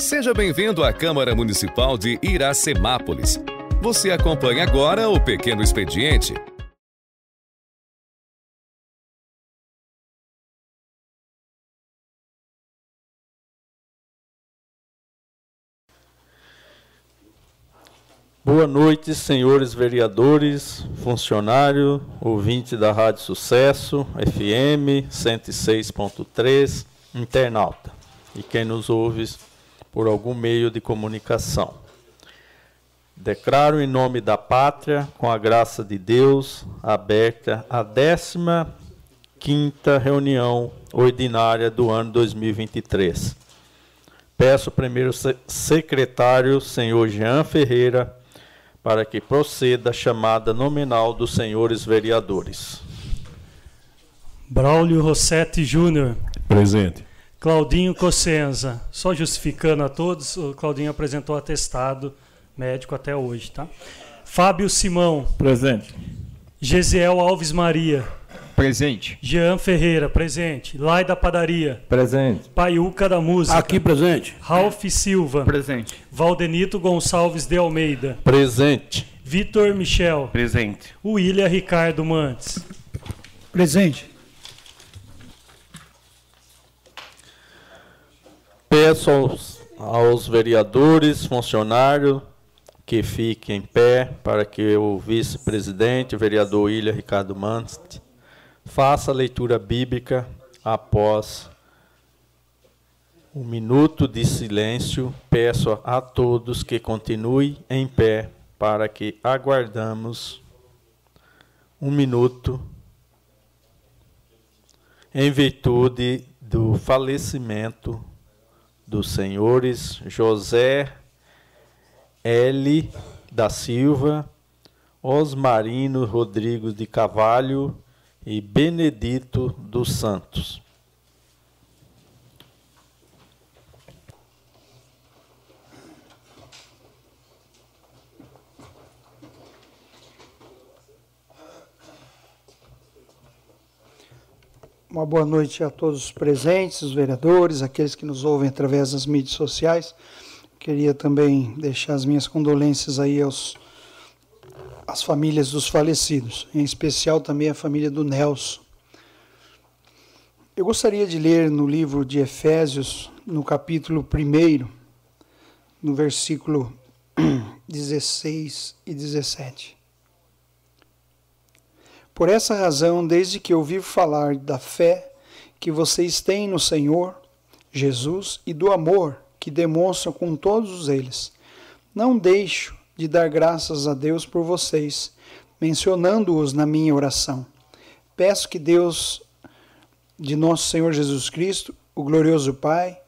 Seja bem-vindo à Câmara Municipal de Iracemápolis. Você acompanha agora o Pequeno Expediente. Boa noite, senhores vereadores, funcionário, ouvinte da Rádio Sucesso, FM 106.3, internauta e quem nos ouve por algum meio de comunicação. Declaro em nome da pátria, com a graça de Deus, aberta a 15ª reunião ordinária do ano 2023. Peço ao primeiro secretário, senhor Jean Ferreira, para que proceda a chamada nominal dos senhores vereadores. Braulio Rossetti Júnior. Presente. Claudinho Cossenza. Só justificando a todos, o Claudinho apresentou atestado médico até hoje, tá? Fábio Simão. Presente. Gesiel Alves Maria. Presente. Jean Ferreira, presente. Lai da Padaria. Presente. Paiuca da Música. Aqui presente. Ralph Silva. Presente. Valdenito Gonçalves de Almeida. Presente. Vitor Michel. Presente. William Ricardo Mantes. Presente. Peço aos, aos vereadores, funcionários, que fiquem em pé para que o vice-presidente, vereador William Ricardo Mantes, faça a leitura bíblica após um minuto de silêncio. Peço a todos que continuem em pé para que aguardamos um minuto em virtude do falecimento dos senhores José L. da Silva, Osmarino Rodrigues de Cavalho e Benedito dos Santos. Uma boa noite a todos os presentes, os vereadores, aqueles que nos ouvem através das mídias sociais. Queria também deixar as minhas condolências aí aos às famílias dos falecidos, em especial também a família do Nelson. Eu gostaria de ler no livro de Efésios, no capítulo 1, no versículo 16 e 17. Por essa razão, desde que ouvi falar da fé que vocês têm no Senhor Jesus e do amor que demonstram com todos eles, não deixo de dar graças a Deus por vocês, mencionando-os na minha oração. Peço que Deus, de nosso Senhor Jesus Cristo, o glorioso Pai,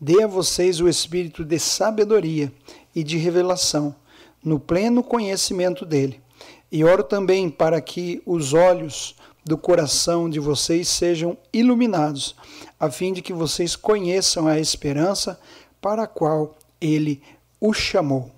dê a vocês o espírito de sabedoria e de revelação, no pleno conhecimento dele e oro também para que os olhos do coração de vocês sejam iluminados, a fim de que vocês conheçam a esperança para a qual ele os chamou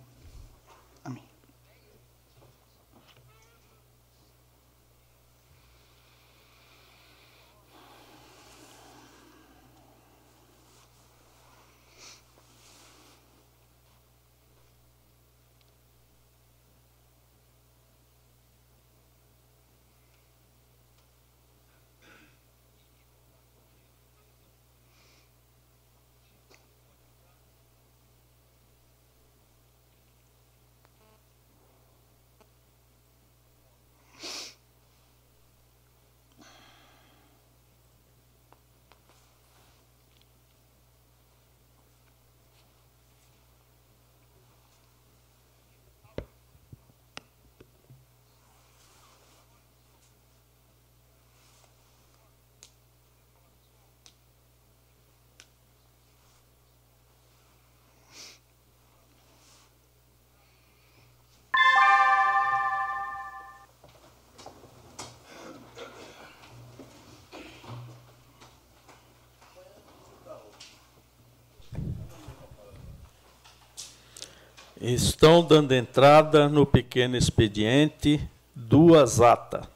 Estão dando entrada no pequeno expediente duas atas.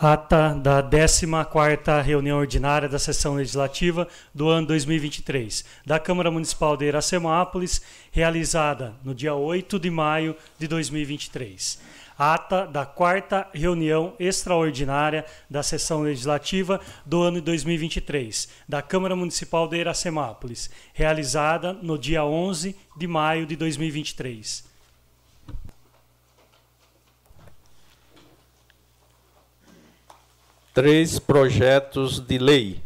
Ata da 14ª reunião ordinária da sessão legislativa do ano 2023 da Câmara Municipal de Iracemápolis, realizada no dia 8 de maio de 2023. Ata da quarta reunião extraordinária da sessão legislativa do ano de 2023 da Câmara Municipal de Iracemápolis, realizada no dia 11 de maio de 2023. Três projetos de lei.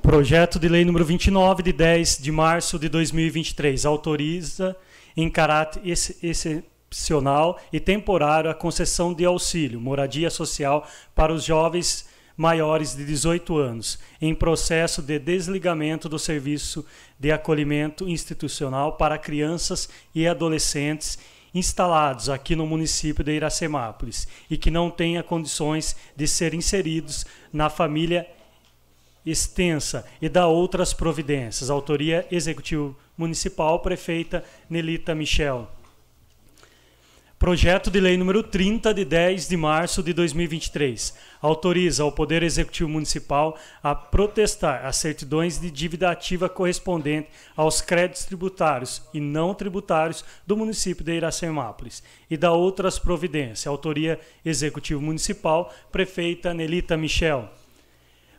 Projeto de lei número 29, de 10 de março de 2023, autoriza, em caráter excepcional e temporário, a concessão de auxílio, moradia social para os jovens maiores de 18 anos, em processo de desligamento do serviço de acolhimento institucional para crianças e adolescentes instalados aqui no município de Iracemápolis e que não tenha condições de ser inseridos na família extensa e da outras providências. Autoria Executivo Municipal, Prefeita Nelita Michel. Projeto de Lei número 30, de 10 de março de 2023, autoriza o Poder Executivo Municipal a protestar as certidões de dívida ativa correspondente aos créditos tributários e não tributários do município de Iracemápolis e da outras providências. Autoria Executivo Municipal, Prefeita Nelita Michel.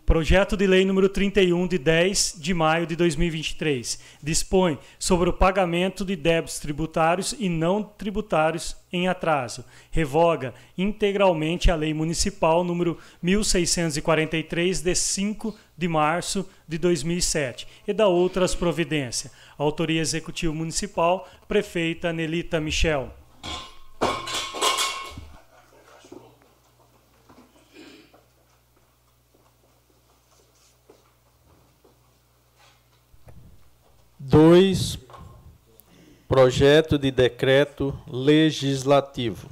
Projeto de Lei número 31 de 10 de maio de 2023 dispõe sobre o pagamento de débitos tributários e não tributários em atraso. Revoga integralmente a Lei Municipal número 1643 de 5 de março de 2007 e da outras providências. Autoria Executivo Municipal, Prefeita Nelita Michel. Dois, projeto de decreto legislativo.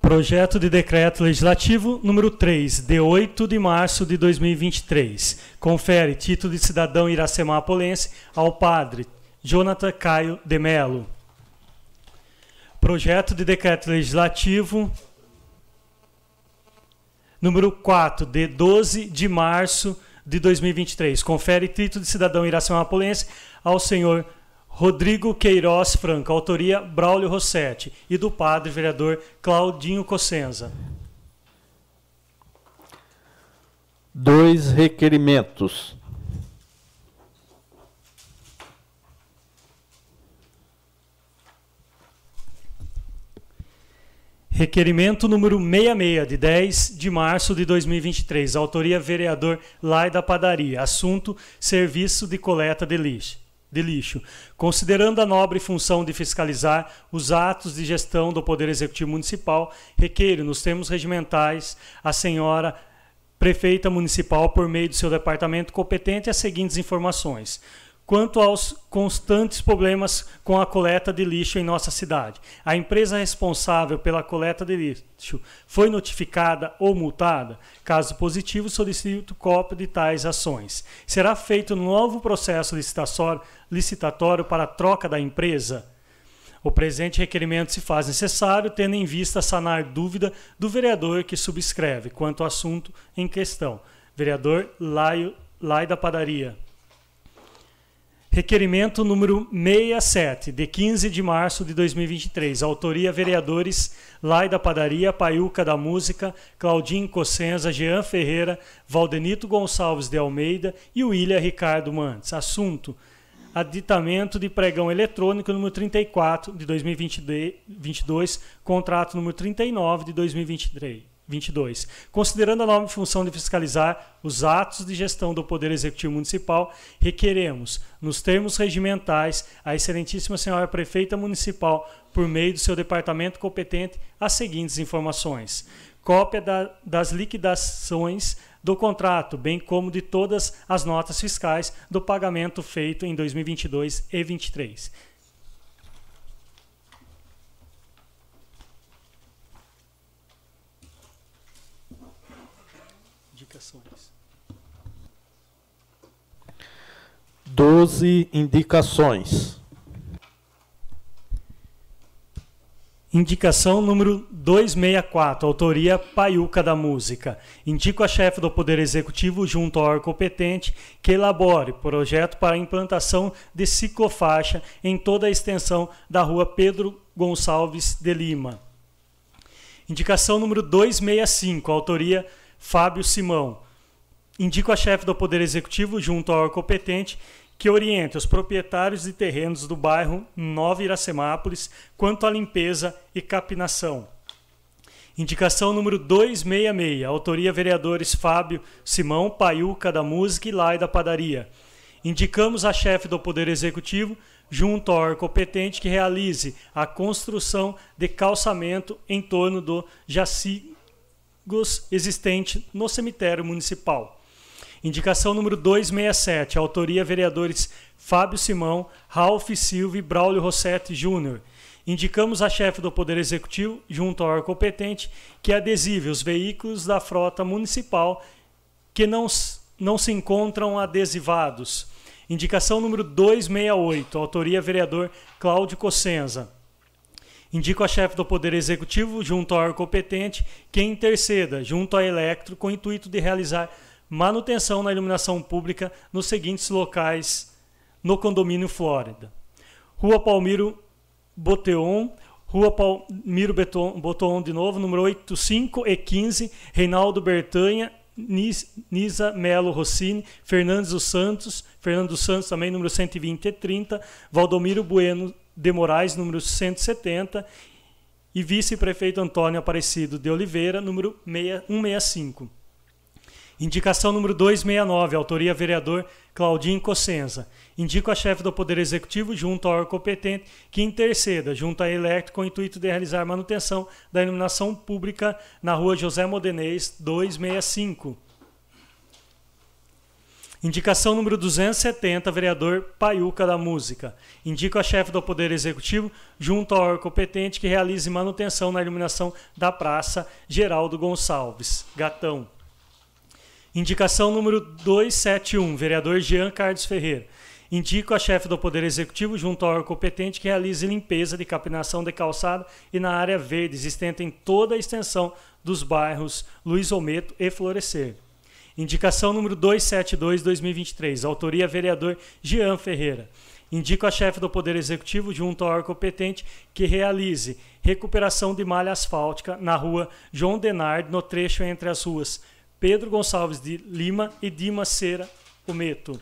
Projeto de decreto legislativo número 3, de 8 de março de 2023. Confere título de cidadão iracemapolense ao padre Jonathan Caio de Melo. Projeto de decreto legislativo número 4, de 12 de março de 2023. Confere título de cidadão iracemapolense ao senhor Rodrigo Queiroz Franco, autoria Braulio Rossetti, e do padre vereador Claudinho Cossenza. Dois requerimentos. Requerimento número 66, de 10 de março de 2023. Autoria vereador Lai da Padaria. Assunto: serviço de coleta de lixo. De lixo. Considerando a nobre função de fiscalizar os atos de gestão do Poder Executivo Municipal, requeiro, nos termos regimentais, a senhora prefeita municipal, por meio do seu departamento competente, as seguintes informações quanto aos constantes problemas com a coleta de lixo em nossa cidade. A empresa responsável pela coleta de lixo foi notificada ou multada? Caso positivo, solicito cópia de tais ações. Será feito um novo processo licitatório para a troca da empresa? O presente requerimento se faz necessário, tendo em vista sanar dúvida do vereador que subscreve quanto ao assunto em questão. Vereador Laio, Lai da Padaria. Requerimento número 67, de 15 de março de 2023. Autoria vereadores Lai da Padaria, Paiuca da Música, Claudinho Cossenza, Jean Ferreira, Valdenito Gonçalves de Almeida e William Ricardo Mantes. Assunto: aditamento de pregão eletrônico número 34 de 2022, contrato número 39 de 2023. 22. Considerando a nova função de fiscalizar os atos de gestão do Poder Executivo Municipal, requeremos, nos termos regimentais, a Excelentíssima Senhora Prefeita Municipal, por meio do seu departamento competente, as seguintes informações: cópia da, das liquidações do contrato, bem como de todas as notas fiscais do pagamento feito em 2022 e 2023 12 indicações. Indicação número 264, autoria Paiuca da Música. Indico a chefe do Poder Executivo, junto ao órgão competente, que elabore projeto para implantação de ciclofaixa em toda a extensão da rua Pedro Gonçalves de Lima. Indicação número 265, autoria Fábio Simão. Indico a chefe do Poder Executivo, junto ao órgão competente, que oriente os proprietários de terrenos do bairro Nova Iracemápolis quanto à limpeza e capinação. Indicação número 266, autoria vereadores Fábio Simão, Paiuca da Música e Lai da Padaria. Indicamos a chefe do Poder Executivo, junto ao competente, que realize a construção de calçamento em torno do jacigos existente no cemitério municipal. Indicação número 267, autoria vereadores Fábio Simão, Ralph Silva e Braulio Rossetti Júnior. Indicamos a chefe do Poder Executivo, junto ao órgão competente, que adesive os veículos da frota municipal que não, não se encontram adesivados. Indicação número 268, autoria vereador Cláudio Cossenza. Indico a chefe do Poder Executivo, junto ao órgão competente, que interceda junto à Electro com o intuito de realizar manutenção na iluminação pública nos seguintes locais no condomínio Flórida: Rua Palmiro Boteon, Rua Palmiro Boteon de novo, número 85 e 15, Reinaldo Bertanha, Nisa Melo Rossini, Fernandes dos Santos, Fernando dos Santos também, número 120 e 30, Valdomiro Bueno de Moraes, número 170, e vice-prefeito Antônio Aparecido de Oliveira, número 165. Indicação número 269, autoria vereador Claudinho Cossenza. Indico a chefe do Poder Executivo, junto ao órgão competente, que interceda junto à Electro com o intuito de realizar manutenção da iluminação pública na rua José Modenês 265. Indicação número 270, vereador Paiuca da Música. Indico a chefe do Poder Executivo, junto ao órgão competente, que realize manutenção na iluminação da Praça Geraldo Gonçalves. Gatão. Indicação número 271, vereador Jean Carlos Ferreira. Indico a chefe do Poder Executivo, junto ao órgão competente, que realize limpeza de capinação de calçada e na área verde existente em toda a extensão dos bairros Luiz Ometo e Florescer. Indicação número 272-2023, autoria vereador Jean Ferreira. Indico a chefe do Poder Executivo, junto ao órgão competente, que realize recuperação de malha asfáltica na rua João Denard, no trecho entre as ruas Pedro Gonçalves de Lima e Dimas Cera Ometo.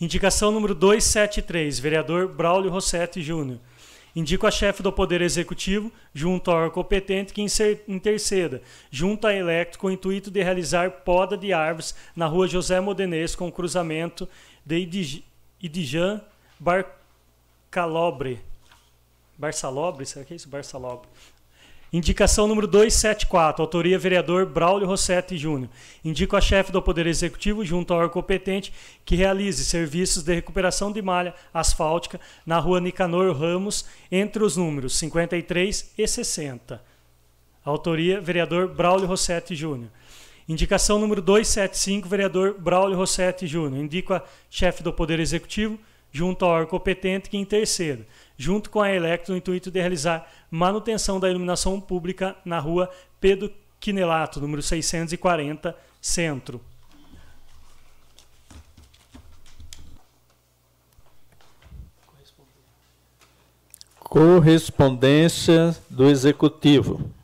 Indicação número 273, vereador Braulio Rossetti Júnior. Indico a chefe do Poder Executivo, junto ao competente, que interceda, junto à Electro, com o intuito de realizar poda de árvores na rua José Modenês, com cruzamento de Idijan Barcalobre. Barçalobre, será que é isso? Barçalobre. Indicação número 274, autoria vereador Braulio Rossetti Júnior. Indico a chefe do Poder Executivo, junto ao órgão competente, que realize serviços de recuperação de malha asfáltica na rua Nicanor Ramos, entre os números 53 e 60. Autoria vereador Braulio Rossetti Júnior. Indicação número 275, vereador Braulio Rossetti Júnior. Indico a chefe do Poder Executivo, junto ao órgão competente, que interceda junto com a Electro, no intuito de realizar manutenção da iluminação pública na rua Pedro Quinelato, número 640, Centro. Correspondência do Executivo.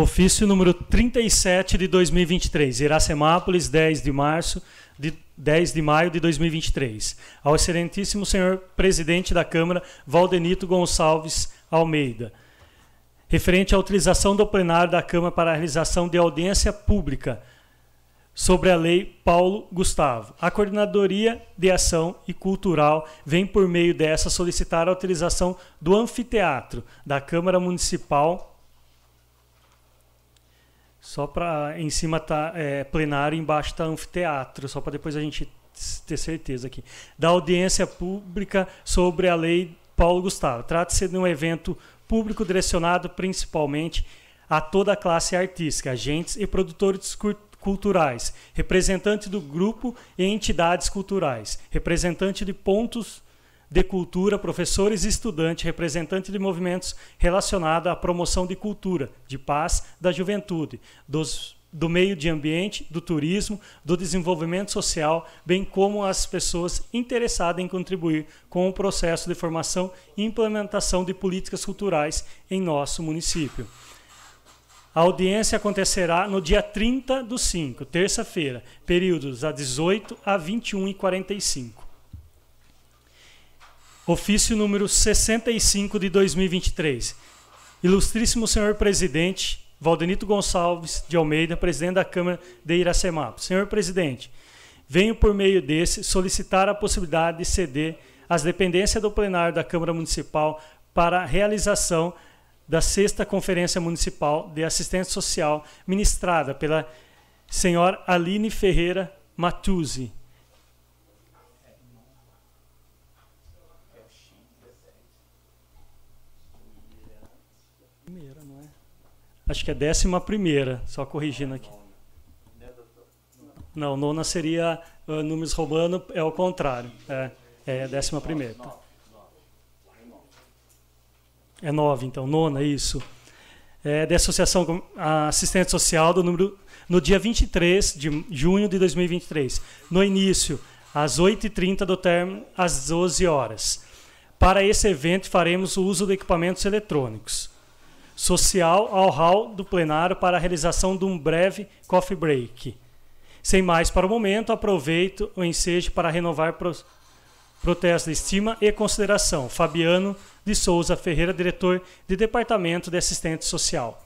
Ofício número 37 de 2023, Iracemápolis, 10 de março de 10 de maio de 2023. Ao excelentíssimo senhor presidente da Câmara, Valdenito Gonçalves Almeida. Referente à utilização do plenário da Câmara para a realização de audiência pública sobre a lei Paulo Gustavo. A Coordenadoria de Ação e Cultural vem por meio dessa solicitar a utilização do anfiteatro da Câmara Municipal só para em cima tá é, plenário, embaixo está anfiteatro, só para depois a gente ter certeza aqui. Da audiência pública sobre a lei Paulo Gustavo. Trata-se de um evento público direcionado principalmente a toda a classe artística, agentes e produtores culturais, representante do grupo e entidades culturais, representante de pontos de cultura, professores e estudantes, representante de movimentos relacionados à promoção de cultura, de paz, da juventude, dos do meio de ambiente, do turismo, do desenvolvimento social, bem como as pessoas interessadas em contribuir com o processo de formação e implementação de políticas culturais em nosso município. A audiência acontecerá no dia 30 do 5, terça-feira, períodos a 18 a 21 e 45. Ofício número 65 de 2023. Ilustríssimo senhor presidente, Valdenito Gonçalves de Almeida, presidente da Câmara de Iracemapo. Senhor presidente, venho por meio desse solicitar a possibilidade de ceder as dependências do plenário da Câmara Municipal para a realização da sexta Conferência Municipal de Assistência Social, ministrada pela senhora Aline Ferreira Matuzzi, Acho que é décima primeira, só corrigindo aqui. Não, nona seria uh, números romano, é o contrário. É, é décima primeira. Tá. É nove, então, nona, isso. É da Associação Assistente Social do número no dia 23 de junho de 2023. No início, às 8h30 do termo, às 12 horas. Para esse evento, faremos o uso de equipamentos eletrônicos social ao hall do plenário para a realização de um breve coffee break. Sem mais para o momento, aproveito o ensejo para renovar pro, protesto de estima e consideração. Fabiano de Souza Ferreira, diretor de Departamento de Assistente Social.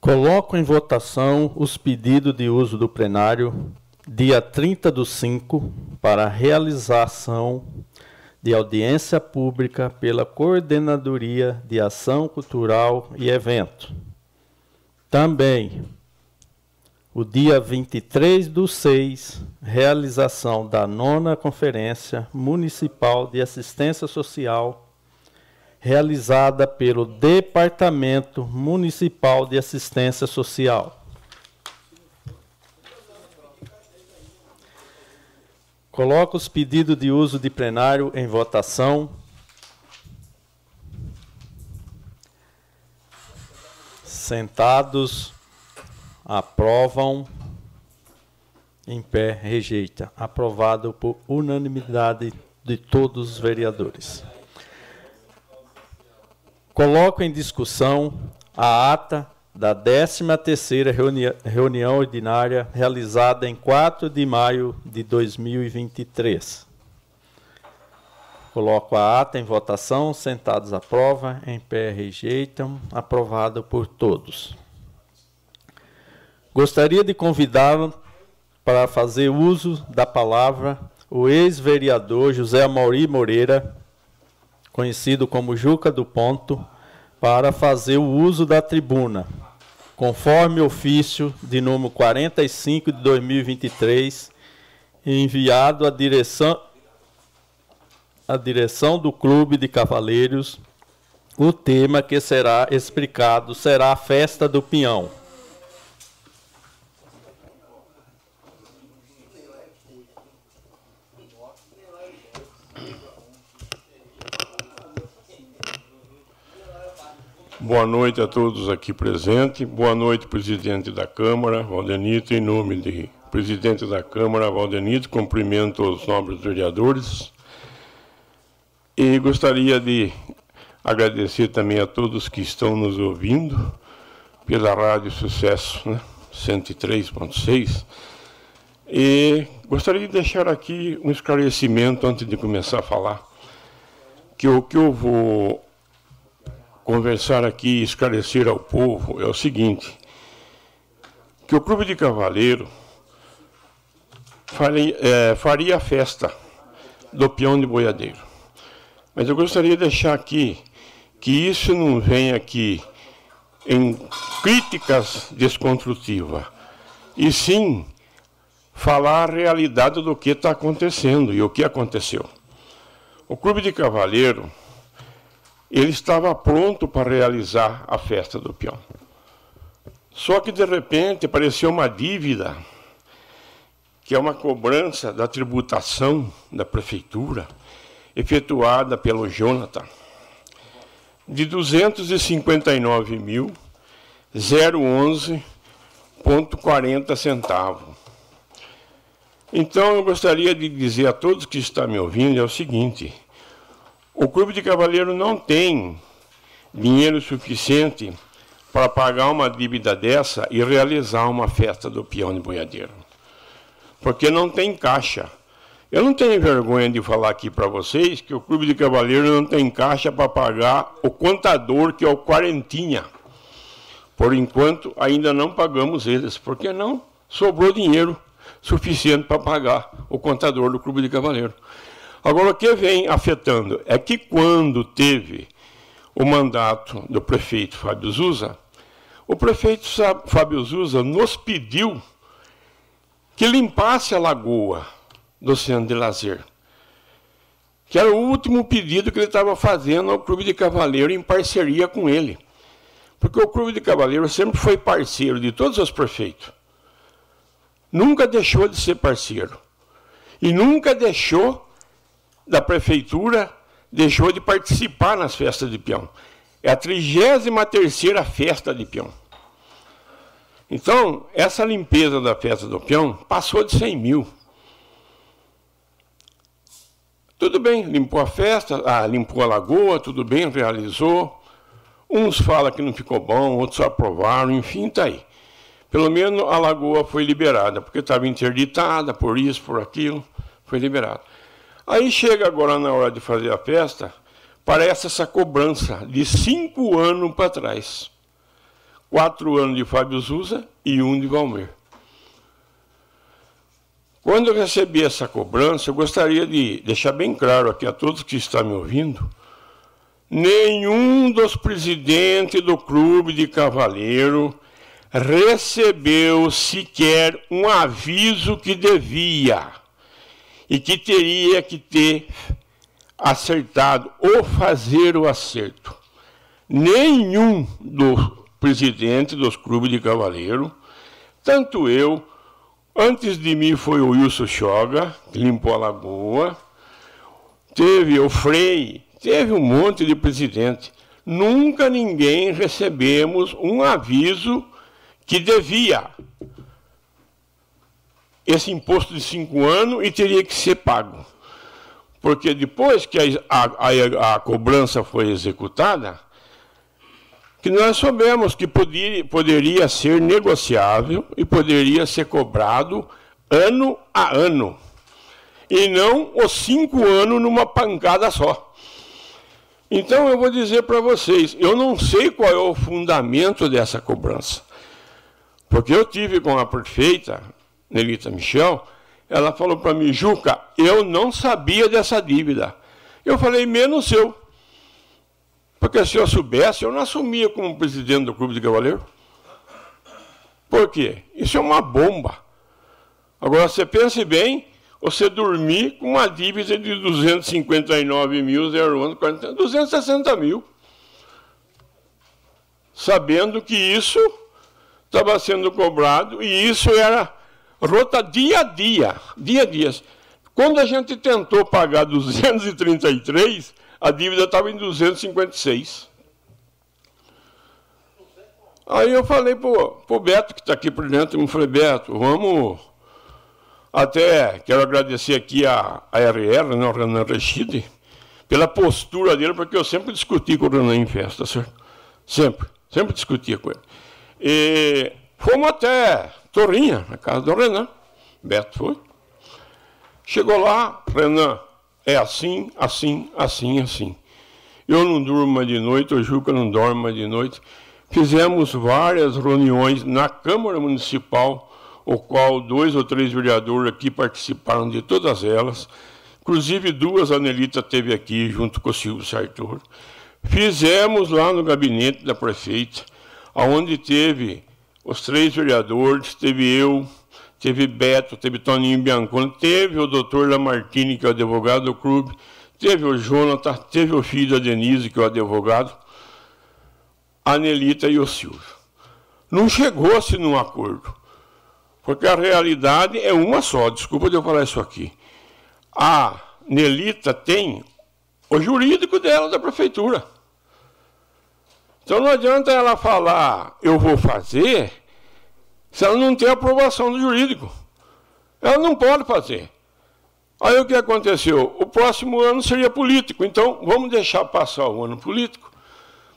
Coloco em votação os pedidos de uso do plenário dia 30 do 5 para realização de audiência pública pela Coordenadoria de Ação Cultural e Evento. Também, o dia 23 do 6, realização da nona Conferência Municipal de Assistência Social, realizada pelo Departamento Municipal de Assistência Social. Coloco os pedidos de uso de plenário em votação. Sentados, aprovam. Em pé, rejeita. Aprovado por unanimidade de todos os vereadores. Coloco em discussão a ata da 13ª reuni reunião ordinária realizada em 4 de maio de 2023. Coloco a ata em votação, sentados aprova, em pé rejeitam, aprovado por todos. Gostaria de convidá-lo para fazer uso da palavra o ex-vereador José Amauri Moreira, conhecido como Juca do Ponto, para fazer o uso da tribuna conforme ofício de número 45 de 2023, enviado à direção, à direção do Clube de Cavaleiros, o tema que será explicado será a Festa do Pinhão. Boa noite a todos aqui presentes. Boa noite, presidente da Câmara, Valdenito. Em nome do presidente da Câmara, Valdenito, cumprimento os nobres vereadores. E gostaria de agradecer também a todos que estão nos ouvindo pela Rádio Sucesso né, 103.6. E gostaria de deixar aqui um esclarecimento antes de começar a falar. Que o que eu vou conversar aqui e esclarecer ao povo é o seguinte, que o Clube de Cavaleiro faria, é, faria a festa do peão de boiadeiro. Mas eu gostaria de deixar aqui que isso não vem aqui em críticas desconstrutivas, e sim falar a realidade do que está acontecendo e o que aconteceu. O Clube de Cavaleiro ele estava pronto para realizar a festa do peão. Só que de repente apareceu uma dívida, que é uma cobrança da tributação da prefeitura, efetuada pelo Jonathan, de 259.011,40 centavos. Então eu gostaria de dizer a todos que estão me ouvindo é o seguinte: o Clube de Cavaleiro não tem dinheiro suficiente para pagar uma dívida dessa e realizar uma festa do peão de boiadeiro. Porque não tem caixa. Eu não tenho vergonha de falar aqui para vocês que o Clube de Cavaleiro não tem caixa para pagar o contador, que é o Quarentinha. Por enquanto, ainda não pagamos eles, porque não sobrou dinheiro suficiente para pagar o contador do Clube de Cavaleiro. Agora, o que vem afetando é que quando teve o mandato do prefeito Fábio Zuza, o prefeito Fábio Zuza nos pediu que limpasse a lagoa do centro de lazer. Que era o último pedido que ele estava fazendo ao Clube de Cavaleiro em parceria com ele. Porque o Clube de Cavaleiro sempre foi parceiro de todos os prefeitos. Nunca deixou de ser parceiro. E nunca deixou da prefeitura deixou de participar nas festas de peão. É a 33 festa de peão. Então, essa limpeza da festa do peão passou de 100 mil. Tudo bem, limpou a festa, ah, limpou a lagoa, tudo bem, realizou. Uns falam que não ficou bom, outros aprovaram, enfim, está aí. Pelo menos a lagoa foi liberada, porque estava interditada por isso, por aquilo, foi liberada. Aí chega agora na hora de fazer a festa, parece essa cobrança de cinco anos para trás. Quatro anos de Fábio Zuza e um de Valmer. Quando eu recebi essa cobrança, eu gostaria de deixar bem claro aqui a todos que estão me ouvindo, nenhum dos presidentes do clube de cavaleiro recebeu sequer um aviso que devia e que teria que ter acertado ou fazer o acerto. Nenhum dos presidentes dos clubes de cavaleiro, tanto eu, antes de mim foi o Wilson Choga, que limpou a lagoa, teve o Frei, teve um monte de presidente. Nunca ninguém recebemos um aviso que devia esse imposto de cinco anos e teria que ser pago. Porque depois que a, a, a cobrança foi executada, que nós soubemos que poderia, poderia ser negociável e poderia ser cobrado ano a ano. E não os cinco anos numa pancada só. Então eu vou dizer para vocês, eu não sei qual é o fundamento dessa cobrança. Porque eu tive com a prefeita Nelita Michel, ela falou para mim, Juca, eu não sabia dessa dívida. Eu falei, menos eu. Porque se eu soubesse, eu não assumia como presidente do Clube de Cavaleiro. Por quê? Isso é uma bomba. Agora, você pense bem, você dormir com uma dívida de 259 mil, 260 mil. Sabendo que isso estava sendo cobrado e isso era rota dia a dia, dia a dia. Quando a gente tentou pagar 233, a dívida estava em 256. Aí eu falei pro, pro Beto, que está aqui por dentro, eu falei, Beto, vamos. Até quero agradecer aqui a, a RR, né, o Renan Rechide, pela postura dele, porque eu sempre discuti com o Renan em festa, certo? Sempre, sempre discutia com ele. E fomos até Torrinha, na casa do Renan. Beto foi. Chegou lá, Renan, é assim, assim, assim, assim. Eu não durmo de noite, o Juca não dorme de noite. Fizemos várias reuniões na Câmara Municipal, o qual dois ou três vereadores aqui participaram de todas elas. Inclusive duas a Nelita teve aqui junto com o Silvio Sartor. Fizemos lá no gabinete da prefeita, onde teve os três vereadores, teve eu, teve Beto, teve Toninho Bianconi, teve o doutor Lamartine, que é o advogado do clube, teve o Jonathan, teve o filho da Denise, que é o advogado, a Nelita e o Silvio. Não chegou-se num acordo, porque a realidade é uma só, desculpa de eu falar isso aqui. A Nelita tem o jurídico dela da prefeitura. Então não adianta ela falar, eu vou fazer, se ela não tem aprovação do jurídico. Ela não pode fazer. Aí o que aconteceu? O próximo ano seria político, então vamos deixar passar o ano político,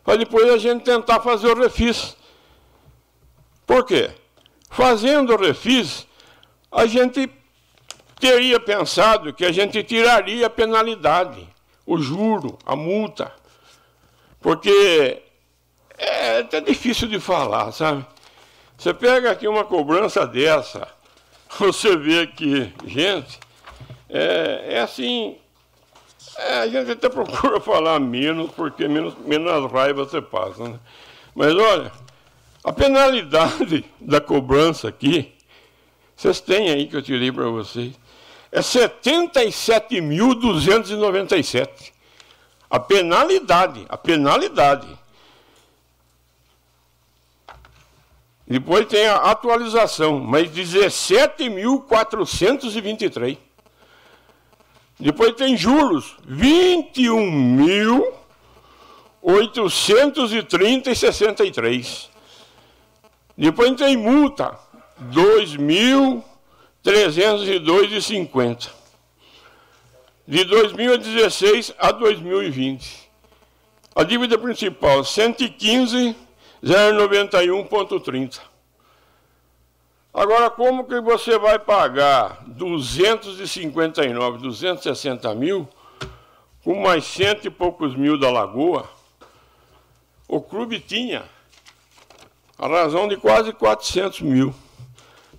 para depois a gente tentar fazer o refis. Por quê? Fazendo o refis, a gente teria pensado que a gente tiraria a penalidade, o juro, a multa, porque é até difícil de falar, sabe? Você pega aqui uma cobrança dessa, você vê que, gente, é, é assim. É, a gente até procura falar menos, porque menos, menos raiva você passa. Né? Mas olha, a penalidade da cobrança aqui, vocês têm aí que eu tirei para vocês, é 77.297. A penalidade, a penalidade. Depois tem a atualização, mas 17.423. Depois tem juros, 21.830 e 63. Depois tem multa, 2.302,50. De 2016 a 2020. A dívida principal, 115.091,30. Agora, como que você vai pagar 259, 260 mil, com mais cento e poucos mil da Lagoa? O clube tinha a razão de quase 400 mil.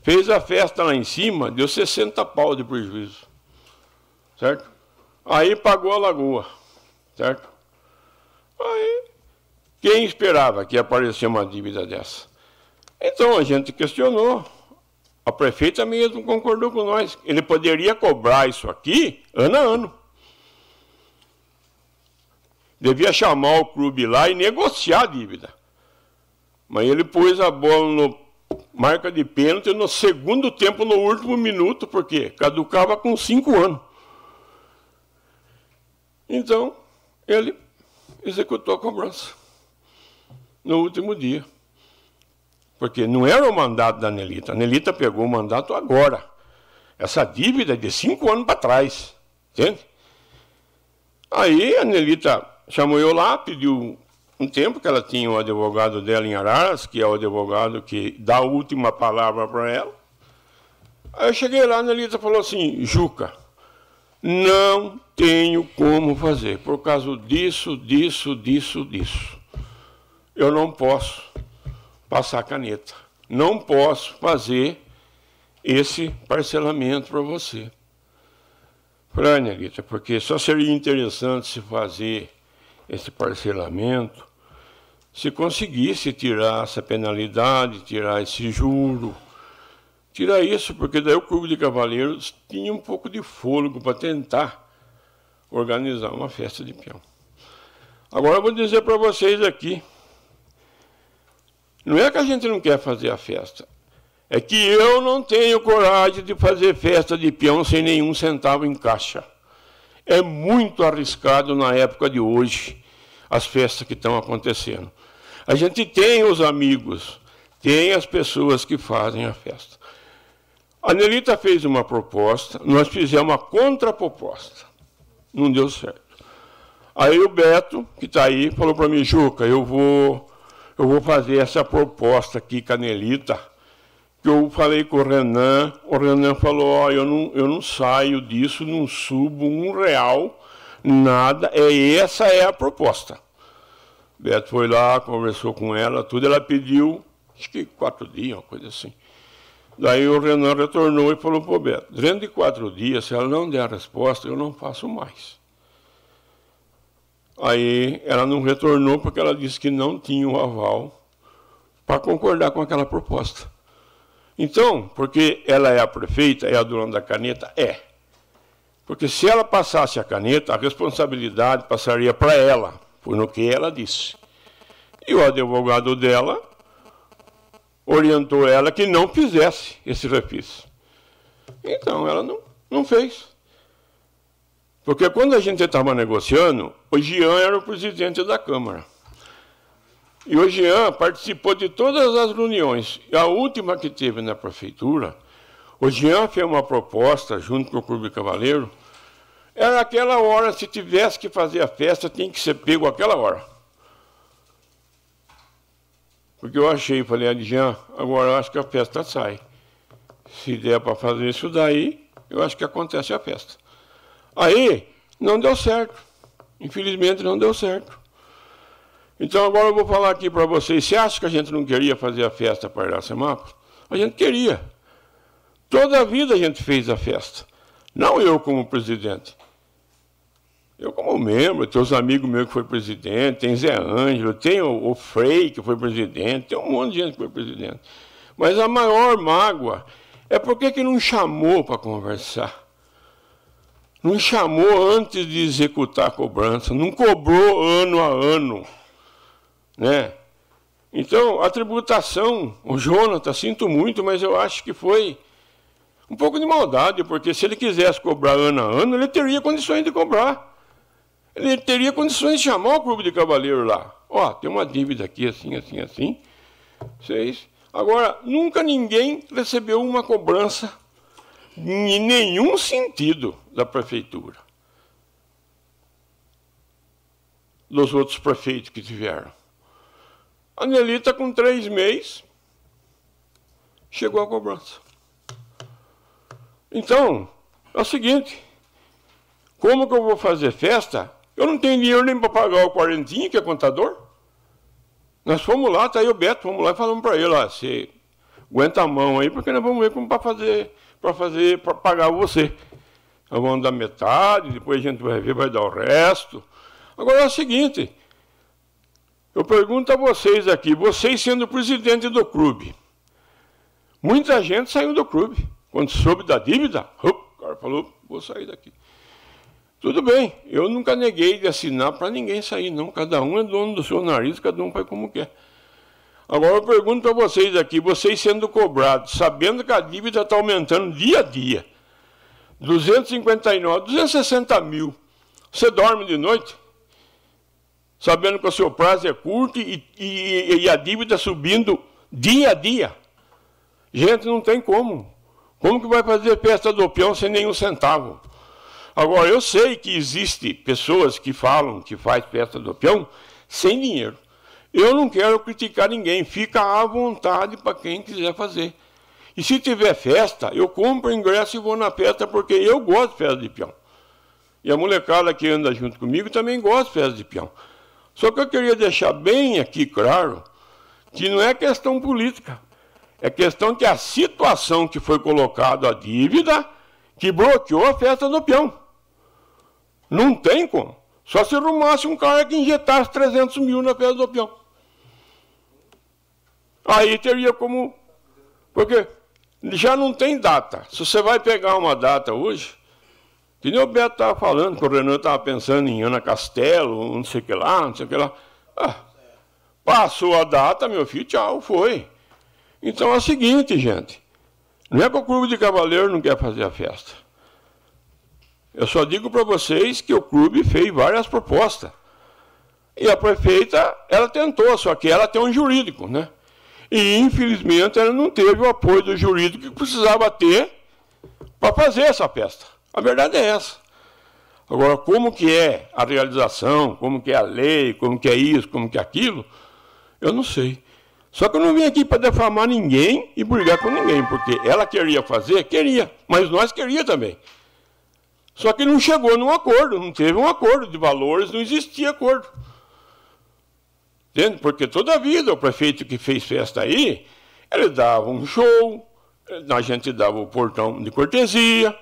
Fez a festa lá em cima, deu 60 pau de prejuízo. Certo? Aí pagou a lagoa. Certo? Aí, quem esperava que aparecesse uma dívida dessa? Então a gente questionou. A prefeita mesmo concordou com nós. Ele poderia cobrar isso aqui ano a ano. Devia chamar o clube lá e negociar a dívida. Mas ele pôs a bola no marca de pênalti no segundo tempo, no último minuto, porque caducava com cinco anos. Então, ele executou a cobrança no último dia. Porque não era o mandato da Nelita. A Nelita pegou o mandato agora. Essa dívida é de cinco anos para trás. Entende? Aí a Nelita chamou eu lá, pediu um tempo que ela tinha o advogado dela em Araras, que é o advogado que dá a última palavra para ela. Aí eu cheguei lá, a Nelita falou assim, Juca, não tenho como fazer, por causa disso, disso, disso, disso. Eu não posso passar caneta. Não posso fazer esse parcelamento para você. Falei, Nelita, porque só seria interessante se fazer esse parcelamento se conseguisse tirar essa penalidade, tirar esse juro, tirar isso, porque daí o Clube de Cavaleiros tinha um pouco de fôlego para tentar organizar uma festa de peão. Agora eu vou dizer para vocês aqui, não é que a gente não quer fazer a festa, é que eu não tenho coragem de fazer festa de peão sem nenhum centavo em caixa. É muito arriscado na época de hoje as festas que estão acontecendo. A gente tem os amigos, tem as pessoas que fazem a festa. A Nelita fez uma proposta, nós fizemos uma contraproposta. Não deu certo. Aí o Beto, que está aí, falou para mim, Juca, eu vou, eu vou fazer essa proposta aqui com a Nelita, que eu falei com o Renan, o Renan falou, ó, eu não, eu não saio disso, não subo um real, nada, é, essa é a proposta. Beto foi lá, conversou com ela, tudo. Ela pediu, acho que quatro dias, uma coisa assim. Daí o Renan retornou e falou o Beto: dentro de quatro dias, se ela não der a resposta, eu não faço mais. Aí ela não retornou porque ela disse que não tinha o aval para concordar com aquela proposta. Então, porque ela é a prefeita, é a dona da caneta? É. Porque se ela passasse a caneta, a responsabilidade passaria para ela, foi no que ela disse. E o advogado dela orientou ela que não fizesse esse refis. Então ela não, não fez. Porque quando a gente estava negociando, o Jean era o presidente da Câmara. E o Jean participou de todas as reuniões. E a última que teve na prefeitura, o Jean fez uma proposta junto com o Clube Cavaleiro era aquela hora, se tivesse que fazer a festa, tinha que ser pego aquela hora. Porque eu achei, falei, Adjan, agora eu acho que a festa sai. Se der para fazer isso daí, eu acho que acontece a festa. Aí, não deu certo. Infelizmente, não deu certo. Então, agora eu vou falar aqui para vocês. Você acha que a gente não queria fazer a festa para Iracemápolis? A gente queria. Toda a vida a gente fez a festa. Não eu como presidente. Eu, como membro, tem os amigos meus que foi presidente, tem Zé Ângelo, tem o, Frei que foi presidente, tem um monte de gente que foi presidente. Mas a maior mágoa é porque que não chamou para conversar. Não chamou antes de executar a cobrança, não cobrou ano a ano. Né? Então, a tributação, o Jonathan, sinto muito, mas eu acho que foi um pouco de maldade, porque se ele quisesse cobrar ano a ano, ele teria condições de cobrar ele teria condições de chamar o clube de cavaleiro lá. Ó, tem uma dívida aqui, assim, assim, assim. Vocês. Agora, nunca ninguém recebeu uma cobrança em nenhum sentido da prefeitura. Dos outros prefeitos que tiveram. A Nelita, com três meses, chegou a cobrança. Então, é o seguinte: como que eu vou fazer festa eu não tenho dinheiro nem para pagar o quarentinho, que é contador. Nós fomos lá, tá aí o Beto, fomos lá e falamos para ele, ó, você aguenta a mão aí, porque nós vamos ver como para fazer, para fazer, para pagar você. Nós vamos dar metade, depois a gente vai ver, vai dar o resto. Agora é o seguinte, eu pergunto a vocês aqui, vocês sendo presidente do clube, muita gente saiu do clube. Quando soube da dívida, o cara falou, vou sair daqui. Tudo bem, eu nunca neguei de assinar para ninguém sair, não. Cada um é dono do seu nariz, cada um faz como quer. Agora eu pergunto para vocês aqui, vocês sendo cobrados, sabendo que a dívida está aumentando dia a dia, 259, 260 mil, você dorme de noite? Sabendo que o seu prazo é curto e, e, e a dívida subindo dia a dia. Gente, não tem como. Como que vai fazer festa do peão sem nenhum centavo? Agora, eu sei que existe pessoas que falam que faz festa do peão sem dinheiro. Eu não quero criticar ninguém, fica à vontade para quem quiser fazer. E se tiver festa, eu compro ingresso e vou na festa, porque eu gosto de festa de peão. E a molecada que anda junto comigo também gosta de festa de peão. Só que eu queria deixar bem aqui claro que não é questão política. É questão que a situação que foi colocada a dívida que bloqueou a festa do peão. Não tem como. Só se arrumasse um cara que injetasse 300 mil na festa do peão. Aí teria como. Porque já não tem data. Se você vai pegar uma data hoje, que nem o Beto estava falando, que o Renan estava pensando em Ana Castelo, não sei o que lá, não sei o que lá. Ah, passou a data, meu filho, tchau, foi. Então é o seguinte, gente. Não é que o Clube de Cavaleiro não quer fazer a festa. Eu só digo para vocês que o clube fez várias propostas. E a prefeita, ela tentou, só que ela tem um jurídico, né? E infelizmente ela não teve o apoio do jurídico que precisava ter para fazer essa festa. A verdade é essa. Agora, como que é a realização, como que é a lei, como que é isso, como que é aquilo, eu não sei. Só que eu não vim aqui para defamar ninguém e brigar com ninguém, porque ela queria fazer, queria, mas nós queria também. Só que não chegou num acordo, não teve um acordo de valores, não existia acordo. Entende? Porque toda a vida o prefeito que fez festa aí, ele dava um show, a gente dava o portão de cortesia,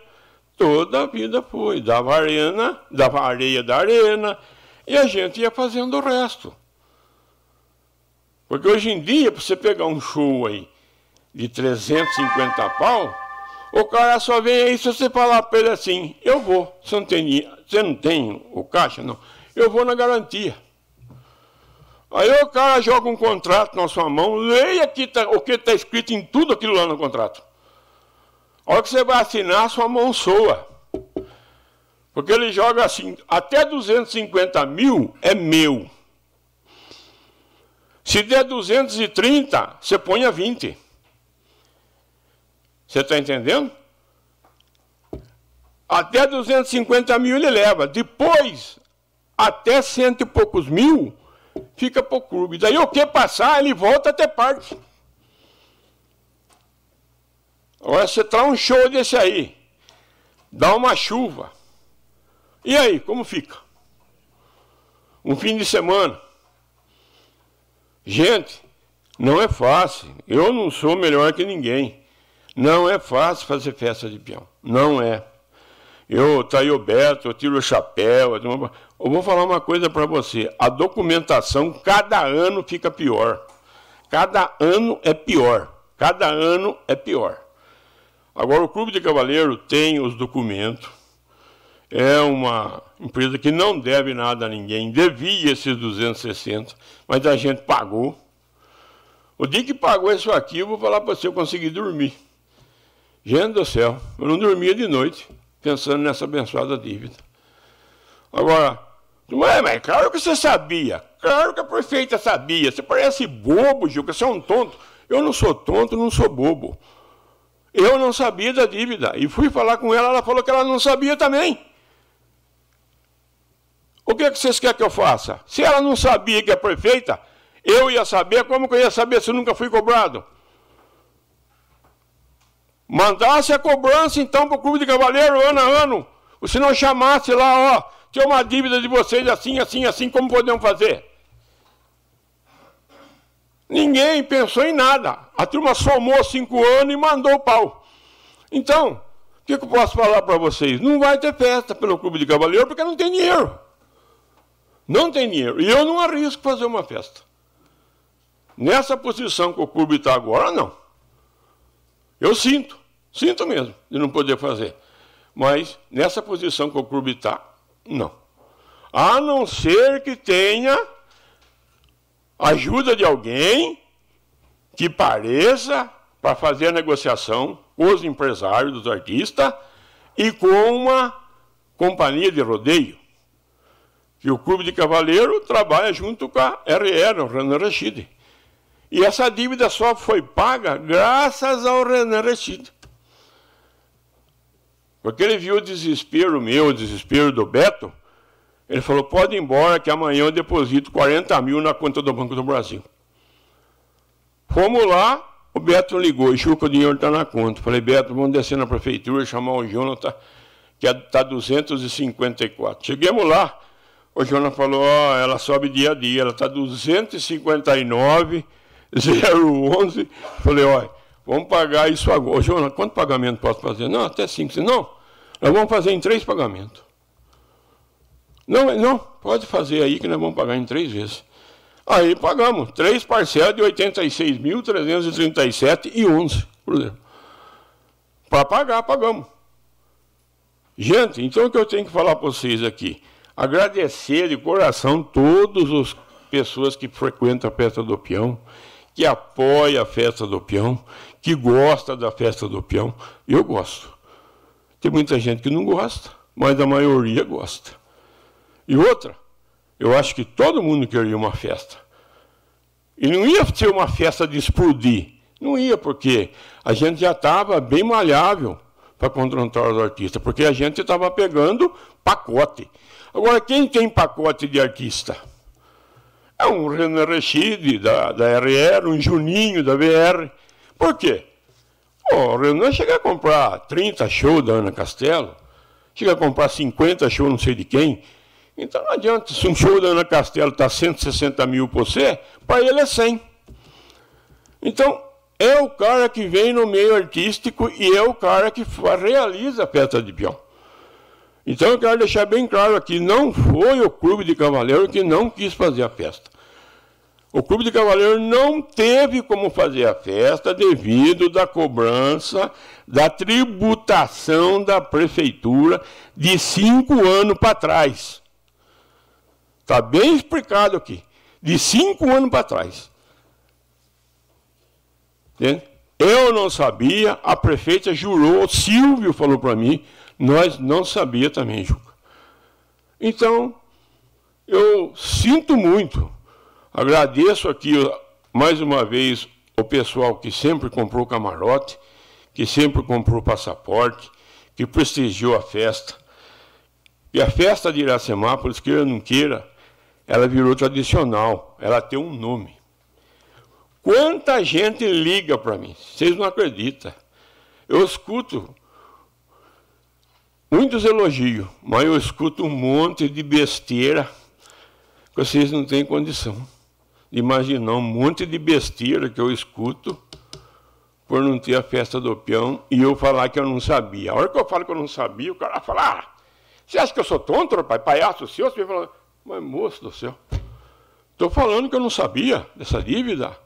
toda a vida foi, dava arena, dava areia da arena, e a gente ia fazendo o resto. Porque hoje em dia, para você pegar um show aí de 350 pau, O cara só vem aí se você falar para ele assim, eu vou. Você não tem, você não tem o caixa? Não. Eu vou na garantia. Aí o cara joga um contrato na sua mão, leia aqui tá, o que está escrito em tudo aquilo lá no contrato. A hora que você vai assinar, sua mão soa. Porque ele joga assim, até 250 mil é meu. Se der 230, você põe a 20. Você está entendendo? Até 250 mil ele leva. Depois, até cento e poucos mil, fica para o clube. Daí o que passar, ele volta até parte. Agora você traz um show desse aí, dá uma chuva. E aí, como fica? Um fim de semana. Gente, não é fácil. Eu não sou melhor que ninguém. Não é fácil fazer festa de peão. Não é. Eu, tá aí o Beto, eu tiro o chapéu. Eu vou falar uma coisa para você. A documentação, cada ano fica pior. Cada ano é pior. Cada ano é pior. Agora, o Clube de Cavaleiro tem os documentos. É uma empresa que não deve nada a ninguém. Devia esses 260, mas a gente pagou. O dia que pagou isso aqui, eu vou falar para você, eu consegui dormir. Gente do céu, eu não dormia de noite pensando nessa abençoada dívida. Agora, não é, mas claro que você sabia. Claro que a prefeita sabia. Você parece bobo, Gil, que você é um tonto. Eu não sou tonto, não sou bobo. Eu não sabia da dívida. E fui falar com ela, ela falou que ela não sabia também. O que, é que vocês querem que eu faça? Se ela não sabia que é prefeita, eu ia saber, como que eu ia saber se eu nunca fui cobrado? Mandasse a cobrança então para o Clube de Cavaleiro ano a ano. Ou se não chamasse lá, ó, tinha uma dívida de vocês assim, assim, assim, como podemos fazer? Ninguém pensou em nada. A turma somou cinco anos e mandou o pau. Então, o que, que eu posso falar para vocês? Não vai ter festa pelo Clube de Cavaleiro porque não tem dinheiro. Não tem dinheiro. E eu não arrisco fazer uma festa. Nessa posição que o clube está agora, não. Eu sinto, sinto mesmo de não poder fazer. Mas nessa posição que o clube está, não. A não ser que tenha ajuda de alguém que pareça para fazer a negociação com os empresários dos artistas e com uma companhia de rodeio. Que o Clube de Cavaleiro trabalha junto com a RR, o Renan Rachid. E essa dívida só foi paga graças ao Renan Rechid. Porque ele viu o desespero meu, o desespero do Beto. Ele falou: pode ir embora, que amanhã eu deposito 40 mil na conta do Banco do Brasil. Fomos lá, o Beto ligou, que o dinheiro está na conta. Falei, Beto, vamos descer na prefeitura, chamar o Jonathan, que está 254. Chegamos lá, o Jonathan falou, oh, ela sobe dia a dia, ela está 259 011. Falei, olha, vamos pagar isso agora. Jonas, quanto pagamento posso fazer? Não, até cinco. Não, nós vamos fazer em três pagamentos. Não, não, pode fazer aí que nós vamos pagar em três vezes. Aí pagamos três parcelas de 86.337 e 11 Para pagar, pagamos. Gente, então o que eu tenho que falar para vocês aqui? Agradecer de coração todas as pessoas que frequentam a festa do peão que apoia a festa do peão, que gosta da festa do peão. Eu gosto. Tem muita gente que não gosta, mas a maioria gosta. E outra, eu acho que todo mundo queria uma festa. E não ia ser uma festa de explodir. Não ia, porque a gente já estava bem malhável para contratar os artistas, porque a gente estava pegando pacote. Agora, quem tem pacote de artista? É um Renan Rechid da, da RR, um Juninho da VR. Por quê? o Renan chega a comprar 30 shows da Ana Castelo, chega a comprar 50 shows não sei de quem. Então não adianta, se um show da Ana Castelo está 160 mil por você, para ele é 100. Então, é o cara que vem no meio artístico e é o cara que realiza a festa de peão. Então eu quero deixar bem claro aqui, não foi o clube de cavaleiro que não quis fazer a festa. O Clube de Cavaleiro não teve como fazer a festa devido da cobrança da tributação da prefeitura de cinco anos para trás. Está bem explicado aqui. De cinco anos para trás. Entende? Eu não sabia, a prefeita jurou, o Silvio falou para mim, nós não sabia também, Juca. Então, eu sinto muito, agradeço aqui mais uma vez o pessoal que sempre comprou camarote, que sempre comprou passaporte, que prestigiou a festa. E a festa de Iracemápolis, queira ou não queira, ela virou tradicional, ela tem um nome. Quanta gente liga para mim, vocês não acreditam. Eu escuto muitos elogios, mas eu escuto um monte de besteira que vocês não têm condição imaginar um monte de besteira que eu escuto por não ter a festa do peão e eu falar que eu não sabia. A hora que eu falo que eu não sabia, o cara fala, ah, você acha que eu sou tonto, rapaz, palhaço seu? Você fala, mas moço do céu, estou falando que eu não sabia dessa dívida.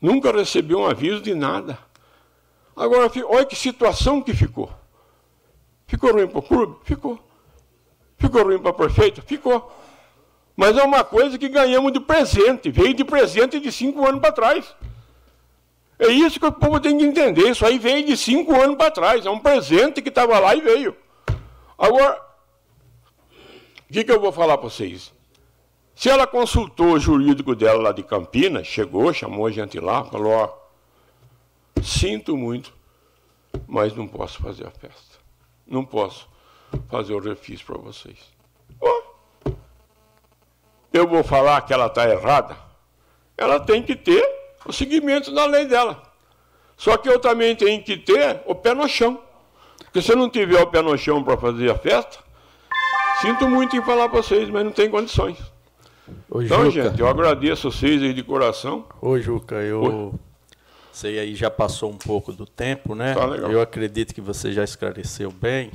Nunca recebi um aviso de nada. Agora, olha que situação que ficou. Ficou ruim para o clube? Ficou. Ficou ruim para o prefeito? Ficou. Mas é uma coisa que ganhamos de presente. Veio de presente de cinco anos para trás. É isso que o povo tem que entender. Isso aí veio de cinco anos para trás. É um presente que estava lá e veio. Agora, o que, que eu vou falar para vocês? Se ela consultou o jurídico dela lá de Campinas, chegou, chamou a gente lá, falou: ó, sinto muito, mas não posso fazer a festa. Não posso fazer o refis para vocês. Eu vou falar que ela está errada? Ela tem que ter o seguimento da lei dela. Só que eu também tenho que ter o pé no chão. Porque se eu não tiver o pé no chão para fazer a festa, sinto muito em falar para vocês, mas não tem condições. Ô, então, Juca, gente, eu agradeço vocês aí de coração. Ô, Juca, eu Oi. sei aí já passou um pouco do tempo, né? Tá legal. Eu acredito que você já esclareceu bem.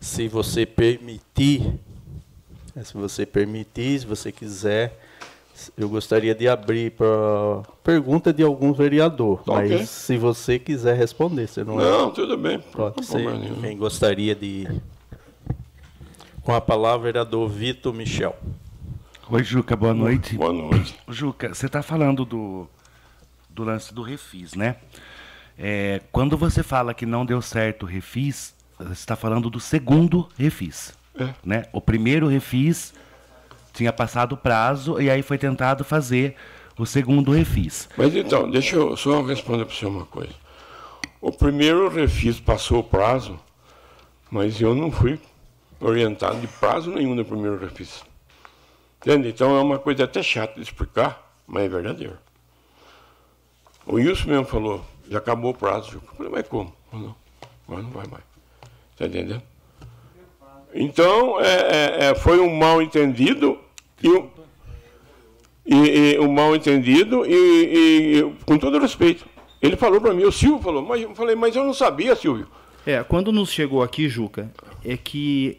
Se você permitir, se você permitir, se você quiser, eu gostaria de abrir para pergunta de algum vereador. Tá mas okay. se você quiser responder, você não. É? Não, é... tudo bem. Pode ser. Quem gostaria de. Com a palavra, vereador Vitor Michel. Oi, Juca, boa noite. Boa noite. Juca, você está falando do, do lance do refis, né? É, quando você fala que não deu certo o refis, você está falando do segundo refis. É. Né? O primeiro refis tinha passado o prazo e aí foi tentado fazer o segundo refis. Mas então, deixa eu só responder para você uma coisa. O primeiro refis passou o prazo, mas eu não fui orientado de prazo nenhum no primeiro refis. Entende? Então é uma coisa até chata de explicar, mas é verdadeiro. O Wilson mesmo falou, já acabou o prazo. Eu falei, mas como? Não, mas não vai mais. Está entendendo? Então, é, é, é, foi um mal entendido e um, e, e um mal entendido e, e, com todo respeito. Ele falou para mim, o Silvio falou, mas eu falei, mas eu não sabia, Silvio. É, quando nos chegou aqui, Juca, é que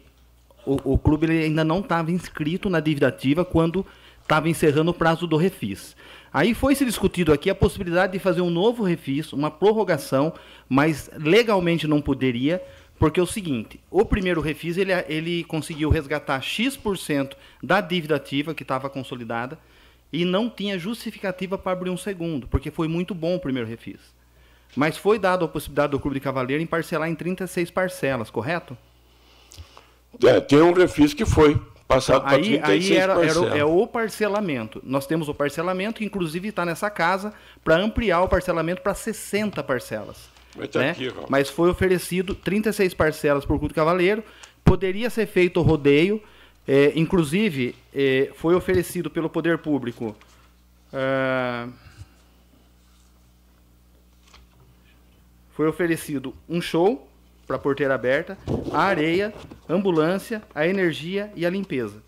o, o clube ainda não estava inscrito na dívida ativa quando estava encerrando o prazo do refis. Aí foi se discutido aqui a possibilidade de fazer um novo refis, uma prorrogação, mas legalmente não poderia, porque é o seguinte, o primeiro refis ele, ele conseguiu resgatar X% da dívida ativa que estava consolidada e não tinha justificativa para abrir um segundo, porque foi muito bom o primeiro refis. Mas foi dado a possibilidade do Clube de Cavaleiro em parcelar em 36 parcelas, correto? É, tem um refis que foi passado para 36 aí era, era, é o parcelamento. Nós temos o parcelamento, que inclusive está nessa casa, para ampliar o parcelamento para 60 parcelas. Tá né? aqui, Mas foi oferecido 36 parcelas por culto cavaleiro. Poderia ser feito o rodeio. É, inclusive, é, foi oferecido pelo poder público. Uh, foi oferecido um show para a porteira aberta, a areia, a ambulância, a energia e a limpeza.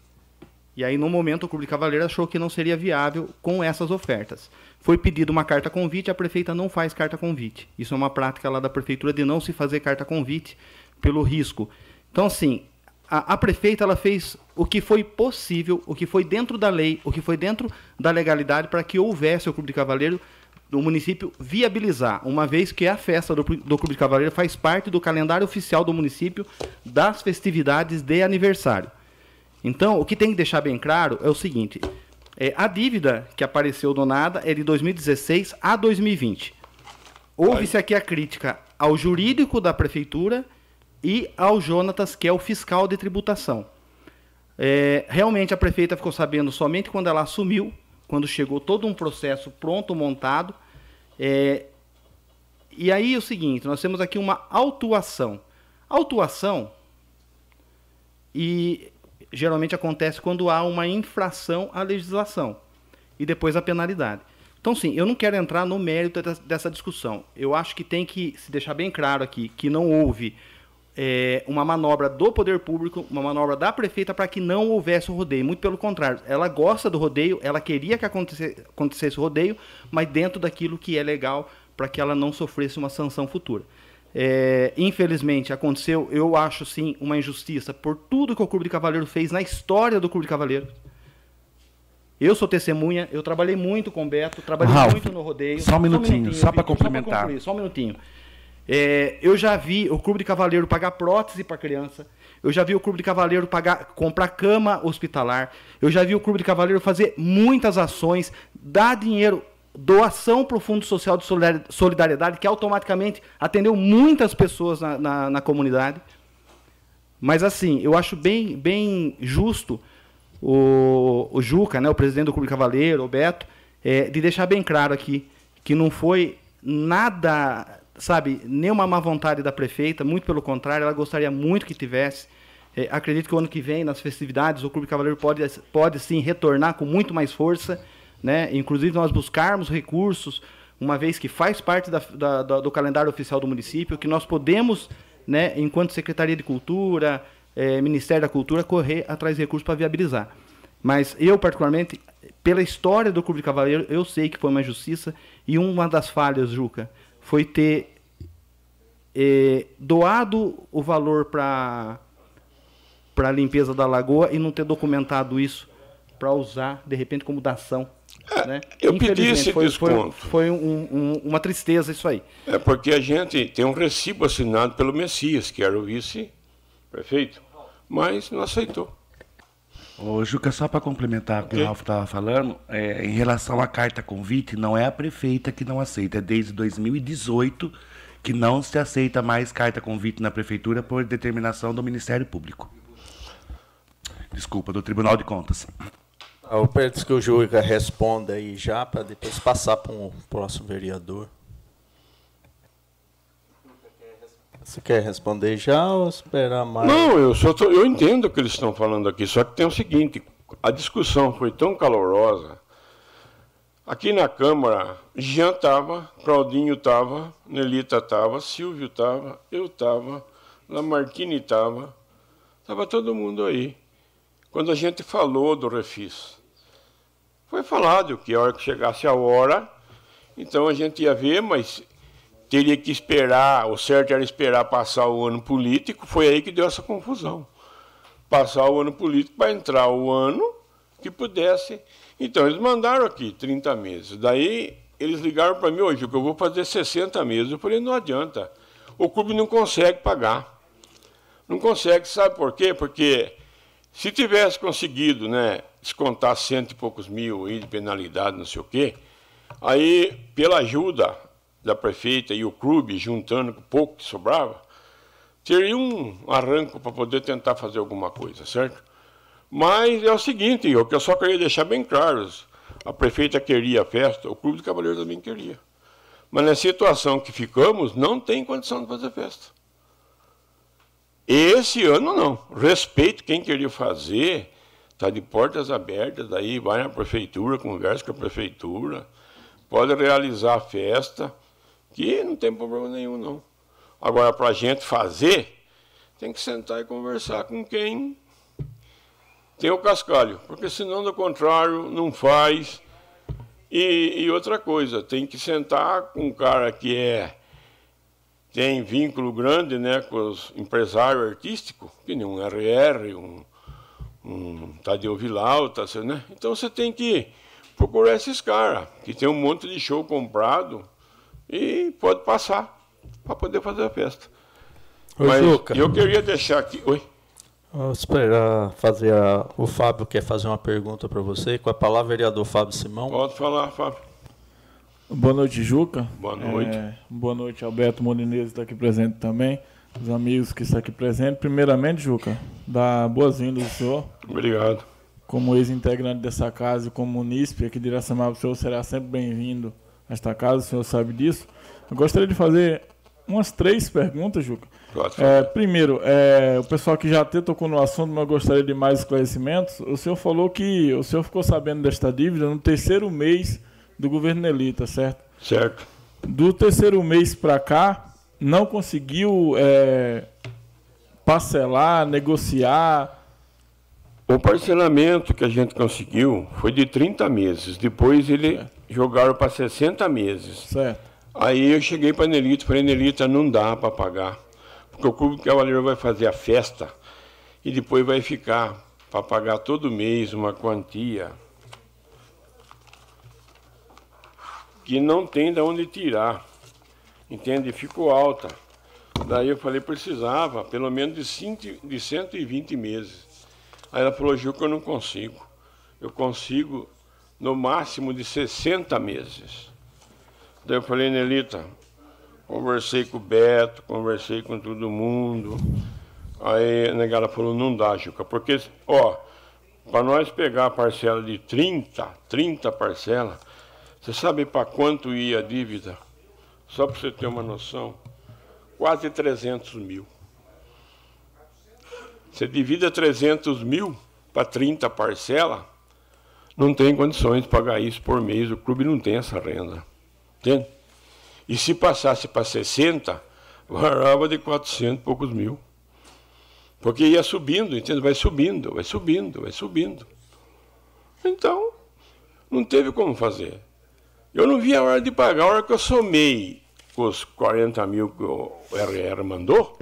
E aí, no momento, o Clube Cavaleiro achou que não seria viável com essas ofertas. Foi pedido uma carta convite, a prefeita não faz carta convite. Isso é uma prática lá da prefeitura de não se fazer carta convite pelo risco. Então, assim, a, a, prefeita ela fez o que foi possível, o que foi dentro da lei, o que foi dentro da legalidade para que houvesse o Clube de Cavaleiro do município viabilizar, uma vez que a festa do, do Clube de Cavaleiro faz parte do calendário oficial do município das festividades de aniversário. Então, o que tem que deixar bem claro é o seguinte: é, a dívida que apareceu do nada é de 2016 a 2020. Houve-se aqui a crítica ao jurídico da prefeitura e ao Jonatas, que é o fiscal de tributação. É, realmente a prefeita ficou sabendo somente quando ela assumiu, quando chegou todo um processo pronto, montado. É, e aí é o seguinte, nós temos aqui uma autuação. Autuação, e geralmente acontece quando há uma infração à legislação e depois a penalidade. Então, sim, eu não quero entrar no mérito dessa discussão. Eu acho que tem que se deixar bem claro aqui que não houve é, uma manobra do poder público, uma manobra da prefeita para que não houvesse o rodeio. Muito pelo contrário, ela gosta do rodeio, ela queria que acontecesse, o rodeio, mas dentro daquilo que é legal para que ela não sofresse uma sanção futura. É, infelizmente aconteceu, eu acho sim, uma injustiça por tudo que o Clube de Cavaleiro fez na história do Clube de Cavaleiro. Eu sou testemunha, eu trabalhei muito com o Beto, trabalhei Ralf, muito no rodeio. Só um minutinho, só, para complementar. Só, só um minutinho. É, eu já vi o Clube de Cavaleiro pagar prótese para criança. Eu já vi o Clube de Cavaleiro pagar, comprar cama hospitalar. Eu já vi o Clube de Cavaleiro fazer muitas ações, dar dinheiro, doação para o Fundo Social de Solidariedade, que automaticamente atendeu muitas pessoas na, na, na comunidade. Mas assim, eu acho bem, bem justo o, o Juca, né, o presidente do Clube Cavaleiro, o Beto, é, de deixar bem claro aqui que não foi nada sabe, nenhuma má vontade da prefeita, muito pelo contrário, ela gostaria muito que tivesse. É, acredito que o ano que vem, nas festividades, o Clube Cavaleiro pode, pode sim retornar com muito mais força, né? inclusive nós buscarmos recursos, uma vez que faz parte da, da, do calendário oficial do município, que nós podemos, né, enquanto Secretaria de Cultura, é, Ministério da Cultura, correr atrás de recursos para viabilizar. Mas eu, particularmente, pela história do Clube Cavaleiro, eu sei que foi uma injustiça e uma das falhas, Juca, foi ter é, doado o valor para para a limpeza da lagoa e não ter documentado isso para usar de repente como dação. É, né? Eu pedi esse foi, desconto. Foi, foi um, um, uma tristeza isso aí. É porque a gente tem um recibo assinado pelo Messias, que era o vice-prefeito, mas não aceitou. Ô, Juca, só para complementar o que o Ralf estava falando, é, em relação à carta convite, não é a prefeita que não aceita, é desde 2018 que não se aceita mais carta convite na prefeitura por determinação do Ministério Público. Desculpa, do Tribunal de Contas. Eu peço que o Juca responda aí já, para depois passar para um próximo vereador. Você quer responder já ou esperar mais? Não, eu, só tô, eu entendo o que eles estão falando aqui, só que tem o seguinte, a discussão foi tão calorosa, aqui na Câmara, Jean estava, Claudinho estava, Nelita estava, Silvio estava, eu estava, Lamartine estava, estava todo mundo aí. Quando a gente falou do refis, foi falado que a hora que chegasse a hora, então a gente ia ver, mas teria que esperar, o certo era esperar passar o ano político, foi aí que deu essa confusão. Passar o ano político para entrar o ano que pudesse. Então, eles mandaram aqui 30 meses. Daí, eles ligaram para mim hoje, que eu vou fazer 60 meses. Eu falei, não adianta. O clube não consegue pagar. Não consegue, sabe por quê? Porque se tivesse conseguido né, descontar cento e poucos mil aí de penalidade, não sei o quê, aí, pela ajuda da prefeita e o clube, juntando o pouco que sobrava, teria um arranco para poder tentar fazer alguma coisa, certo? Mas é o seguinte, o que eu só queria deixar bem claro, a prefeita queria a festa, o Clube de Cavaleiros também queria. Mas na situação que ficamos, não tem condição de fazer festa. Esse ano não. Respeito quem queria fazer, está de portas abertas, aí vai na prefeitura, conversa com a prefeitura, pode realizar a festa que não tem problema nenhum, não. Agora, para a gente fazer, tem que sentar e conversar com quem tem o cascalho, porque senão, do contrário, não faz. E, e outra coisa, tem que sentar com um cara que é tem vínculo grande né, com os empresários artísticos, que nem um RR, um, um Tadeu Vilauta, né? Então você tem que procurar esses caras, que tem um monte de show comprado e pode passar para poder fazer a festa. Ô, Mas Juca. eu queria deixar aqui. Oi? Esperar fazer a... O Fábio quer fazer uma pergunta para você. Com a palavra, vereador Fábio Simão. Pode falar, Fábio. Boa noite, Juca. Boa noite. É, boa noite, Alberto Molinese está aqui presente também. Os amigos que estão aqui presentes. Primeiramente, Juca, dá boas-vindas ao senhor. Obrigado. Como ex-integrante dessa casa e como munícipe aqui de Iracemaba, o senhor será sempre bem-vindo a esta casa, o senhor sabe disso. Eu gostaria de fazer umas três perguntas, Juca. É, primeiro, é, o pessoal que já até tocou no assunto, mas eu gostaria de mais esclarecimentos. O senhor falou que o senhor ficou sabendo desta dívida no terceiro mês do governo Nelita, certo? Certo. Do terceiro mês para cá, não conseguiu é, parcelar, negociar. O parcelamento que a gente conseguiu foi de 30 meses. Depois ele jogaram para 60 meses. Certo. Aí eu cheguei para a Nelita e falei, Nelita, não dá para pagar. Porque o Clube Cavaleiro vai fazer a festa e depois vai ficar para pagar todo mês uma quantia que não tem de onde tirar. Entende? Ficou alta. Daí eu falei, precisava pelo menos de, cinco, de 120 meses. Aí ela falou, que eu não consigo. Eu consigo no máximo de 60 meses. Daí eu falei, Nelita, conversei com o Beto, conversei com todo mundo. Aí a negada falou, não dá, Juca, porque, ó, para nós pegar a parcela de 30, 30 parcelas, você sabe para quanto ia a dívida? Só para você ter uma noção, quase 300 mil. Você divida 300 mil para 30 parcelas, não tem condições de pagar isso por mês, o clube não tem essa renda. Entende? E se passasse para 60, varava de 400 e poucos mil. Porque ia subindo, entende? Vai subindo, vai subindo, vai subindo. Então, não teve como fazer. Eu não vi a hora de pagar, a hora que eu somei os 40 mil que o RR mandou,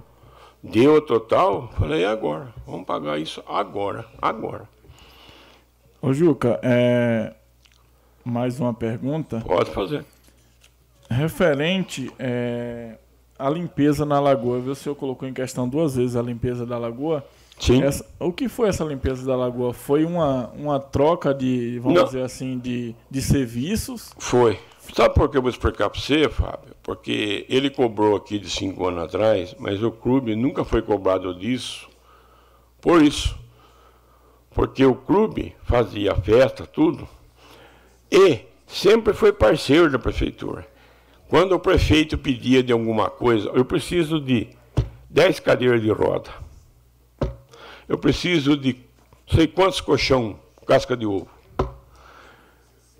deu o total, falei, agora? Vamos pagar isso agora, agora. Ô Juca, é, mais uma pergunta. Pode fazer. Referente é, à limpeza na lagoa, viu? o senhor colocou em questão duas vezes a limpeza da lagoa. Sim. Essa- o que foi essa limpeza da lagoa? Foi uma, uma troca de, vamos Não. dizer assim, de, de serviços? Foi. Sabe por que eu vou explicar para você, Fábio? Porque ele cobrou aqui de cinco anos atrás, mas o clube nunca foi cobrado disso. Por isso. Porque o clube fazia festa, tudo, e sempre foi parceiro da prefeitura. Quando o prefeito pedia de alguma coisa, eu preciso de 10 cadeiras de roda. Eu preciso de sei quantos colchão, casca de ovo.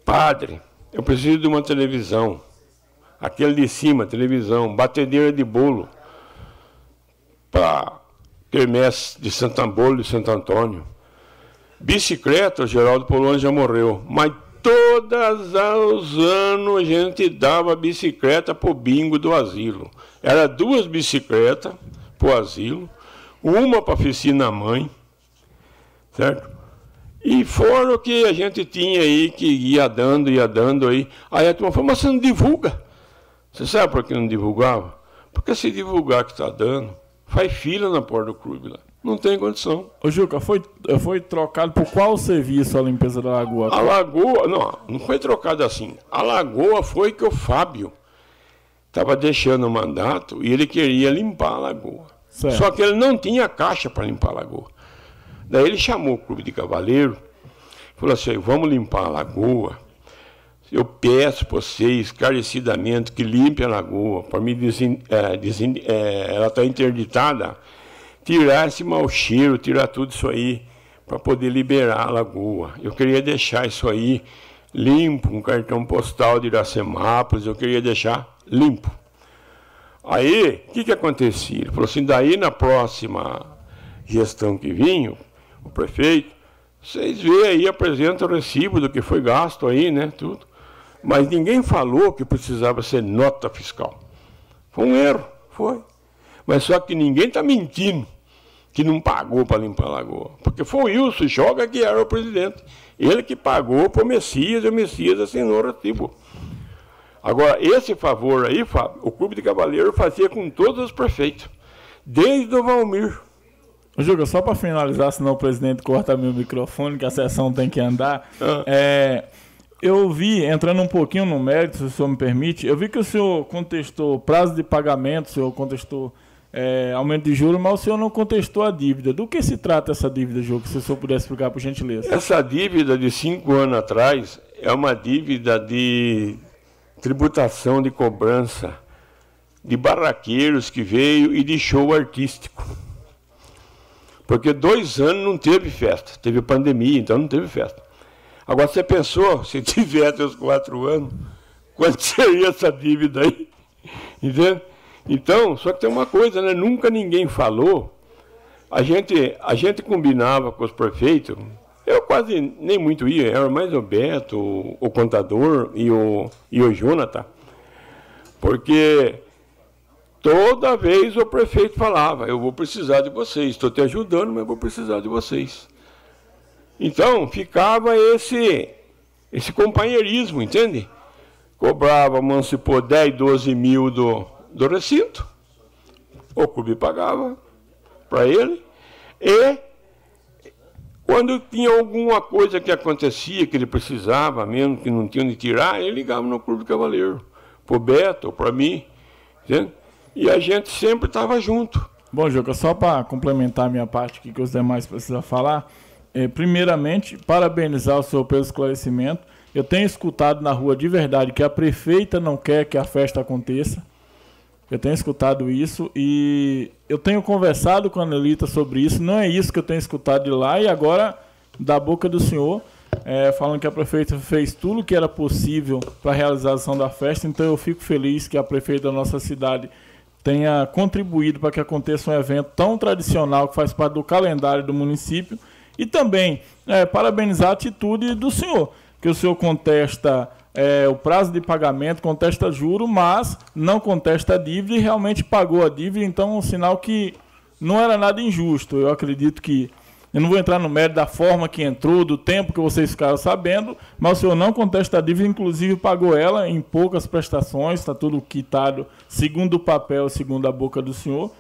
Padre, eu preciso de uma televisão. Aquele de cima, televisão, batedeira de bolo. Para quermesse de Santo Bolo e Santo Antônio. Bicicleta, o Geraldo Poloni já morreu. Mas todos os anos a gente dava bicicleta pro bingo do asilo. Era duas bicicletas pro asilo, uma para oficina mãe, certo? E fora o que a gente tinha aí, que ia dando, ia dando aí. Aí a turma falou, mas você não divulga. Você sabe por que não divulgava? Porque se divulgar que está dando, faz fila na porta do clube lá. Não tem condição. Ô Juca, foi, foi trocado por qual serviço a limpeza da lagoa? A lagoa, não, não foi trocado assim. A lagoa foi que o Fábio estava deixando o mandato e ele queria limpar a lagoa. Certo. Só que ele não tinha caixa para limpar a lagoa. Daí ele chamou o clube de cavaleiro, falou assim, vamos limpar a lagoa. Eu peço para vocês, encarecidamente, que limpe a lagoa, para me desin, eh, desin- eh, ela está interditada, tirar esse mau cheiro, tirar tudo isso aí, para poder liberar a lagoa. Eu queria deixar isso aí limpo, um cartão postal de Iracemápolis, eu queria deixar limpo. Aí, o que, que acontecia? Ele falou assim, daí na próxima gestão que vinha, o prefeito, vocês veem aí, apresenta o recibo do que foi gasto aí, né, tudo. Mas ninguém falou que precisava ser nota fiscal. Foi um erro. Foi. Mas só que ninguém está mentindo que não pagou para limpar a lagoa. Porque foi o Wilson Joga que era o presidente. Ele que pagou para o Messias e o Messias assinou o recibo. Agora, esse favor aí, Fábio, o Clube de Cavaleiro fazia com todos os prefeitos, desde o Valmir. Juga, só para finalizar, senão o presidente corta meu microfone, que a sessão tem que andar. Ah. É, eu vi, entrando um pouquinho no mérito, se o senhor me permite, eu vi que o senhor contestou prazo de pagamento, o senhor contestou é, aumento de juros, mas o senhor não contestou a dívida. Do que se trata essa dívida, Júlio? Se o senhor pudesse explicar, por gentileza. Essa dívida de cinco anos atrás é uma dívida de tributação de cobrança de barraqueiros que veio e de show artístico. Porque dois anos não teve festa, teve pandemia, então não teve festa. Agora você pensou, se tivesse os quatro anos, quanto seria essa dívida aí? Entende? Então, só que tem uma coisa, né? Nunca ninguém falou. A gente, a gente combinava com os prefeitos. Eu quase nem muito ia, era mais o Beto, o, o contador e o, e o Jonathan. Porque toda vez o prefeito falava, eu vou precisar de vocês, estou te ajudando, mas vou precisar de vocês. Então, ficava esse, esse companheirismo, entende? Cobrava, emancipou 10, 12 mil do, do recinto. O clube pagava para ele. E quando tinha alguma coisa que acontecia, que ele precisava mesmo, que não tinha onde tirar, ele ligava no Clube Cavaleiro. Para o Beto, para mim. Entende? E a gente sempre estava junto. Bom, Juca, só para complementar a minha parte aqui que os demais precisam falar. É, primeiramente, parabenizar o senhor pelo esclarecimento. Eu tenho escutado na rua de verdade que a prefeita não quer que a festa aconteça. Eu tenho escutado isso e eu tenho conversado com a Nelita sobre isso. Não é isso que eu tenho escutado de lá e agora da boca do senhor, é, falando que a prefeita fez tudo o que era possível para a realização da festa. Então eu fico feliz que a prefeita da nossa cidade tenha contribuído para que aconteça um evento tão tradicional que faz parte do calendário do município e também é, parabenizar a atitude do senhor, que o senhor contesta é, o prazo de pagamento, contesta juro, mas não contesta a dívida e realmente pagou a dívida, então um sinal que não era nada injusto. Eu acredito que. Eu não vou entrar no mérito da forma que entrou, do tempo que vocês ficaram sabendo, mas o senhor não contesta a dívida, inclusive pagou ela em poucas prestações, está tudo quitado segundo o papel, segundo a boca do senhor.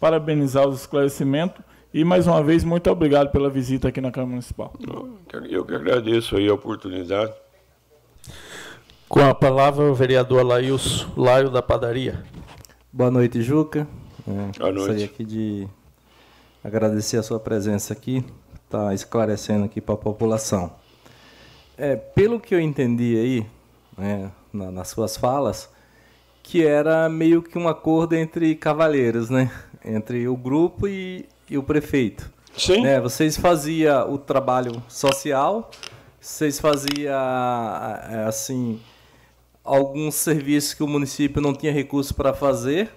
Parabenizar os esclarecimentos. E mais uma vez, muito obrigado pela visita aqui na Câmara Municipal. Eu que agradeço aí a oportunidade. Com a palavra o vereador Laíus Laio da Padaria. Boa noite, Juca. É, Boa noite. Gostaria aqui de agradecer a sua presença aqui, está esclarecendo aqui para a população. É, pelo que eu entendi aí, né, na, nas suas falas, que era meio que um acordo entre cavaleiros, né? Entre o grupo e, e o prefeito. Sim. Né? Vocês faziam o trabalho social, vocês faziam, é, assim, alguns serviços que o município não tinha recurso para fazer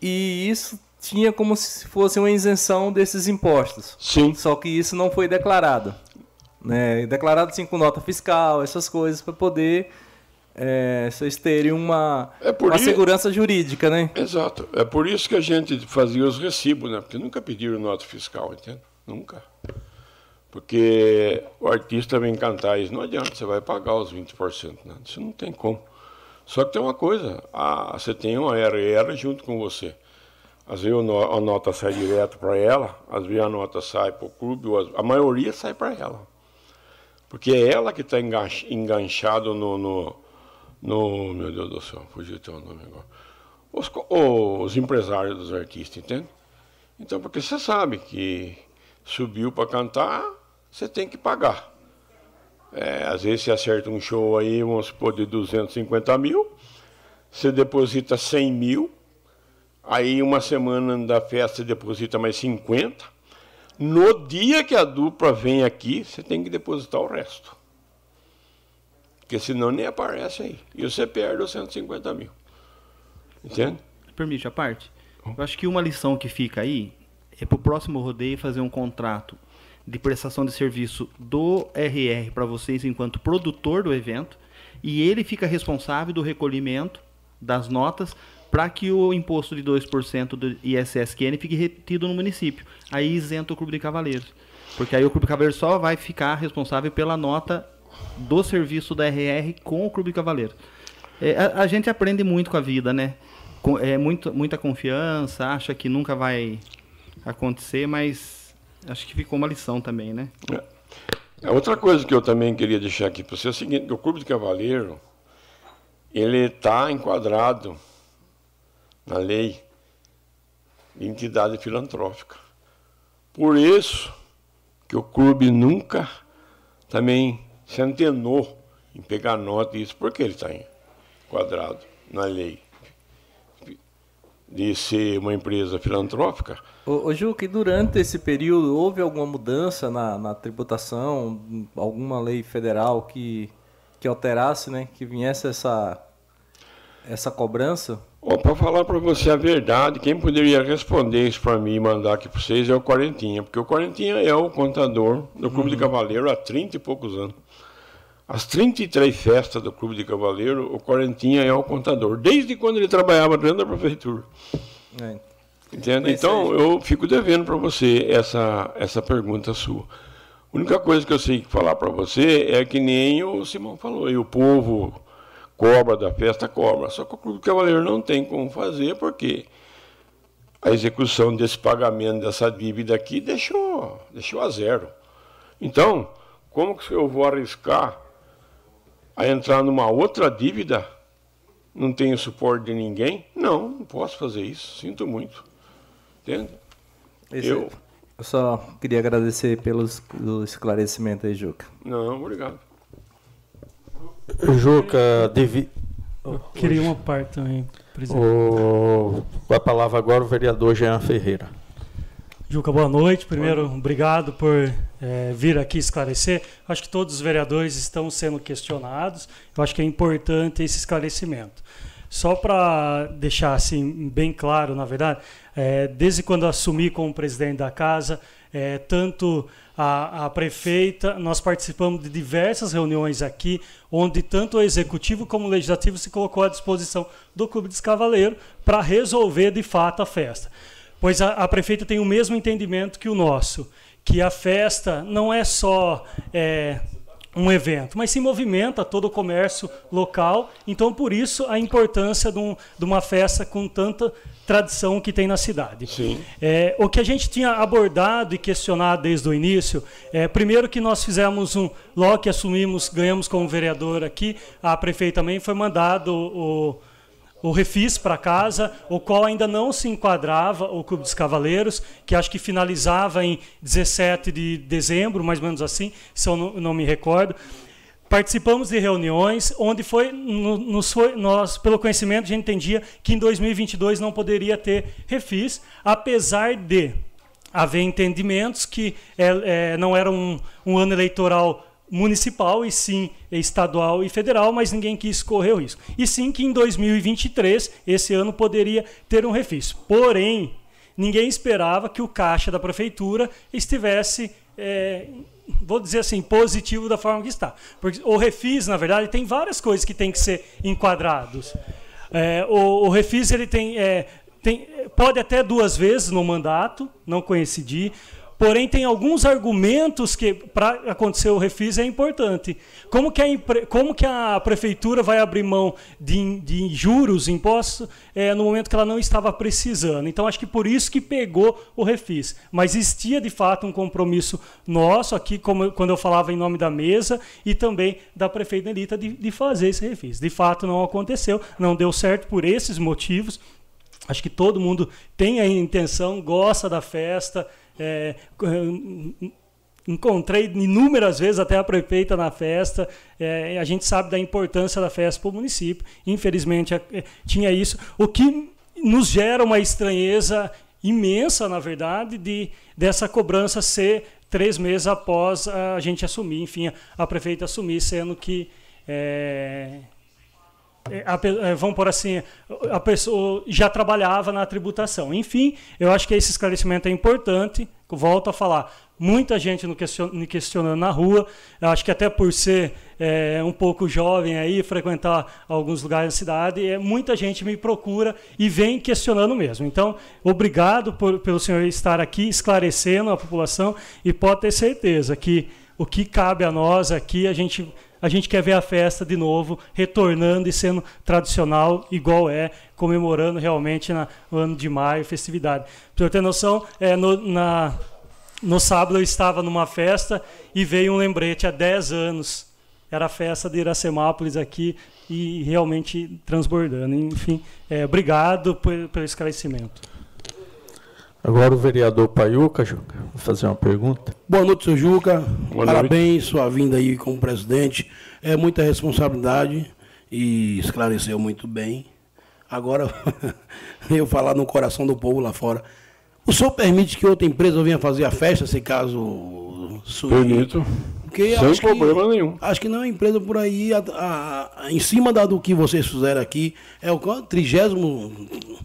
e isso tinha como se fosse uma isenção desses impostos. Sim. Só que isso não foi declarado. Né? Declarado assim com nota fiscal, essas coisas, para poder é, vocês terem uma, é uma isso... segurança jurídica, né? Exato. É por isso que a gente fazia os recibos, né? Porque nunca pediram nota fiscal, entende? Nunca. Porque o artista vem cantar isso, não adianta, você vai pagar os 20%, né? Isso não tem como. Só que tem uma coisa, a, você tem uma RR junto com você. Às vezes a nota sai direto para ela, às vezes a nota sai para o clube, a maioria sai para ela. Porque é ela que está enganchado no, no, no, Meu Deus do céu, fugiu o nome agora. Os, os empresários dos artistas, entende? Então, porque você sabe que subiu para cantar, você tem que pagar. É, às vezes você acerta um show aí, vamos supor, de 250 mil, você deposita 100 mil, aí uma semana da festa você deposita mais 50. No dia que a dupla vem aqui, você tem que depositar o resto. Porque senão nem aparece aí. E você perde os 150 mil. Entende? Permite a parte? Eu acho que uma lição que fica aí é para o próximo rodeio fazer um contrato de prestação de serviço do RR para vocês enquanto produtor do evento e ele fica responsável do recolhimento das notas para que o imposto de 2% do ISSQN fique retido no município. Aí isenta o Clube de Cavaleiros. Porque aí o Clube de Cavaleiros só vai ficar responsável pela nota do serviço da RR com o Clube de Cavaleiros. É, a, a, gente aprende muito com a vida, né? Com, é muito, muita confiança, acha que nunca vai acontecer, mas acho que ficou uma lição também, né? É. Outra coisa que eu também queria deixar aqui para você é o seguinte, o Clube de Cavaleiro, ele está enquadrado na lei de entidade filantrófica. Por isso que o clube nunca também se antenou em pegar nota disso, porque ele está enquadrado na lei de ser uma empresa filantrófica. Ô, ô Juca, e durante esse período houve alguma mudança na, na tributação, alguma lei federal que, que alterasse, né, que viesse essa, essa cobrança? Para falar para você a verdade, quem poderia responder isso para mim e mandar aqui para vocês é o Quarentinha, porque o Quarentinha é o contador do Clube uhum. de Cavaleiro há 30 e poucos anos. As 33 festas do Clube de Cavaleiro, o Quarentinha é o contador, desde quando ele trabalhava dentro da prefeitura. É. Entende? Então, eu fico devendo para você essa, essa pergunta sua. A única coisa que eu sei falar para você é que nem o Simão falou, e o povo cobra da festa, cobra. Só que o Clube Cavaleiro não tem como fazer, porque a execução desse pagamento dessa dívida aqui deixou, deixou a zero. Então, como que eu vou arriscar a entrar numa outra dívida? Não tenho suporte de ninguém? Não, não posso fazer isso. Sinto muito. Entende? Esse, eu... eu só queria agradecer pelo esclarecimento aí, Juca. Não, obrigado. Juca, devi... queria uma parte também, presidente. O... Com a palavra agora o vereador Jean Ferreira. Juca, boa noite. Primeiro, obrigado por é, vir aqui esclarecer. Acho que todos os vereadores estão sendo questionados. Eu acho que é importante esse esclarecimento. Só para deixar assim bem claro, na verdade, é, desde quando assumi como presidente da casa, é, tanto a, a, prefeita, nós participamos de diversas reuniões aqui, onde tanto o executivo como o legislativo se colocou à disposição do Clube dos Cavaleiros para resolver de fato a festa. Pois a, a, prefeita tem o mesmo entendimento que o nosso, que a festa não é só é, um evento, mas se movimenta todo o comércio local. Então, por isso, a importância de, um, de uma festa com tanta tradição que tem na cidade. É, o que a gente tinha abordado e questionado desde o início, é, primeiro que nós fizemos um, logo que assumimos, ganhamos como vereador aqui, a prefeita também foi mandado o, o refis para casa, o qual ainda não se enquadrava o Clube dos Cavaleiros, que acho que finalizava em 17 de dezembro, mais ou menos assim, se eu não, não me recordo. Participamos de reuniões onde foi, nos foi, nós, pelo conhecimento, a gente entendia que em 2022 não poderia ter refis, apesar de haver entendimentos que é, é, não era um, um ano eleitoral municipal e sim estadual e federal, mas ninguém quis correr o risco. E sim que em 2023, esse ano, poderia ter um refis. Porém, ninguém esperava que o caixa da prefeitura estivesse é, vou dizer assim, positivo da forma que está. Porque o refis, na verdade, tem várias coisas que tem que ser enquadrados. É, o, o, refis ele tem, é, tem, pode até duas vezes no mandato, não coincidir. Porém, tem alguns argumentos que, para acontecer o refis, é importante. Como que a, como que a prefeitura vai abrir mão de, de juros, impostos, é, no momento que ela não estava precisando? Então, acho que por isso que pegou o refis. Mas existia, de fato, um compromisso nosso aqui, como, quando eu falava em nome da mesa, e também da prefeita Elita, de, de fazer esse refis. De fato, não aconteceu, não deu certo por esses motivos. Acho que todo mundo tem a intenção, gosta da festa, é, encontrei inúmeras vezes até a prefeita na festa. É, a gente sabe da importância da festa para o município. Infelizmente, é, tinha isso. O que nos gera uma estranheza imensa, na verdade, de dessa cobrança ser três meses após a gente assumir, enfim, a prefeita assumir, sendo que é, é, é, vamos por assim, a pessoa já trabalhava na tributação. Enfim, eu acho que esse esclarecimento é importante. Volto a falar, muita gente me questionando na rua. Eu acho que até por ser é, um pouco jovem aí, frequentar alguns lugares da cidade, é, muita gente me procura e vem questionando mesmo. Então, obrigado por, pelo senhor estar aqui esclarecendo a população e pode ter certeza que o que cabe a nós aqui, a gente a gente quer ver a festa de novo, retornando e sendo tradicional, igual é, comemorando realmente na, no ano de maio, festividade. Para eu ter noção, é, no, na, no sábado eu estava numa festa e veio um lembrete há 10 anos. Era a festa de Iracemápolis aqui e realmente transbordando. Enfim, é, obrigado pelo esclarecimento. Agora o vereador Paiuca, Juca, vou fazer uma pergunta. Boa noite, seu Juca. Boa Parabéns, noite. sua vinda aí como presidente. É muita responsabilidade e esclareceu muito bem. Agora, eu falar no coração do povo lá fora. O senhor permite que outra empresa venha fazer a festa, se caso surgir? Permito. Porque Sem problema que, nenhum. Acho que não é uma empresa por aí, a, a, a, em cima da, do que vocês fizeram aqui, é o trigésimo...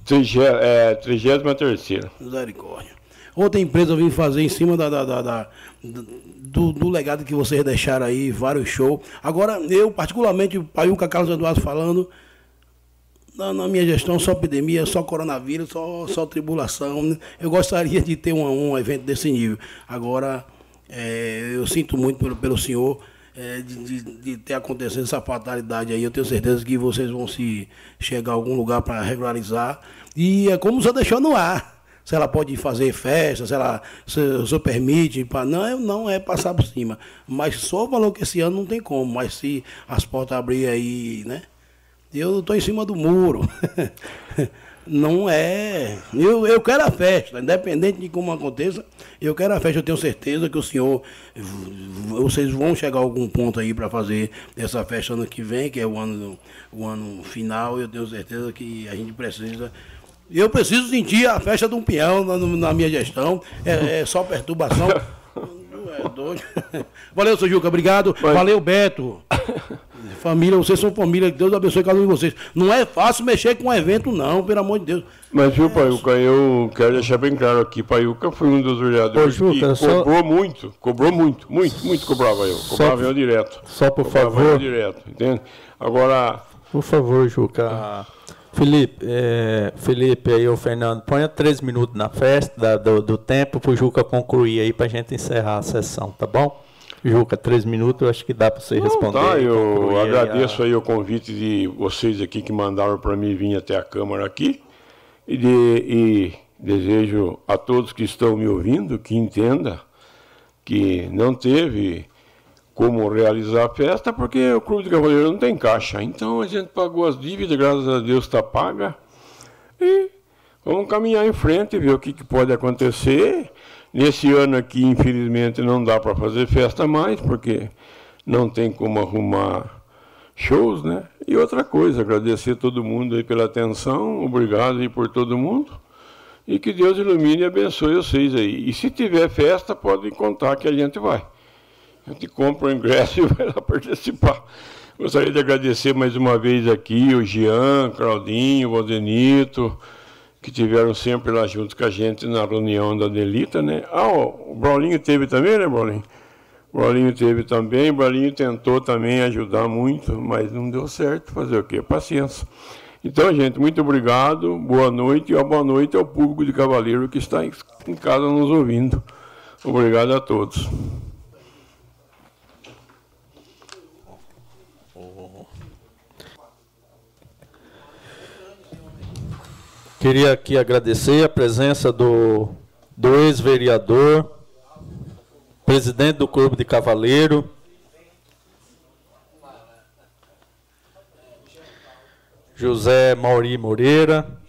Trigésimo, é, trigésima terceira. Misericórdia. Outra empresa vem fazer em cima da, da, da, da do, do, legado que vocês deixaram aí, vários shows. Agora, eu, particularmente, o Paiuca Carlos Eduardo falando, na, na, minha gestão, só epidemia, só coronavírus, só, só tribulação. Eu gostaria de ter um, um evento desse nível. Agora é, eu sinto muito pelo, pelo senhor é, de, de, de, ter acontecido essa fatalidade aí. Eu tenho certeza que vocês vão se chegar a algum lugar para regularizar. E é como senhor deixou no ar. Se ela pode fazer festa, se ela se, senhor permite. Pra, não, não é passar por cima. Mas só o valor que esse ano não tem como. Mas se as portas abrir aí, né? Eu estou em cima do muro. não é. Eu, eu quero a festa, independente de como aconteça, eu quero a festa. Eu tenho certeza que o senhor, vocês vão chegar a algum ponto aí para fazer essa festa ano que vem, que é o ano, o ano final. Eu tenho certeza que a gente precisa. Eu preciso sentir a festa de um peão na, na minha gestão. É, é só perturbação. É doido. Valeu, seu Juca, obrigado. Mas... Valeu, Beto. Família, vocês são família, Deus abençoe cada um de vocês. Não é fácil mexer com um evento, não, pelo amor de Deus. Mas, viu, Paiuca, eu quero deixar bem claro aqui, Paiuca foi um dos vereadores Juca, que cobrou só... muito, cobrou muito, muito, muito cobrava eu. Cobrava só, eu direto. Só por cobrava favor. Eu direto, entende? Agora. Por favor, Juca. Felipe, é, Felipe aí, o Fernando, ponha três minutos na festa da, do, do tempo para o Juca concluir aí para a gente encerrar a sessão, tá bom? Juca, três minutos, acho que dá para você Não, responder. Tá, eu agradeço aí, a... aí, o convite de vocês aqui que mandaram para mim vir até a Câmara aqui e, de, e desejo a todos que estão me ouvindo que entenda que não teve como realizar a festa porque o Clube de Cavaleiro não tem caixa. Então a gente pagou as dívidas, graças a Deus está paga e vamos caminhar em frente e ver o que, que pode acontecer Nesse ano aqui, infelizmente, não dá para fazer festa mais, porque não tem como arrumar shows, né? E outra coisa, agradecer a todo mundo aí pela atenção, obrigado aí por todo mundo. E que Deus ilumine e abençoe vocês aí. E se tiver festa, pode contar que a gente vai. A gente compra o ingresso e vai lá participar. Gostaria de agradecer mais uma vez aqui o Jean, Claudinho, o Valdenito, que tiveram sempre lá junto com a gente na reunião da Delita, né? Ah, o Braulinho teve também, né, Braulinho? O Braulinho teve também, o Braulinho tentou também ajudar muito, mas não deu certo. Fazer o quê? Paciência. Então, gente, muito obrigado, boa noite, e boa noite ao público de Cavaleiro que está em casa nos ouvindo. Obrigado a todos. Queria aqui agradecer a presença do, do ex-vereador, presidente do Clube de Cavaleiro, José Mauri Moreira,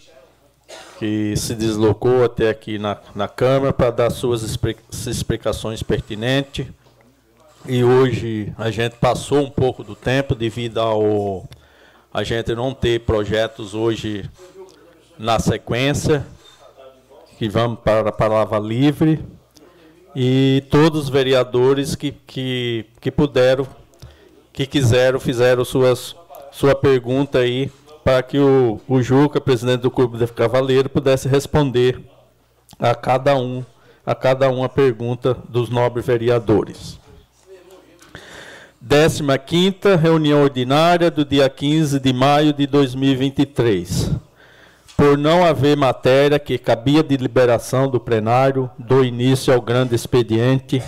que se deslocou até aqui na, na Câmara para dar suas explicações pertinentes. E hoje a gente passou um pouco do tempo devido ao a gente não ter projetos hoje na sequência, que vamos para a palavra livre, e todos os vereadores que, que, que puderam, que quiseram, fizeram suas, sua pergunta aí, para que o, o Juca, presidente do Clube de Cavaleiro, pudesse responder a cada um a cada uma pergunta dos nobres vereadores. 15ª reunião ordinária do dia 15 de maio de 2023. Por não haver matéria que cabia de liberação do plenário, dou início ao grande expediente,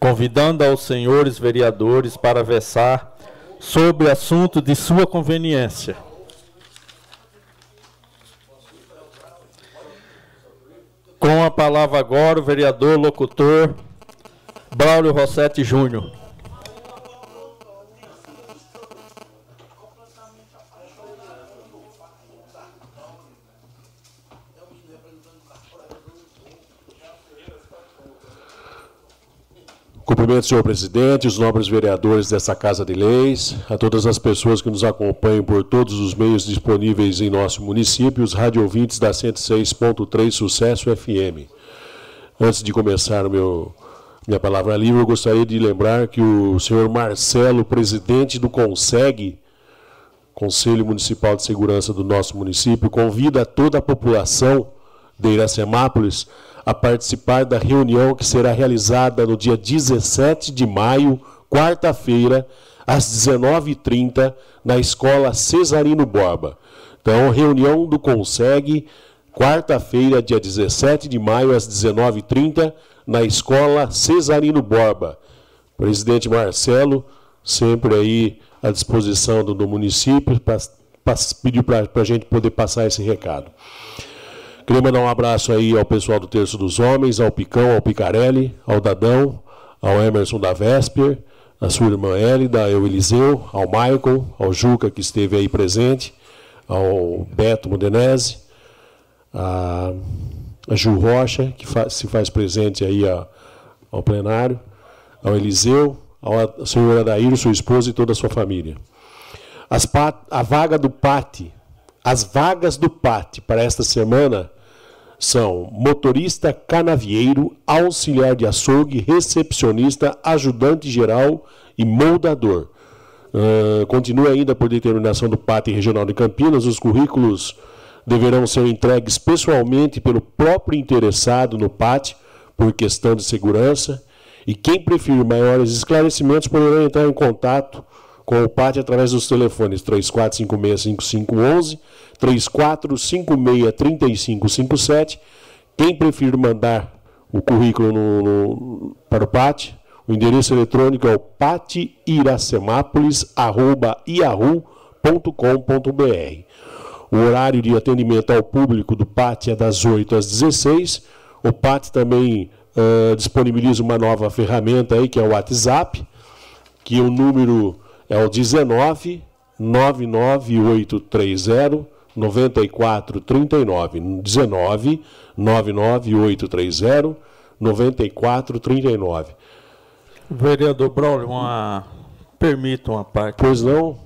convidando aos senhores vereadores para versar sobre assunto de sua conveniência. Com a palavra agora o vereador locutor Braulio Rossetti Júnior. Cumprimento, senhor presidente, os nobres vereadores dessa Casa de Leis, a todas as pessoas que nos acompanham por todos os meios disponíveis em nosso município, os radiovintes da 106.3 Sucesso FM. Antes de começar o meu, minha palavra livre, eu gostaria de lembrar que o senhor Marcelo, presidente do CONSEG, Conselho Municipal de Segurança do nosso município, convida toda a população de Iracemápolis a participar da reunião que será realizada no dia 17 de maio, quarta-feira, às 19h30, na Escola Cesarino Borba. Então, reunião do Conseg, quarta-feira, dia 17 de maio, às 19h30, na Escola Cesarino Borba. Presidente Marcelo, sempre aí à disposição do, do município, para pedir para a gente poder passar esse recado. Queria mandar um abraço aí ao pessoal do Terço dos Homens, ao Picão, ao Picarelli, ao Dadão, ao Emerson da Vesper, a sua irmã Elida, ao Eliseu, ao Michael, ao Juca, que esteve aí presente, ao Beto Modenese, a, a Ju Rocha, que fa se faz presente aí a, ao plenário, ao Eliseu, ao senhor Adair, sua esposa e toda a sua família. As a vaga do PAT, as vagas do PAT para esta semana são motorista canavieiro, auxiliar de açougue, recepcionista, ajudante geral e moldador. Uh, continua ainda por determinação do PAT Regional de Campinas, os currículos deverão ser entregues pessoalmente pelo próprio interessado no PAT, por questão de segurança, e quem preferir maiores esclarecimentos poderá entrar em contato com o PAT através dos telefones 34565511, 34563557. Quem preferir mandar o currículo no, no, para o PAT, o endereço eletrônico é o patiracemápolis.yahoo.com.br. O horário de atendimento ao público do PAT é das 8 às 16. O PAT também uh, disponibiliza uma nova ferramenta aí, que é o WhatsApp, que o número é o 19 99830 9439. 19 99830 9439. Vereador Braulio, uma... permita uma parte. Pois não?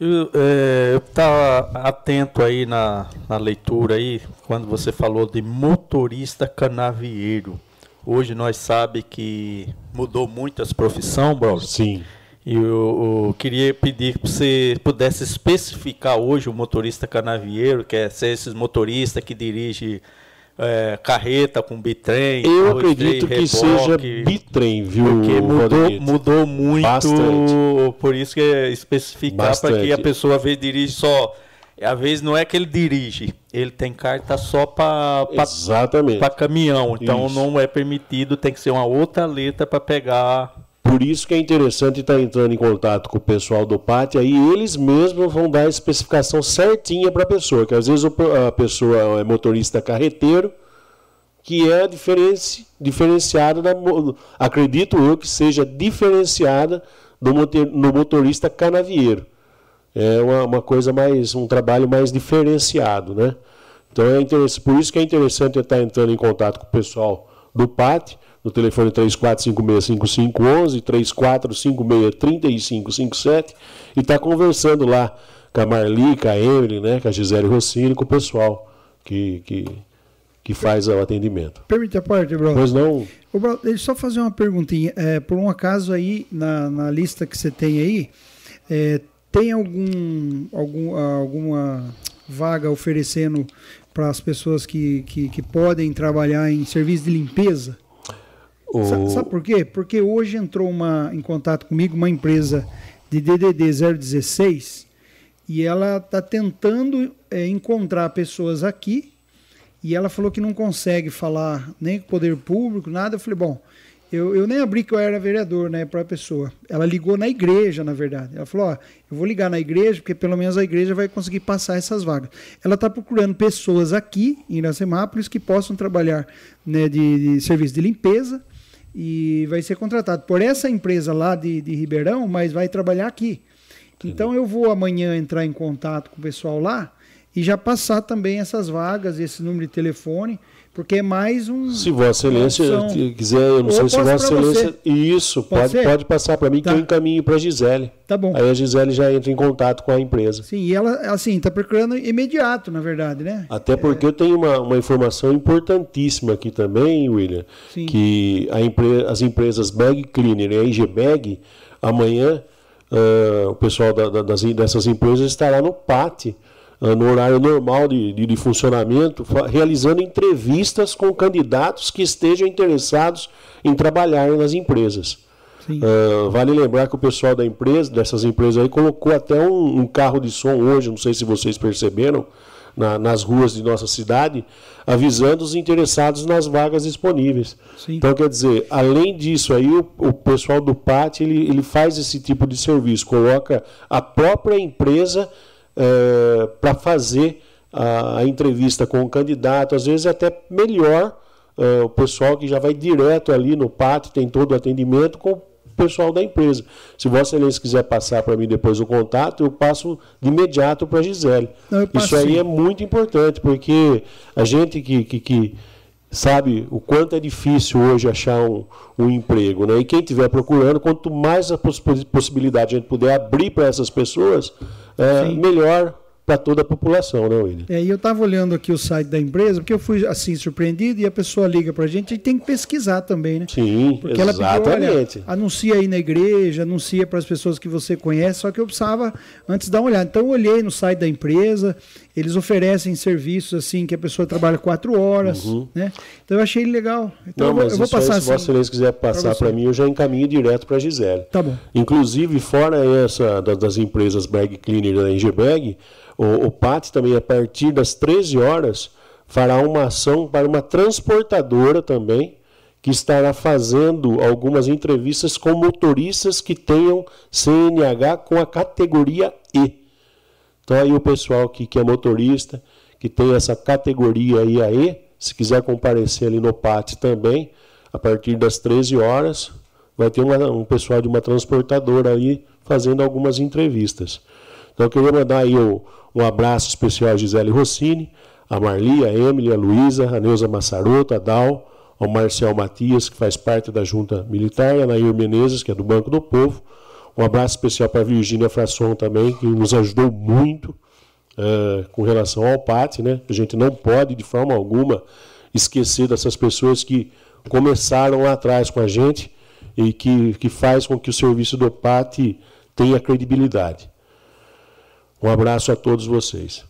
Eu é, estava atento aí na, na leitura aí, quando você falou de motorista canavieiro. Hoje nós sabemos que mudou muito as profissões, Braulio. Sim. E eu, eu, queria pedir que você pudesse especificar hoje o motorista canavieiro, que é ser esses motoristas que dirige é, carreta com bitrem. Eu acredito que seja bitrem, viu? Porque mudou, mudou muito. Bastante. Por isso que é especificar para que a pessoa vezes dirige só. Às vezes não é que ele dirige, ele tem carta só para caminhão. Então isso. não é permitido, tem que ser uma outra letra para pegar por isso que é interessante estar entrando em contato com o pessoal do PAT, aí eles mesmos vão dar a especificação certinha para a pessoa, que às vezes a pessoa é motorista carreteiro, que é diferenci, diferenciada, da, acredito eu que seja diferenciada do motorista canavieiro. É uma, uma, coisa mais, um trabalho mais diferenciado, né? Então é interessante, por isso que é interessante estar entrando em contato com o pessoal do PAT, no telefone 34565511, 34563557 e está conversando lá com a Marli, com a Emily, né, com a Gisele Rossini, com o pessoal que, que, que faz o atendimento. Permite a parte, Bruno? Pois não. Ô, Bruno, deixa eu só fazer uma perguntinha. É, por um acaso aí, na, na lista que você tem aí, é, tem algum, algum, alguma vaga oferecendo para as pessoas que, que, que, podem trabalhar em serviço de limpeza. O... Sabe, sabe, por quê? Porque hoje entrou uma, em contato comigo uma empresa de DDD 016 e ela está tentando é, encontrar pessoas aqui e ela falou que não consegue falar nem com o poder público, nada. Eu falei, bom, eu, eu nem abri que eu era vereador, né, para a pessoa. Ela ligou na igreja, na verdade. Ela falou: ó, eu vou ligar na igreja, porque pelo menos a igreja vai conseguir passar essas vagas. Ela está procurando pessoas aqui em Iracemápolis que possam trabalhar né, de, de serviço de limpeza e vai ser contratado por essa empresa lá de, de Ribeirão, mas vai trabalhar aqui. Então eu vou amanhã entrar em contato com o pessoal lá e já passar também essas vagas, esse número de telefone porque é mais um. Se Vossa Excelência quiser, eu não sei se Vossa Excelência. Você. Isso, pode, pode, pode, passar para mim tá. que eu encaminho para a Gisele. Tá bom. Aí a Gisele já entra em contato com a empresa. Sim, e ela, assim, está procurando imediato, na verdade, né? Até porque é... eu tenho uma, uma informação importantíssima aqui também, William, Sim. que a empre... as empresas Bag Cleaner e a IG Bag, amanhã, uh, o pessoal da, da, das, dessas empresas estará no PAT no horário normal de, de, de, funcionamento, realizando entrevistas com candidatos que estejam interessados em trabalhar nas empresas. Uh, vale lembrar que o pessoal da empresa, dessas empresas aí, colocou até um, um carro de som hoje, não sei se vocês perceberam, na, nas ruas de nossa cidade, avisando os interessados nas vagas disponíveis. Sim. Então, quer dizer, além disso aí, o, o pessoal do PAT ele, ele faz esse tipo de serviço, coloca a própria empresa é, para fazer a, a, entrevista com o candidato, às vezes é até melhor é, o pessoal que já vai direto ali no pátio, tem todo o atendimento com o pessoal da empresa. Se Vossa Excelência quiser passar para mim depois o contato, eu passo de imediato para a Gisele. Não, Isso aí é muito importante, porque a gente que, que, que sabe o quanto é difícil hoje achar um, um emprego. Né? E quem estiver procurando, quanto mais a possibilidade a gente puder abrir para essas pessoas, é, melhor para toda a população, né, William? É, e eu estava olhando aqui o site da empresa, porque eu fui assim surpreendido e a pessoa liga para a gente e tem que pesquisar também, né? Sim, porque exatamente. Ela pediu, olha, anuncia aí na igreja, anuncia para as pessoas que você conhece, só que eu precisava antes dar uma olhada. Então eu olhei no site da empresa, eles oferecem serviços assim que a pessoa trabalha quatro horas, uhum. né? Então eu achei legal. Então Não, eu, mas eu vou passar aí, se assim, Vossa quiser passar para mim, eu já encaminho direto para a Gisele. Tá bom. Inclusive, fora essa das empresas Bag Cleaner da Engebag, o, o PAT também, a partir das 13 horas, fará uma ação para uma transportadora também, que estará fazendo algumas entrevistas com motoristas que tenham CNH com a categoria E. Então aí o pessoal que, que é motorista, que tem essa categoria IAE, se quiser comparecer ali no PAT também, a partir das 13 horas, vai ter uma, um pessoal de uma transportadora aí fazendo algumas entrevistas. Então eu queria mandar aí um, um abraço especial a Gisele Rossini, a Marli, a Emily, a Luísa, a Neuza Massaroto, a Dal, ao Marcel Matias, que faz parte da Junta Militar, e a Nair Menezes, que é do Banco do Povo, um abraço especial para a Virgínia Frasson também, que nos ajudou muito uh, com relação ao PAT. Né? A gente não pode, de forma alguma, esquecer dessas pessoas que começaram lá atrás com a gente e que, que faz com que o serviço do PAT tenha credibilidade. Um abraço a todos vocês.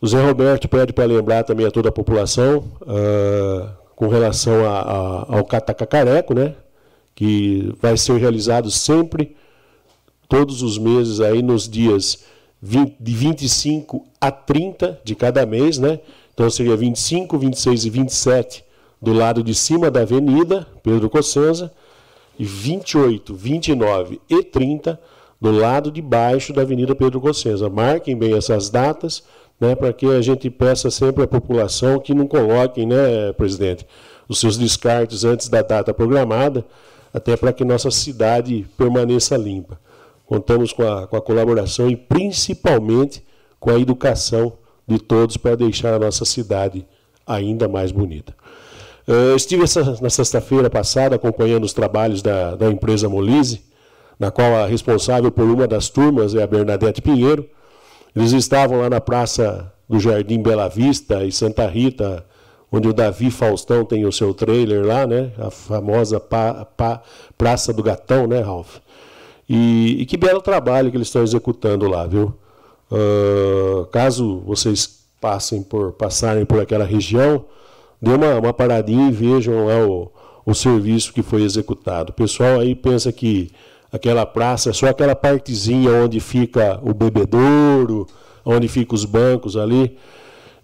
O Zé Roberto pede para lembrar também a toda a população uh, com relação a, a, ao Catacacareco, né? que vai ser realizado sempre todos os meses aí nos dias 20, de 25 a 30 de cada mês, né? Então seria 25, 26 e 27 do lado de cima da avenida Pedro Cossenza e 28, 29 e 30 do lado de baixo da Avenida Pedro Cossenza. Marquem bem essas datas, né, para que a gente peça sempre à população que não coloquem, né, presidente, os seus descartes antes da data programada, até para que nossa cidade permaneça limpa. Contamos com a, com a colaboração e principalmente com a educação de todos para deixar a nossa cidade ainda mais bonita. Eu estive essa, na sexta-feira passada acompanhando os trabalhos da, da empresa Molise, na qual a responsável por uma das turmas é a Bernadette Pinheiro. Eles estavam lá na Praça do Jardim Bela Vista e Santa Rita, onde o Davi Faustão tem o seu trailer lá, né? A famosa pa, pa, Praça do Gatão, né, Ralph? E, e, que belo trabalho que eles estão executando lá, viu? Uh, caso vocês passem por passarem por aquela região, dê uma, uma paradinha e vejam lá o, o serviço que foi executado. O pessoal aí pensa que aquela praça é só aquela partezinha onde fica o bebedouro, onde ficam os bancos ali.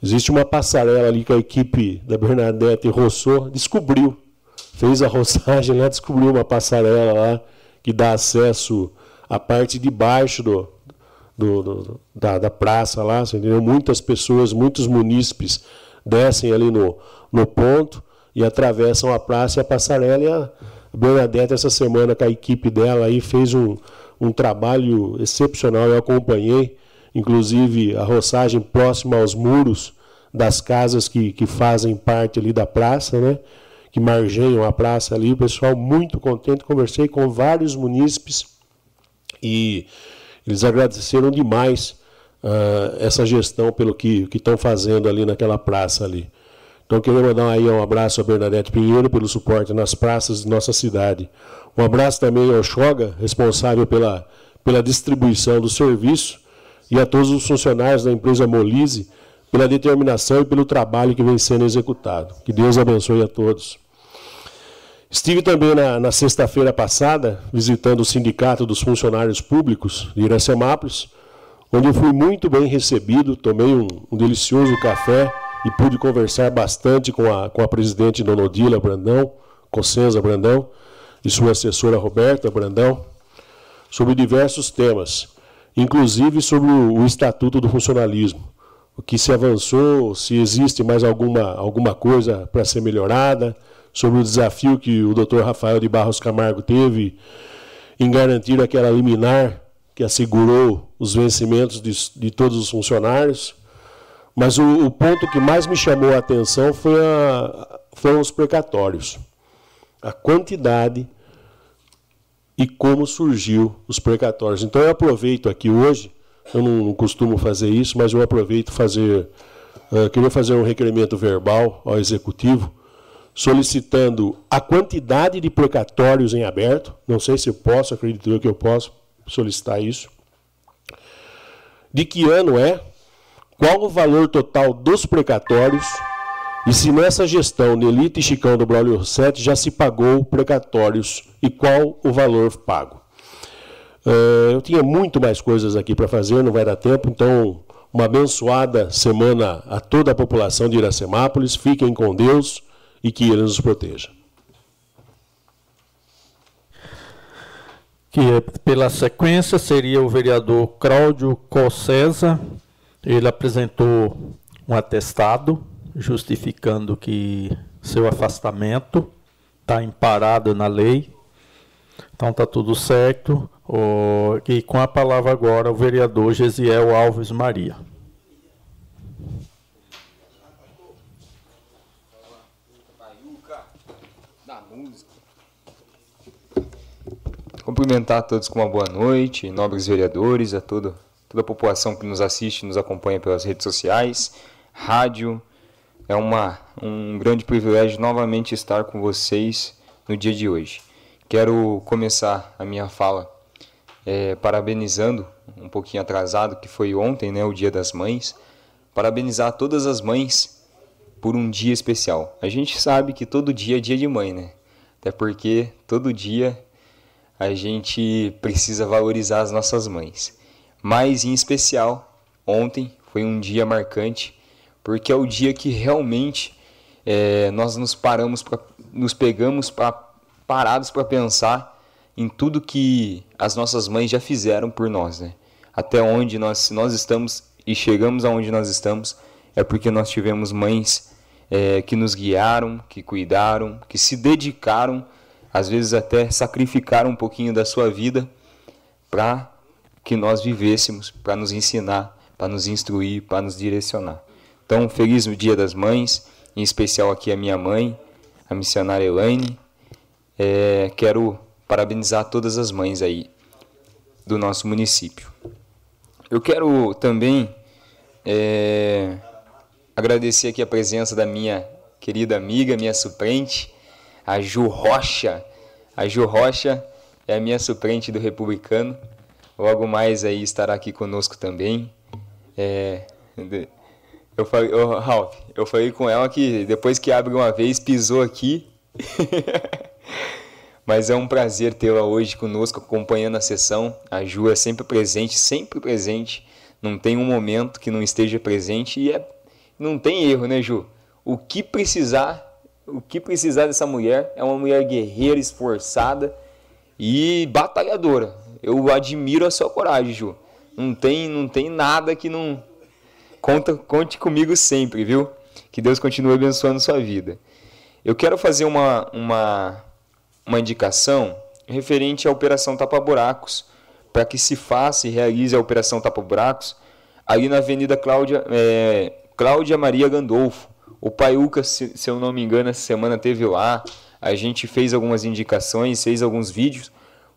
Existe uma passarela ali que a equipe da Bernadette roçou, descobriu. Fez a roçagem lá, descobriu uma passarela lá que dá acesso à parte de baixo do, do, do da, da, praça lá? Muitas pessoas, muitos munícipes descem ali no, no ponto e atravessam a praça e a passarela. E a Bernadette, essa semana, com a equipe dela, aí, fez um, um trabalho excepcional. Eu acompanhei, inclusive, a roçagem próxima aos muros das casas que, que fazem parte ali da praça, né? Que margeiam a praça ali. O pessoal muito contente. Conversei com vários munícipes e eles agradeceram demais uh, essa gestão pelo que estão fazendo ali naquela praça ali. Então, queria mandar aí um abraço a Bernadette Pinheiro pelo suporte nas praças de nossa cidade. Um abraço também ao Choga, responsável pela, pela distribuição do serviço, e a todos os funcionários da empresa Molise pela determinação e pelo trabalho que vem sendo executado. Que Deus abençoe a todos. Estive também na, na sexta-feira passada visitando o Sindicato dos Funcionários Públicos de Iracemápolis, onde eu fui muito bem recebido, tomei um, um delicioso café e pude conversar bastante com a, com a presidente Dona Odila Brandão, Cossenza Brandão, e sua assessora Roberta Brandão, sobre diversos temas, inclusive sobre o, o Estatuto do Funcionalismo, o que se avançou, se existe mais alguma, alguma coisa para ser melhorada, sobre o desafio que o doutor Rafael de Barros Camargo teve em garantir aquela liminar que assegurou os vencimentos de, de todos os funcionários, mas o, o, ponto que mais me chamou a atenção foi a, foram os precatórios. A quantidade e como surgiu os precatórios. Então eu aproveito aqui hoje, eu não, não costumo fazer isso, mas eu aproveito fazer, uh, queria fazer um requerimento verbal ao executivo, solicitando a quantidade de precatórios em aberto. Não sei se eu posso, acredito eu que eu posso solicitar isso. De que ano é? qual o valor total dos precatórios e se nessa gestão Nelita e Chicão do Braulio Rossetti já se pagou precatórios e qual o valor pago. Uh, eu tinha muito mais coisas aqui para fazer, não vai dar tempo, então uma abençoada semana a toda a população de Iracemápolis. Fiquem com Deus e que Ele nos proteja. Que pela sequência seria o vereador Cláudio Cossesa ele apresentou um atestado justificando que seu afastamento está imparado na lei. Então está tudo certo. E com a palavra agora o vereador Gesiel Alves Maria. Cumprimentar a todos com uma boa noite, nobres vereadores, a todo toda a população que nos assiste, nos acompanha pelas redes sociais, rádio. É uma, um grande privilégio novamente estar com vocês no dia de hoje. Quero começar a minha fala é, parabenizando, um pouquinho atrasado, que foi ontem, né, o Dia das Mães, parabenizar todas as mães por um dia especial. A gente sabe que todo dia é dia de mãe, né? Até porque todo dia a gente precisa valorizar as nossas mães mas em especial ontem foi um dia marcante porque é o dia que realmente é, nós nos paramos pra, nos pegamos pra, parados para pensar em tudo que as nossas mães já fizeram por nós, né? Até onde nós nós estamos e chegamos aonde nós estamos é porque nós tivemos mães é, que nos guiaram, que cuidaram, que se dedicaram, às vezes até sacrificaram um pouquinho da sua vida para que nós vivêssemos para nos ensinar, para nos instruir, para nos direcionar. Então, feliz no Dia das Mães, em especial aqui a minha mãe, a missionária Elaine. É, quero parabenizar todas as mães aí do nosso município. Eu quero também é, agradecer aqui a presença da minha querida amiga, minha suplente, a Ju Rocha. A Ju Rocha é a minha suplente do Republicano. Logo mais aí estará aqui conosco também. É, eu falei, oh, Ralph, eu falei com ela que depois que abre uma vez, pisou aqui. Mas é um prazer tê-la hoje conosco, acompanhando a sessão. A Ju é sempre presente, sempre presente. Não tem um momento que não esteja presente e é, não tem erro, né, Ju? O que precisar, o que precisar dessa mulher é uma mulher guerreira, esforçada e batalhadora. Eu admiro a sua coragem, Ju. Não tem, não tem nada que não conta, conte comigo sempre, viu? Que Deus continue abençoando sua vida. Eu quero fazer uma, uma, uma indicação referente à Operação Tapa Buracos, para que se faça e realize a Operação Tapa Buracos ali na Avenida Cláudia, é, Cláudia Maria Gandolfo. O Paiuca, se, se eu não me engano, essa semana teve lá. A gente fez algumas indicações, fez alguns vídeos.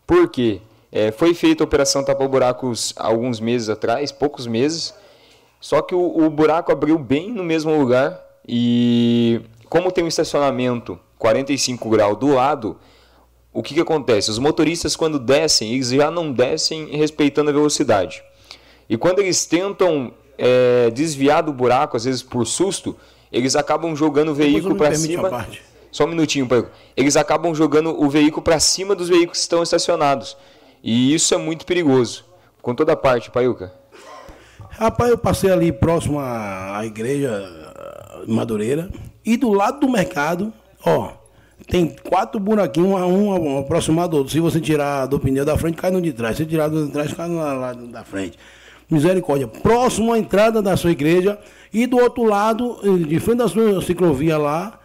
Por quê? É, foi feita a Operação Tapa Buracos alguns meses atrás, poucos meses. Só que o, o buraco abriu bem no mesmo lugar e como tem um estacionamento 45 graus do lado, o que, que acontece? Os motoristas, quando descem, eles já não descem respeitando a velocidade. E quando eles tentam é, desviar do buraco, às vezes por susto, eles acabam jogando o veículo para cima. Só um minutinho, Paiuca. Eles acabam jogando o veículo para cima dos veículos que estão estacionados. E isso é muito perigoso. Com toda a parte, Paiuca. Rapaz, eu passei ali próximo à, à igreja Madureira. E do lado do mercado, ó, tem quatro buraquinhos, um, um aproximado do outro. Se você tirar do pneu da frente, cai no de trás. Se tirar do de trás, cai no lado da frente. Misericórdia. Próximo à entrada da sua igreja. E do outro lado, de frente da sua ciclovia lá,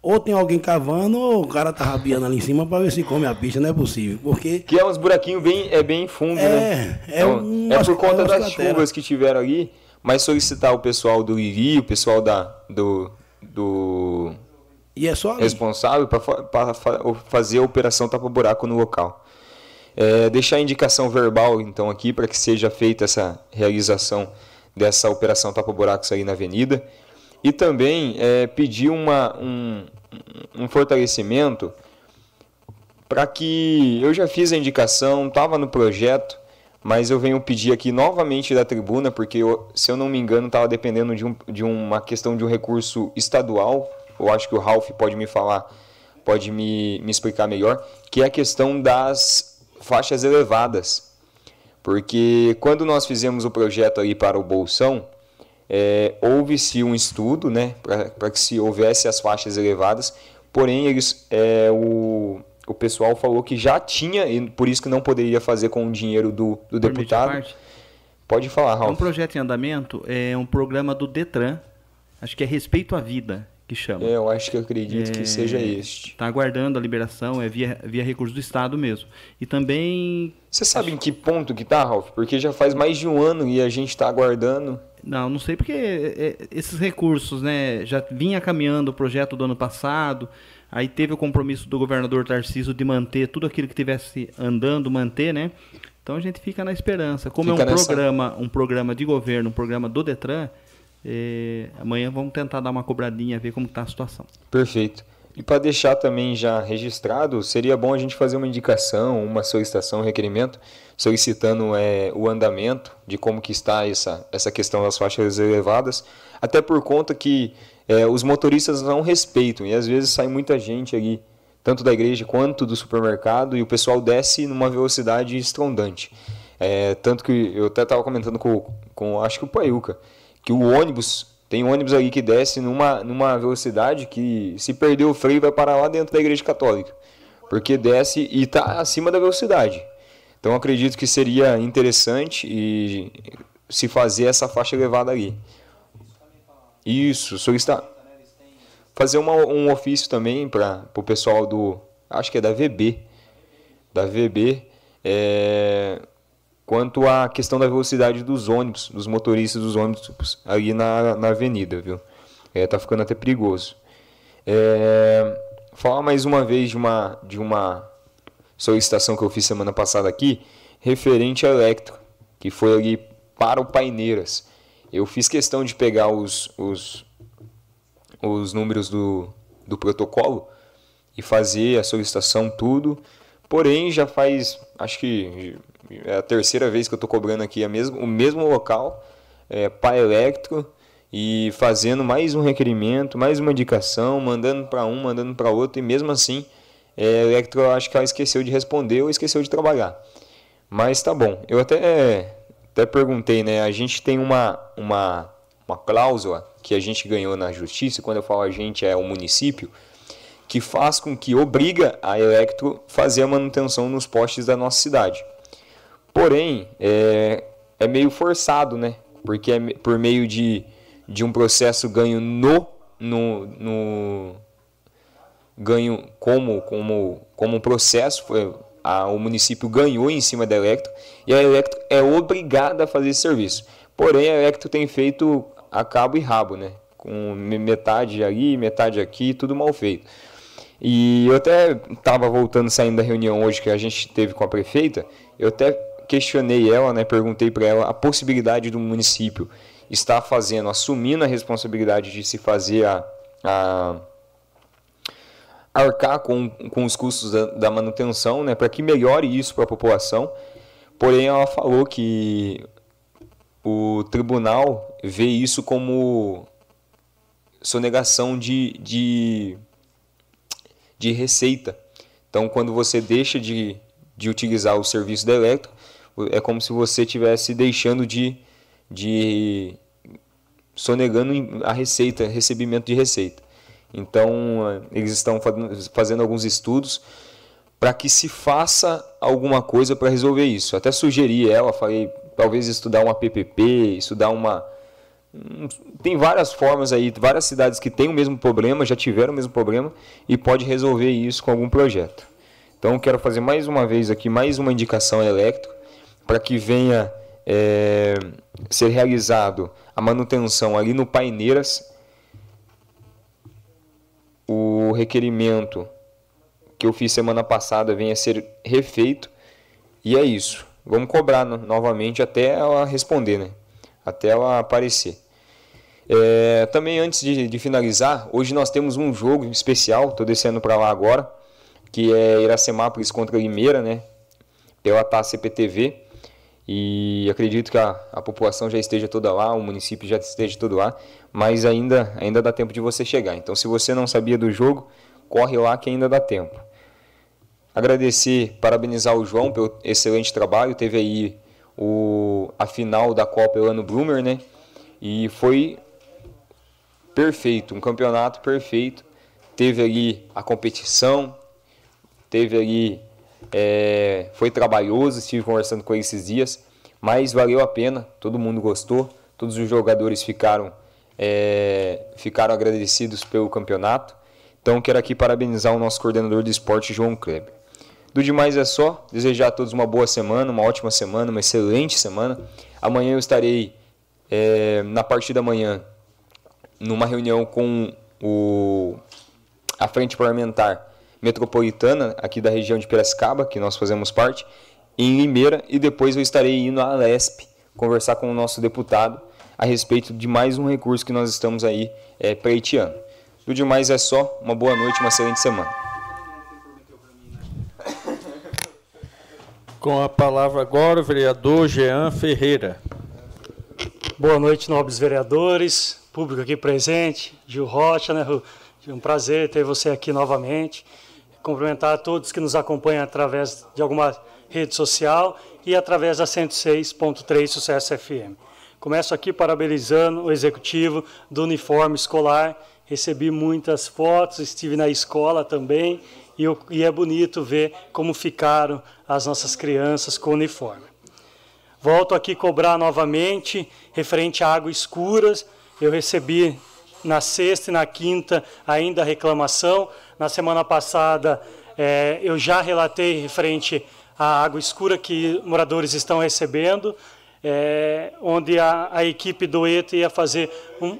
ou tem alguém cavando, ou o cara tá rabiando ali em cima para ver se come a pista, não é possível. Porque. Que é uns buraquinhos bem, é bem fundo, é, né? É, então, um, é por conta das chuvas que tiveram ali, mas solicitar o pessoal do Iri, o pessoal da, do, do e é só ali. responsável para fazer a operação tapa-buraco no local. É, deixar a indicação verbal, então, aqui, para que seja feita essa realização dessa operação tapa-buracos aí na avenida. E também é, pedir uma, um, um fortalecimento para que eu já fiz a indicação, estava no projeto, mas eu venho pedir aqui novamente da tribuna, porque eu, se eu não me engano estava dependendo de, um, de uma questão de um recurso estadual, eu acho que o Ralph pode me falar, pode me, me explicar melhor, que é a questão das faixas elevadas. Porque quando nós fizemos o projeto ali para o Bolsão, é, houve-se um estudo né, para que se houvesse as faixas elevadas, porém eles, é, o, o pessoal falou que já tinha, e por isso que não poderia fazer com o dinheiro do, do deputado. Pode falar, Ralf. É um projeto em andamento, é um programa do Detran, acho que é Respeito à Vida que chama. É, eu acho que eu acredito é, que seja este. Está aguardando a liberação, é via, via recurso do Estado mesmo. E também... Você sabe acho... em que ponto que tá, Ralf? Porque já faz mais de um ano e a gente está aguardando... Não, não sei porque é, esses recursos, né, já vinha caminhando o projeto do ano passado, aí teve o compromisso do governador Tarcísio de manter tudo aquilo que tivesse andando, manter, né? Então a gente fica na esperança. Como fica é um nessa... programa, um programa de governo, um programa do Detran, eh, amanhã vamos tentar dar uma cobradinha, ver como está a situação. Perfeito. E para deixar também já registrado, seria bom a gente fazer uma indicação, uma solicitação, um requerimento, solicitando é, o andamento de como que está essa, essa questão das faixas elevadas, até por conta que é, os motoristas não respeitam e às vezes sai muita gente ali, tanto da igreja quanto do supermercado, e o pessoal desce numa velocidade estrondante. É, tanto que eu até estava comentando com, com, acho que o Paiuca, que o ônibus tem ônibus aí que desce numa, numa velocidade que, se perder o freio, vai parar lá dentro da igreja católica. Porque desce e está acima da velocidade. Então acredito que seria interessante e se fazer essa faixa elevada ali. Isso, solicitar. Fazer uma, um ofício também para o pessoal do. Acho que é da VB. Da VB. É, quanto à questão da velocidade dos ônibus, dos motoristas dos ônibus ali na, na avenida, viu? É, tá ficando até perigoso. É, falar mais uma vez de uma, de uma solicitação que eu fiz semana passada aqui, referente a Electro, que foi ali para o Paineiras. Eu fiz questão de pegar os, os, os números do, do protocolo e fazer a solicitação, tudo. Porém, já faz, acho que é a terceira vez que eu estou cobrando aqui a mesmo, o mesmo local. é, para Electro e fazendo mais um requerimento, mais uma indicação, mandando para um, mandando para outro, e mesmo assim, é, Electro acho que ela esqueceu de responder ou esqueceu de trabalhar. Mas tá bom. Eu até, até perguntei, né? A gente tem uma, uma, uma cláusula que a gente ganhou na justiça, quando eu falo a gente é o município, que faz com que obriga a Electro fazer a manutenção nos postes da nossa cidade. Porém, é, é meio forçado, né? Porque é por meio de, de um processo ganho no, no, no ganho como como como um processo foi a, o município ganhou em cima da Electro e a Electro é obrigada a fazer esse serviço. Porém, a Electro tem feito a cabo e rabo, né? Com metade ali, metade aqui, tudo mal feito. E eu até estava voltando, saindo da reunião hoje que a gente teve com a prefeita, eu até questionei ela, né, perguntei para ela a possibilidade do município estar fazendo, assumindo a responsabilidade de se fazer a, a arcar com, com os custos da, da manutenção, né, para que melhore isso para a população. Porém, ela falou que o tribunal vê isso como sonegação de, de, de receita. Então, quando você deixa de, de utilizar o serviço da Electro, é como se você estivesse deixando de, de sonegando a receita, recebimento de receita. Então, eles estão fazendo alguns estudos para que se faça alguma coisa para resolver isso. Até sugeri ela, falei, talvez estudar uma PPP, estudar uma tem várias formas aí, várias cidades que têm o mesmo problema, já tiveram o mesmo problema e pode resolver isso com algum projeto. Então quero fazer mais uma vez aqui mais uma indicação elétrica para que venha é, ser realizado a manutenção ali no Paineiras o requerimento que eu fiz semana passada venha ser refeito. E é isso. Vamos cobrar novamente até ela responder, né? Até ela aparecer. É, também antes de, de, finalizar, hoje nós temos um jogo especial, estou descendo para lá agora, que é Iracemápolis contra Limeira, né? Pela Taça CPTV. E acredito que a, a população já esteja toda lá, o município já esteja todo lá, mas ainda, ainda dá tempo de você chegar. Então, se você não sabia do jogo, corre lá que ainda dá tempo. Agradecer, parabenizar o João pelo excelente trabalho. Teve aí o, a final da Copa Elano Bloomer, né? E foi perfeito, um campeonato perfeito. Teve ali a competição, teve ali. É, foi trabalhoso, estive conversando com ele esses dias, mas valeu a pena, todo mundo gostou, todos os jogadores ficaram, é, ficaram agradecidos pelo campeonato. Então quero aqui parabenizar o nosso coordenador de esporte, João Kleber. Do demais é só, desejar a todos uma boa semana, uma ótima semana, uma excelente semana. Amanhã eu estarei é, na parte da manhã numa reunião com o, a Frente Parlamentar Metropolitana aqui da região de Piracicaba, que nós fazemos parte, em Limeira, e depois eu estarei indo à Lesp conversar com o nosso deputado a respeito de mais um recurso que nós estamos aí é. Do demais é só, uma boa noite, uma excelente semana. Com a palavra agora o vereador Jean Ferreira. Boa noite, nobres vereadores, público aqui presente, Gil Rocha, né? É um prazer ter você aqui novamente. Cumprimentar a todos que nos acompanham através de alguma rede social e através da 106.3 Sucesso FM. Começo aqui parabenizando o executivo do uniforme escolar. Recebi muitas fotos, estive na escola também e, e é bonito ver como ficaram as nossas crianças com o uniforme. Volto aqui cobrar novamente, referente a águas escuras. Eu recebi na sexta e na quinta ainda reclamação. Na semana passada é, eu já relatei referente à água escura que moradores estão recebendo, é, onde a, a, equipe do ETA ia fazer um,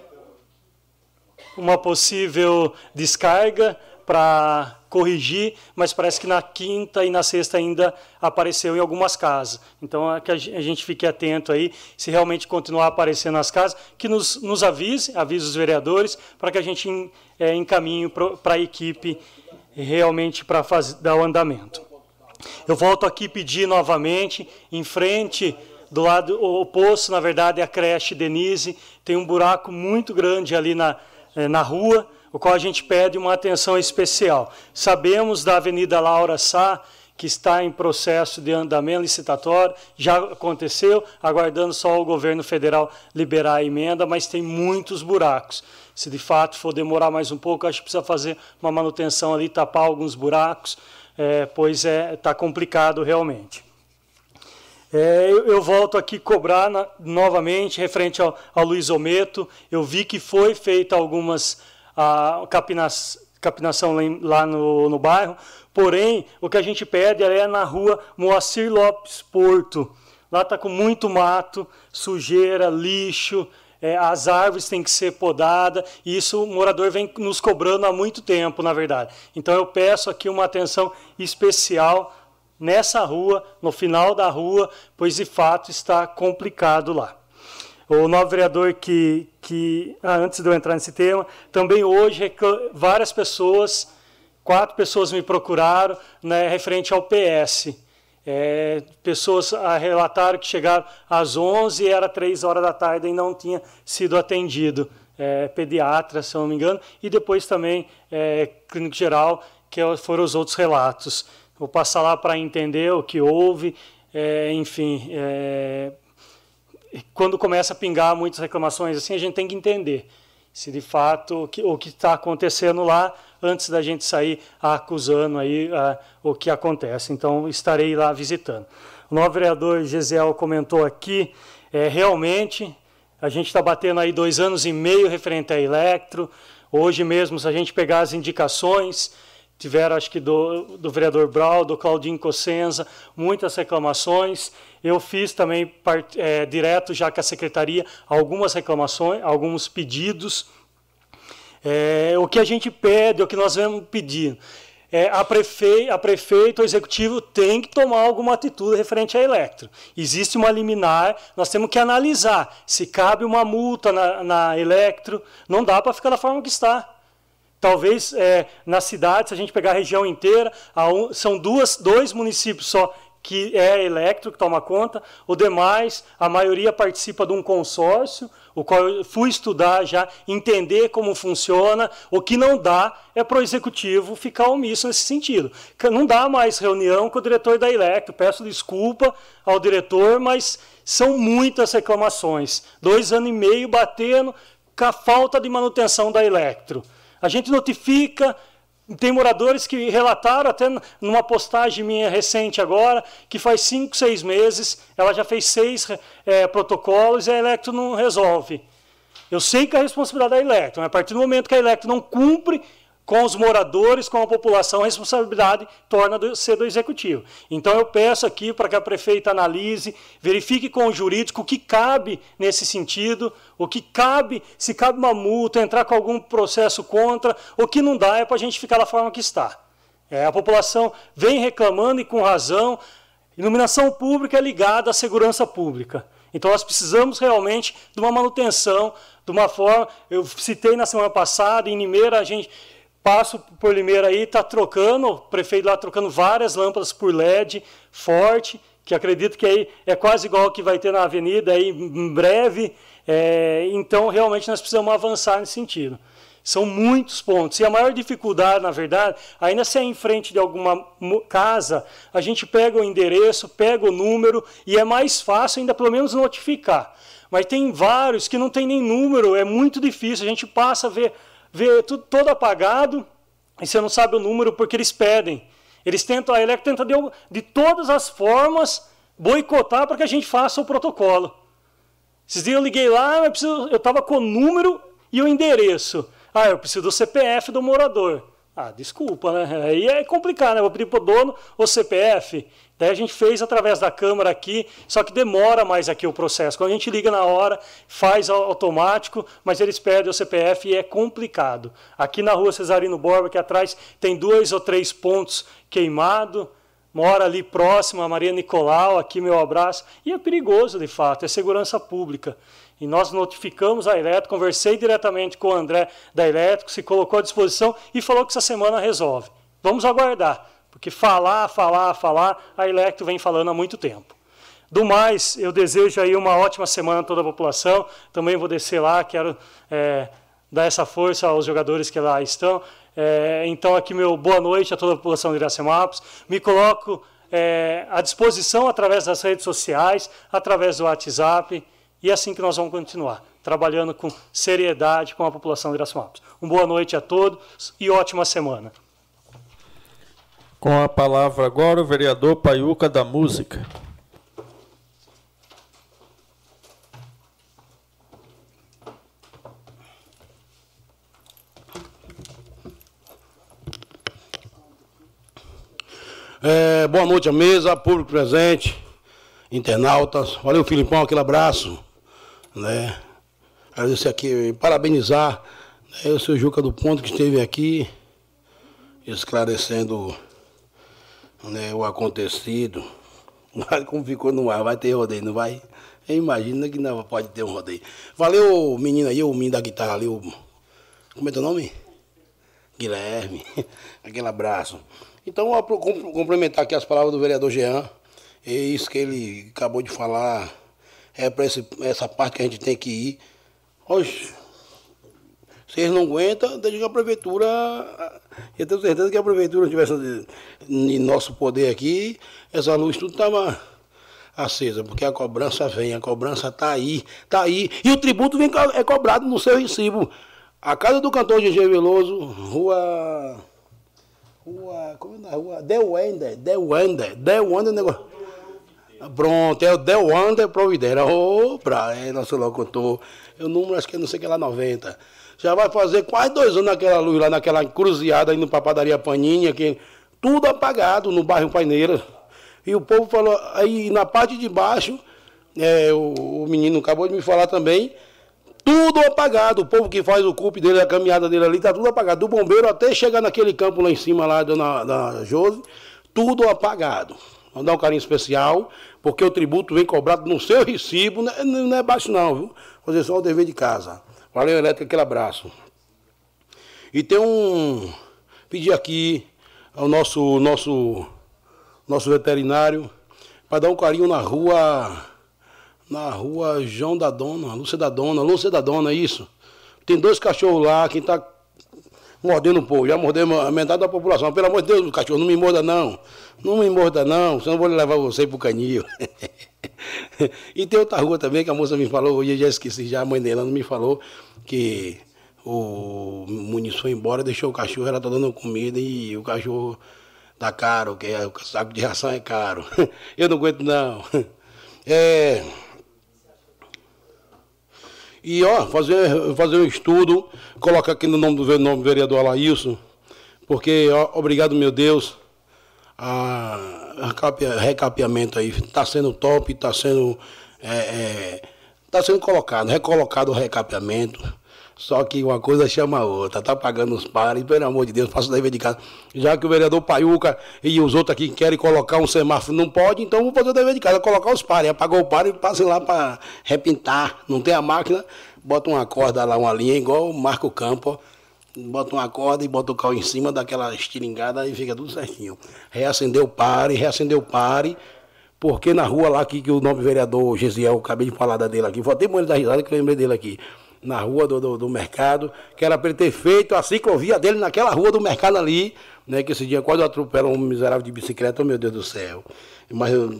uma possível descarga para corrigir, mas parece que na quinta e na sexta ainda apareceu em algumas casas. Então, é que a gente fique atento aí, se realmente continuar aparecendo nas casas, que nos, nos avise, avise os vereadores, para que a gente é, encaminhe para a equipe realmente para dar o andamento. Eu volto aqui pedir novamente, em frente do lado oposto, na verdade, é a creche Denise. Tem um buraco muito grande ali na, eh, na rua, o qual a gente pede uma atenção especial. Sabemos da Avenida Laura Sá, que está em processo de andamento licitatório, já aconteceu, aguardando só o governo federal liberar a emenda, mas tem muitos buracos. Se de fato for demorar mais um pouco, acho que precisa fazer uma manutenção ali, tapar alguns buracos, é, pois está é, tá complicado realmente. É, eu, eu, volto aqui cobrar na, novamente, referente ao, ao Luiz Ometo. Eu vi que foi feita algumas a, capina, capinação lá no, no bairro, porém, o que a gente pede é na rua Moacir Lopes Porto. Lá está com muito mato, sujeira, lixo, é, as árvores têm que ser podadas, e isso o morador vem nos cobrando há muito tempo, na verdade. Então eu peço aqui uma atenção especial nessa rua, no final da rua, pois de fato está complicado lá. O novo vereador que, que ah, antes de eu entrar nesse tema, também hoje várias pessoas, quatro pessoas me procuraram né, referente ao PS. É, pessoas relataram que chegaram às 11 e era 3 horas da tarde e não tinha sido atendido. É, pediatra, se não me engano, e depois também é, clínico geral, que foram os outros relatos. Vou passar lá para entender o que houve, é, enfim. Quando começa a pingar muitas reclamações assim, a gente tem que entender se de fato o que está acontecendo lá antes da gente sair acusando aí o que acontece. Então estarei lá visitando. O novo vereador Gisel comentou aqui, é, realmente a gente está batendo aí dois anos e meio referente à Electro. Hoje mesmo, se a gente pegar as indicações tiveram, acho que do, do vereador Brau, do Claudinho Cossenza, muitas reclamações. Eu fiz também é, direto já com a secretaria algumas reclamações, alguns pedidos. É, o que a gente pede, o que nós vamos pedir, é, a, prefe, a prefeito, o executivo tem que tomar alguma atitude referente à Electro. Existe uma liminar, nós temos que analisar se cabe uma multa na, na não dá para ficar da forma que está. Talvez é, na cidade, se a gente pegar a região inteira, são duas, dois municípios só que é elétrico, que toma conta, o demais, a maioria participa de um consórcio, o qual eu fui estudar já, entender como funciona. O que não dá é para o executivo ficar omisso nesse sentido. Não dá mais reunião com o diretor da Electro. Peço desculpa ao diretor, mas são muitas reclamações. Dois anos e meio batendo com a falta de manutenção da Electro. A gente notifica, tem moradores que relataram, até numa postagem minha recente agora, que faz cinco, seis meses, ela já fez seis é, protocolos e a Electro não resolve. Eu sei que a responsabilidade é da Electro, mas a partir do momento que a Electro não cumpre com os moradores, com a população, a responsabilidade torna do, ser do executivo. Então eu peço aqui para que a prefeita analise, verifique com o jurídico o que cabe nesse sentido, o que cabe, se cabe uma multa, entrar com algum processo contra, o que não dá é para a gente ficar da forma que está. É, a população vem reclamando e com razão. Iluminação pública é ligada à segurança pública. Então nós precisamos realmente de uma manutenção, de uma forma. Eu citei na semana passada, em Nimeira, a gente Passo por Limeira aí, está trocando, o prefeito lá trocando várias lâmpadas por LED forte, que acredito que aí é quase igual que vai ter na avenida aí em breve. É, então, realmente, nós precisamos avançar nesse sentido. São muitos pontos. E a maior dificuldade, na verdade, ainda se é em frente de alguma casa, a gente pega o endereço, pega o número e é mais fácil ainda pelo menos notificar. Mas tem vários que não tem nem número, é muito difícil. A gente passa a ver vê tudo todo apagado e você não sabe o número porque eles pedem. Eles tentam, a Electro tenta de, de todas as formas boicotar para que a gente faça o protocolo. Esses dias eu liguei lá, eu estava com o número e o endereço. Ah, eu preciso do CPF do morador. Ah, desculpa, né? Aí é complicado, né? Vou pedir para o dono o CPF. Daí a gente fez através da câmera aqui, só que demora mais aqui o processo. Quando a gente liga na hora, faz automático, mas eles pedem o CPF e é complicado. Aqui na rua Cesarino Borba, aqui atrás, tem dois ou três pontos queimados. Mora ali próximo a Maria Nicolau, aqui meu abraço. E é perigoso, de fato, é segurança pública. E nós notificamos a Elétrico, conversei diretamente com o André da Elétrico, se colocou à disposição e falou que essa semana resolve. Vamos aguardar. Porque falar, falar, falar, a Electro vem falando há muito tempo. Do mais, eu desejo aí uma ótima semana a toda a população. Também vou descer lá, quero é, dar essa força aos jogadores que lá estão. É, então, aqui meu boa noite a toda a população de Iracemápolis. Me coloco é, à disposição através das redes sociais, através do WhatsApp, e é assim que nós vamos continuar, trabalhando com seriedade com a população de Iracemápolis. Uma boa noite a todos e ótima semana. Com a palavra agora o vereador Paiuca da Música. É, boa noite à mesa, público presente, internautas. Valeu, Filipão, aquele abraço. Né? Agradecer aqui, parabenizar né, o seu Juca do Ponto que esteve aqui, esclarecendo né, o acontecido. Mas como ficou no ar, vai ter rodeio, não vai? Imagina que não pode ter um rodeio. Valeu, menino aí, o menino da guitarra ali, o. Como é teu nome? Guilherme. Aquele abraço. Então, vou complementar aqui as palavras do vereador Jean. É isso que ele acabou de falar. É para essa parte que a gente tem que ir. Hoje, eles não aguentam, deixa que a prefeitura. Eu tenho certeza que a prefeitura tivesse em nosso poder aqui, essa luz tudo estava acesa, porque a cobrança vem, a cobrança está aí, está aí. E o tributo vem, é cobrado no seu recibo. A casa do cantor Gigi Veloso, rua. Rua. Como é na rua? Del Wender, Del Wender, Del Wender, negócio. Pronto, é o Del Wonder Providera. Ô, pra, é nosso locutor. O número acho que é não sei que lá 90. Já vai fazer quase dois anos naquela luz lá, naquela encruzilhada indo pra padaria Paninha, aqui, tudo apagado no bairro Paineira. E o povo falou, aí na parte de baixo, é, o, o menino acabou de me falar também, tudo apagado. O povo que faz o cupe dele, a caminhada dele ali, tá tudo apagado. Do bombeiro até chegar naquele campo lá em cima, lá da, Jose, tudo apagado. Vamos dar um carinho especial, porque o tributo vem cobrado no seu recibo, não é, não é baixo não, viu? Fazer só o dever de casa. Valeu, Elétrica, aquele abraço. E tem um. Pedir aqui ao nosso, nosso, nosso veterinário para dar um carinho na rua. Na rua João da Dona, Lúcia da Dona, Lúcia da Dona, isso. Tem dois cachorros lá, quem está mordendo um pouco, já mordeu a metade da população. Pelo amor de Deus, cachorro, não me morda não. Não me morda não, senão eu vou levar você pro canil. e tem outra rua também que a moça me falou, hoje eu já esqueci, já a mãe dela me falou, que o Muniz foi embora, deixou o cachorro, ela tá dando comida e o cachorro tá caro, que é, o saco de ração é caro. eu não aguento não. É... E ó, fazer, fazer um estudo, colocar aqui no nome do, nome do vereador Alailson, porque, ó, obrigado meu Deus, a, a recapeamento aí está sendo top, está sendo, é, é, tá sendo colocado, recolocado o recapeamento. Só que uma coisa chama a outra, tá pagando os pares, pelo amor de Deus, faça o dever de casa. Já que o vereador Paiuca e os outros aqui querem colocar um semáforo, não pode, então vou fazer o dever de casa, colocar os pares. Apagou o par e passem lá para repintar. Não tem a máquina, bota uma corda lá, uma linha, igual o Marco Campo, bota uma corda e bota o carro em cima daquela estilingada e fica tudo certinho. Reacendeu o pare, reacendeu o pare, porque na rua lá que, que o nome vereador Gesiel, acabei de falar da dele aqui, vou até muito da risada que eu lembrei dele aqui, na rua do, do, do, mercado, que era para ele ter feito a ciclovia dele naquela rua do mercado ali, né, que esse dia quase atropela um miserável de bicicleta, oh, meu Deus do céu. Mas eu,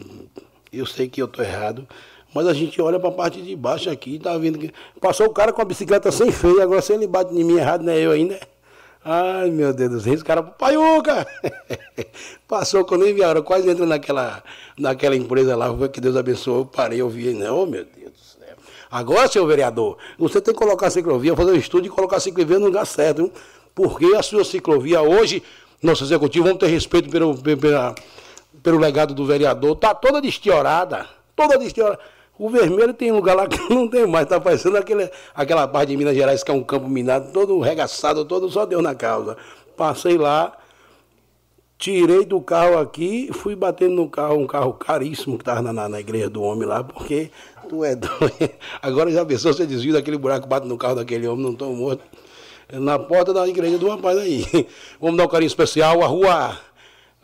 eu sei que eu estou errado, mas a gente olha para a parte de baixo aqui, tá vendo que. Passou o cara com a bicicleta sem freio, agora se ele bate em mim errado, não é eu ainda. Ai, meu Deus do céu, esse cara, paiuca! Passou quando eu vi a hora, quase entra naquela, naquela empresa lá, que Deus abençoou, eu parei, eu vi, não, meu Deus. Agora, seu vereador, você tem que colocar a ciclovia, fazer um estudo e colocar a ciclovia no lugar certo, viu? porque a sua ciclovia hoje, nosso executivo, vamos ter respeito pelo, pelo, pelo legado do vereador, tá toda destiorada, toda destiorada. O vermelho tem lugar lá que não tem mais, está parecendo aquele, aquela parte de Minas Gerais que é um campo minado, todo regaçado, todo só deu na causa. Passei lá, tirei do carro aqui, fui batendo no carro, um carro caríssimo que estava na, na, igreja do homem lá, porque tu é doido. Agora já pensou, você desvia daquele buraco, bate no carro daquele homem, não estou morto. Na porta da igreja do rapaz aí. Vamos dar um carinho especial, a rua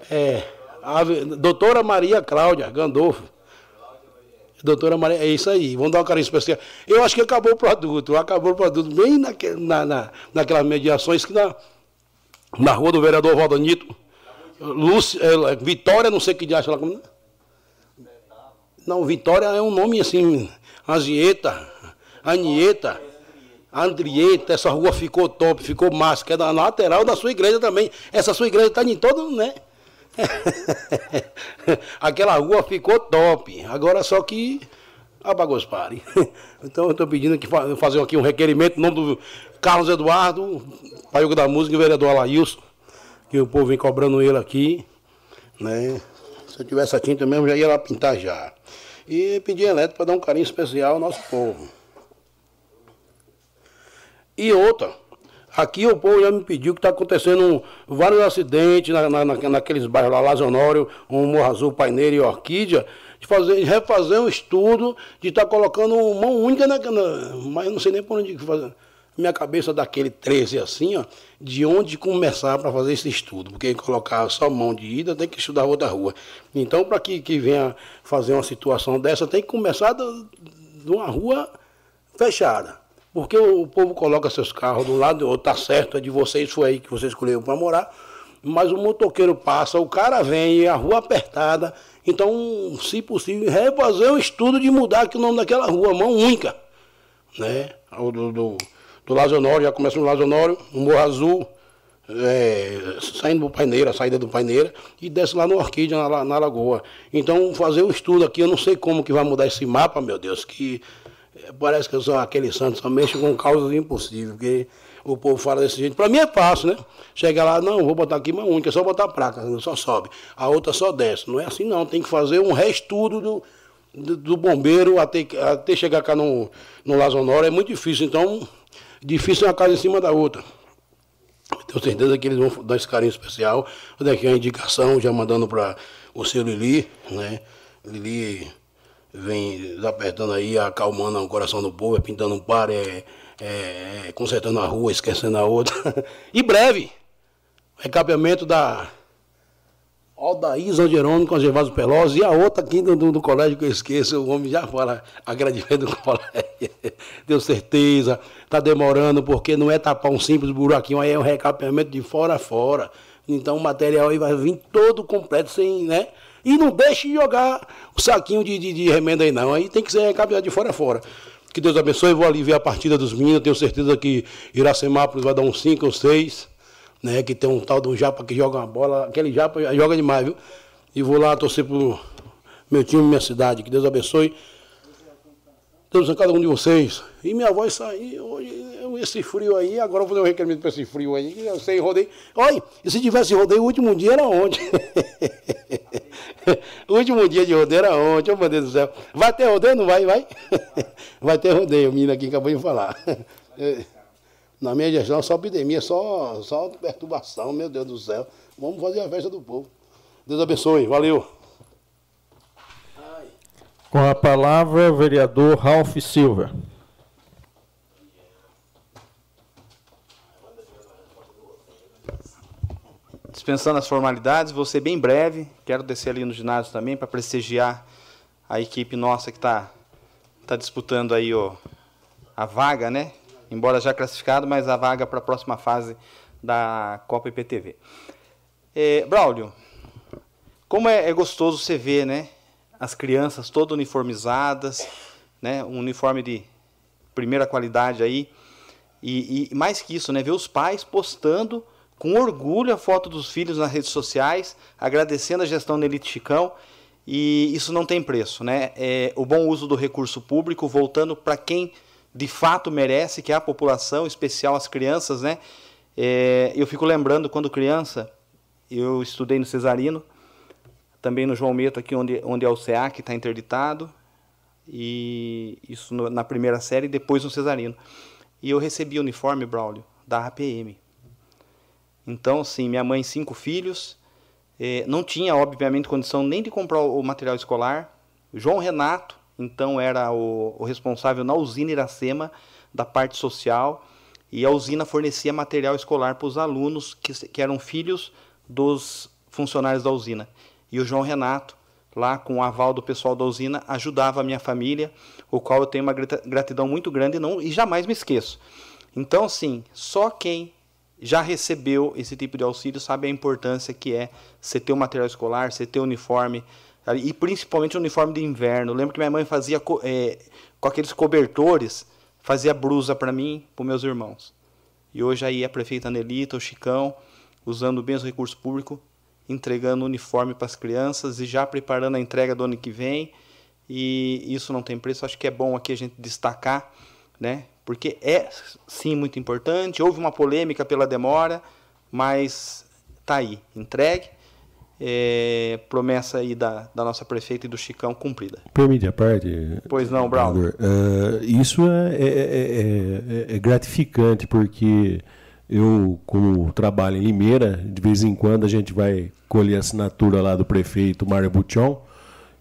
é, a Doutora Maria Cláudia Gandolfo. Doutora Maria, é isso aí, vamos dar um carinho especial. Eu acho que acabou o produto, acabou o produto bem naque, na, na, naquelas mediações que na, na rua do vereador Valdanito, Lúcia, é, Vitória, não sei que acha lá. Como... Não, Vitória é um nome assim, Angieta, Anieta, Andrieta, essa rua ficou top, ficou massa, que é da lateral da sua igreja também. Essa sua igreja está em todo, né? Aquela rua ficou top. Agora só que a bagunça pare. Então eu estou pedindo que fazer aqui um requerimento em nome do Carlos Eduardo, Paiuca da Música e vereador Alailson, que o povo vem cobrando ele aqui. Né? Se eu tivesse a tinta mesmo, já ia lá pintar já. E pedir elétrico para dar um carinho especial ao nosso povo. E outra, Aqui o povo já me pediu que está acontecendo vários acidentes na, na, naqueles bairros lá, Lazonório, um Morro Azul, Paineira e Orquídea, de fazer, refazer um estudo, de estar tá colocando mão única na, na, Mas não sei nem por onde fazer. Minha cabeça daquele 13 assim, ó, de onde começar para fazer esse estudo. Porque colocar só mão de ida tem que estudar outra rua. Então, para que, que venha fazer uma situação dessa, tem que começar de uma rua fechada. Porque o povo coloca seus carros do lado do outro, tá certo, é de vocês, foi aí que vocês escolheram para morar. Mas o motoqueiro passa, o cara vem, a rua apertada. Então, se possível, refazer um estudo de mudar o nome daquela rua, mão única. Né? O do, do, Lazonório, já começa no Lazonório, no Morro Azul, é, saindo do Paineira, saída do Paineira, e desce lá no Orquídea, na, na Lagoa. Então, fazer um estudo aqui, eu não sei como que vai mudar esse mapa, meu Deus, que Parece que eu sou aquele santo, só mexo com causas impossíveis, porque o povo fala desse jeito. Para mim é fácil, né? Chega lá, não, vou botar aqui uma única, é só botar a placa, só sobe. A outra só desce. Não é assim não, tem que fazer um reestudo do, do, do bombeiro até, até chegar cá no, no Lazonora. É muito difícil, então, difícil uma casa em cima da outra. Tenho certeza que eles vão dar esse carinho especial. Vou dar aqui a indicação, já mandando para o seu Lili, né? Lili vem apertando aí, acalmando o coração do povo, é pintando um par, é, é, é consertando a rua, esquecendo a outra. e breve, recapeamento da Aldair Jerônimo com Gervásio Pelosi e a outra aqui do, do, do, colégio que eu esqueço, o homem já fala agradecimento do colégio. Deu certeza, está demorando porque não é tapar um simples buraquinho, aí é um recapeamento de fora a fora. Então o material aí vai vir todo completo, sem, né? E não deixe de jogar o saquinho de, de, de remenda aí, não. Aí tem que ser recapitulado de fora a fora. Que Deus abençoe. Vou aliviar a partida dos meninos. Tenho certeza que Iracemápolis vai dar uns 5 ou 6. Né, que tem um tal de um japa que joga uma bola. Aquele japa joga demais, viu? E vou lá torcer pro meu time, minha cidade. Que Deus abençoe. Deus a cada um de vocês. E minha voz saiu hoje, esse frio aí, agora eu vou fazer um requerimento para esse frio aí. Eu sei, rodei. Olha, e se tivesse rodeio, o último dia era ontem. o último dia de rodeio era ontem, oh meu Deus do céu. Vai ter rodeio? Não vai? Vai? vai ter rodeio, o menino aqui acabou de falar. Na minha gestão, só epidemia, só, só perturbação, meu Deus do céu. Vamos fazer a festa do povo. Deus abençoe, valeu. Com a palavra, o vereador Ralph Silva. Dispensando as formalidades, vou ser bem breve. Quero descer ali no ginásio também para prestigiar a equipe nossa que está tá disputando aí ó, a vaga, né? Embora já classificado, mas a vaga para a próxima fase da Copa IPTV. É, Braulio, como é, é gostoso você ver, né? as crianças todas uniformizadas, né, um uniforme de primeira qualidade aí. E, e, mais que isso, né, ver os pais postando com orgulho a foto dos filhos nas redes sociais, agradecendo a gestão da Elite Chicão. E isso não tem preço, né? É, o bom uso do recurso público, voltando para quem de fato merece, que é a população, em especial as crianças, né? É, eu fico lembrando quando criança, eu estudei no Cesarino, também no João Meto, aqui onde, onde é o CEA, que está interditado. E isso no, na primeira série, depois no Cesarino. E eu recebi o uniforme, Braulio, da APM. Então, sim, minha mãe, cinco filhos. Eh, não tinha, obviamente, condição nem de comprar o material escolar. João Renato, então, era o, o responsável na usina Iracema, da parte social. E a usina fornecia material escolar para os alunos que, que eram filhos dos funcionários da usina. E o João Renato lá com o aval do pessoal da usina, ajudava a minha família, o qual eu tenho uma gratidão muito grande e, não, e jamais me esqueço. Então, sim, só quem já recebeu esse tipo de auxílio sabe a importância que é você ter o material escolar, você ter o uniforme, e principalmente o uniforme de inverno. Eu lembro que minha mãe fazia é, com aqueles cobertores, fazia brusa para mim, para meus irmãos. E hoje aí a prefeita Nelita, o Chicão, usando bem os recursos públicos, entregando uniforme para as crianças e já preparando a entrega do ano que vem. E isso não tem preço. Acho que é bom aqui a gente destacar, né? Porque é sim muito importante. Houve uma polêmica pela demora, mas tá aí, entregue é, promessa aí da, da nossa prefeita e do Chicão cumprida. Permite a parte? Pois não, Brown. Uh, isso é, é, é, é, gratificante, porque eu, como trabalho em Limeira, de vez em quando a gente vai colher a assinatura lá do prefeito Mário Butião,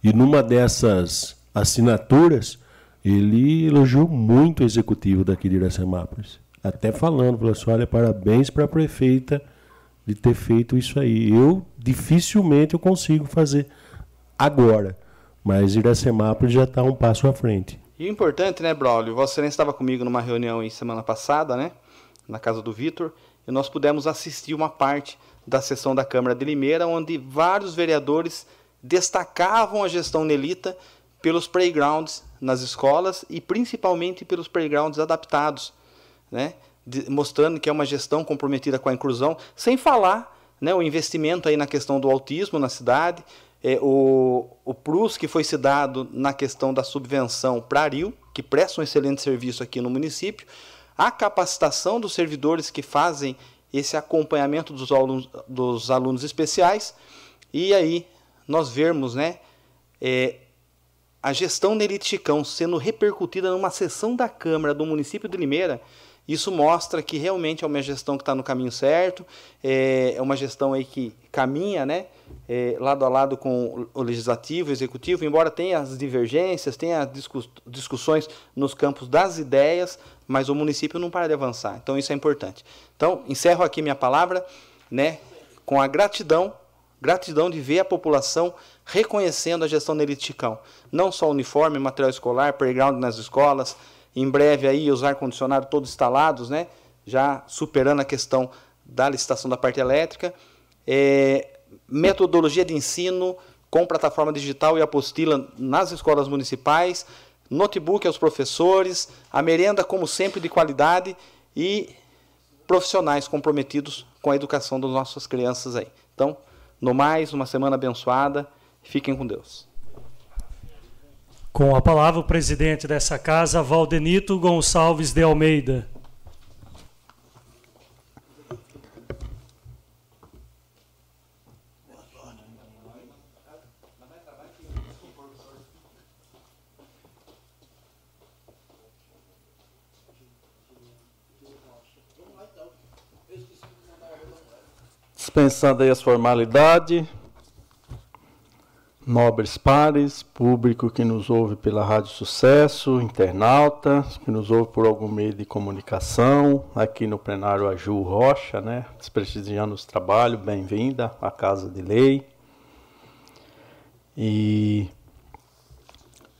e numa dessas assinaturas, ele elogiou muito o executivo daqui de Iracemápolis. Até falando, falou assim, olha, parabéns para a prefeita de ter feito isso aí. Eu dificilmente eu consigo fazer agora, mas Iracemápolis já está um passo à frente. E importante, né, Braulio? Vossa Excelência estava comigo numa reunião em semana passada, né, na casa do Vitor, e nós pudemos assistir uma parte da sessão da Câmara de Limeira, onde vários vereadores destacavam a gestão Nelita pelos playgrounds nas escolas e principalmente pelos playgrounds adaptados, né? De, mostrando que é uma gestão comprometida com a inclusão, sem falar né, o investimento aí na questão do autismo na cidade, é, o, o plus que foi se dado na questão da subvenção para RIO, que presta um excelente serviço aqui no município, a capacitação dos servidores que fazem esse acompanhamento dos alunos, dos alunos especiais, e aí nós vermos né, é, a gestão Nelite Chicão sendo repercutida numa sessão da Câmara do município de Limeira, isso mostra que realmente é uma gestão que está no caminho certo, é, é uma gestão aí que caminha né, é, lado a lado com o legislativo, o executivo, embora tenha as divergências, tenha as discussões nos campos das ideias, mas o município não para de avançar. Então isso é importante. Então, encerro aqui minha palavra né, com a gratidão, gratidão de ver a população reconhecendo a gestão da Elite Chicão. Não só uniforme, material escolar, playground nas escolas, em breve aí os ar-condicionado todos instalados, né? já superando a questão da licitação da parte elétrica. É, metodologia de ensino com plataforma digital e apostila nas escolas municipais, notebook aos professores, a merenda, como sempre, de qualidade e profissionais comprometidos com a educação das nossas crianças aí. Então, no mais, uma semana abençoada. Fiquem com Deus. Com a palavra, o presidente dessa casa, Valdenito Gonçalves de Almeida. Dispensando aí as formalidades, nobres pares, público que nos ouve pela Rádio Sucesso, internautas que nos ouve por algum meio de comunicação, aqui no plenário a Ju Rocha, né, desprestigiando os trabalhos, bem-vinda à Casa de Lei. E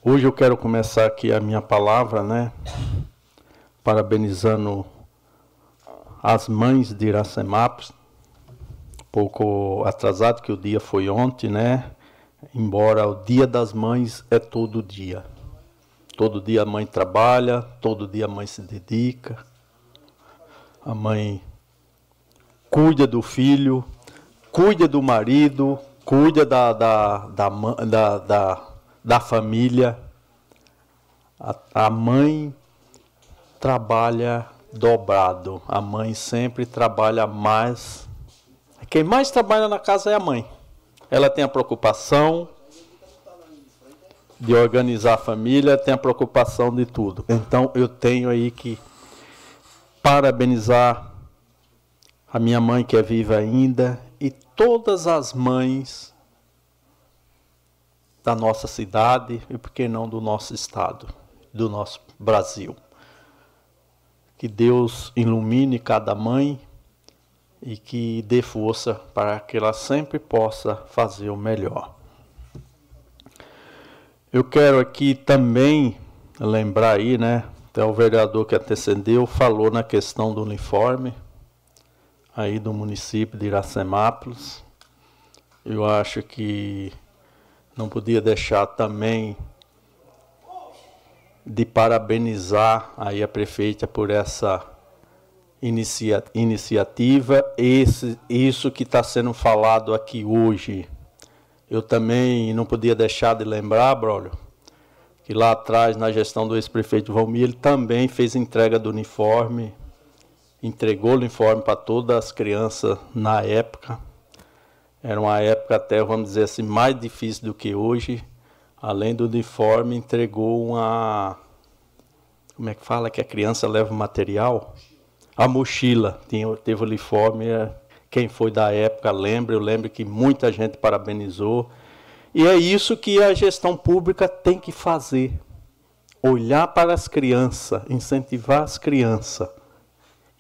hoje eu quero começar aqui a minha palavra, né, parabenizando as mães de Iracemápolis, um pouco atrasado que o dia foi ontem, né, Embora o Dia das Mães é todo dia. Todo dia a mãe trabalha, todo dia a mãe se dedica. A mãe cuida do filho, cuida do marido, cuida da, da, da, da, da, família. A, a mãe trabalha dobrado. A mãe sempre trabalha mais. Quem mais trabalha na casa é a mãe ela tem a preocupação de organizar a família, tem a preocupação de tudo. Então eu tenho aí que parabenizar a minha mãe que é viva ainda e todas as mães da nossa cidade e por que não do nosso estado, do nosso Brasil. Que Deus ilumine cada mãe e que dê força para que ela sempre possa fazer o melhor. Eu quero aqui também lembrar aí, né? Até o vereador que antecedeu falou na questão do uniforme aí do município de Iracemápolis. Eu acho que não podia deixar também de parabenizar aí a prefeita por essa inicia iniciativa, esse, isso que está sendo falado aqui hoje. Eu também não podia deixar de lembrar, Brolio, que lá atrás, na gestão do ex-prefeito Valmir, ele também fez entrega do uniforme, entregou o uniforme para todas as crianças na época. Era uma época até, vamos dizer assim, mais difícil do que hoje além do uniforme, entregou uma. Como é que fala? Que a criança leva material? A mochila. Tinha, teve uniforme. É, quem foi da época lembra. Eu lembro que muita gente parabenizou. E é isso que a gestão pública tem que fazer: olhar para as crianças, incentivar as crianças.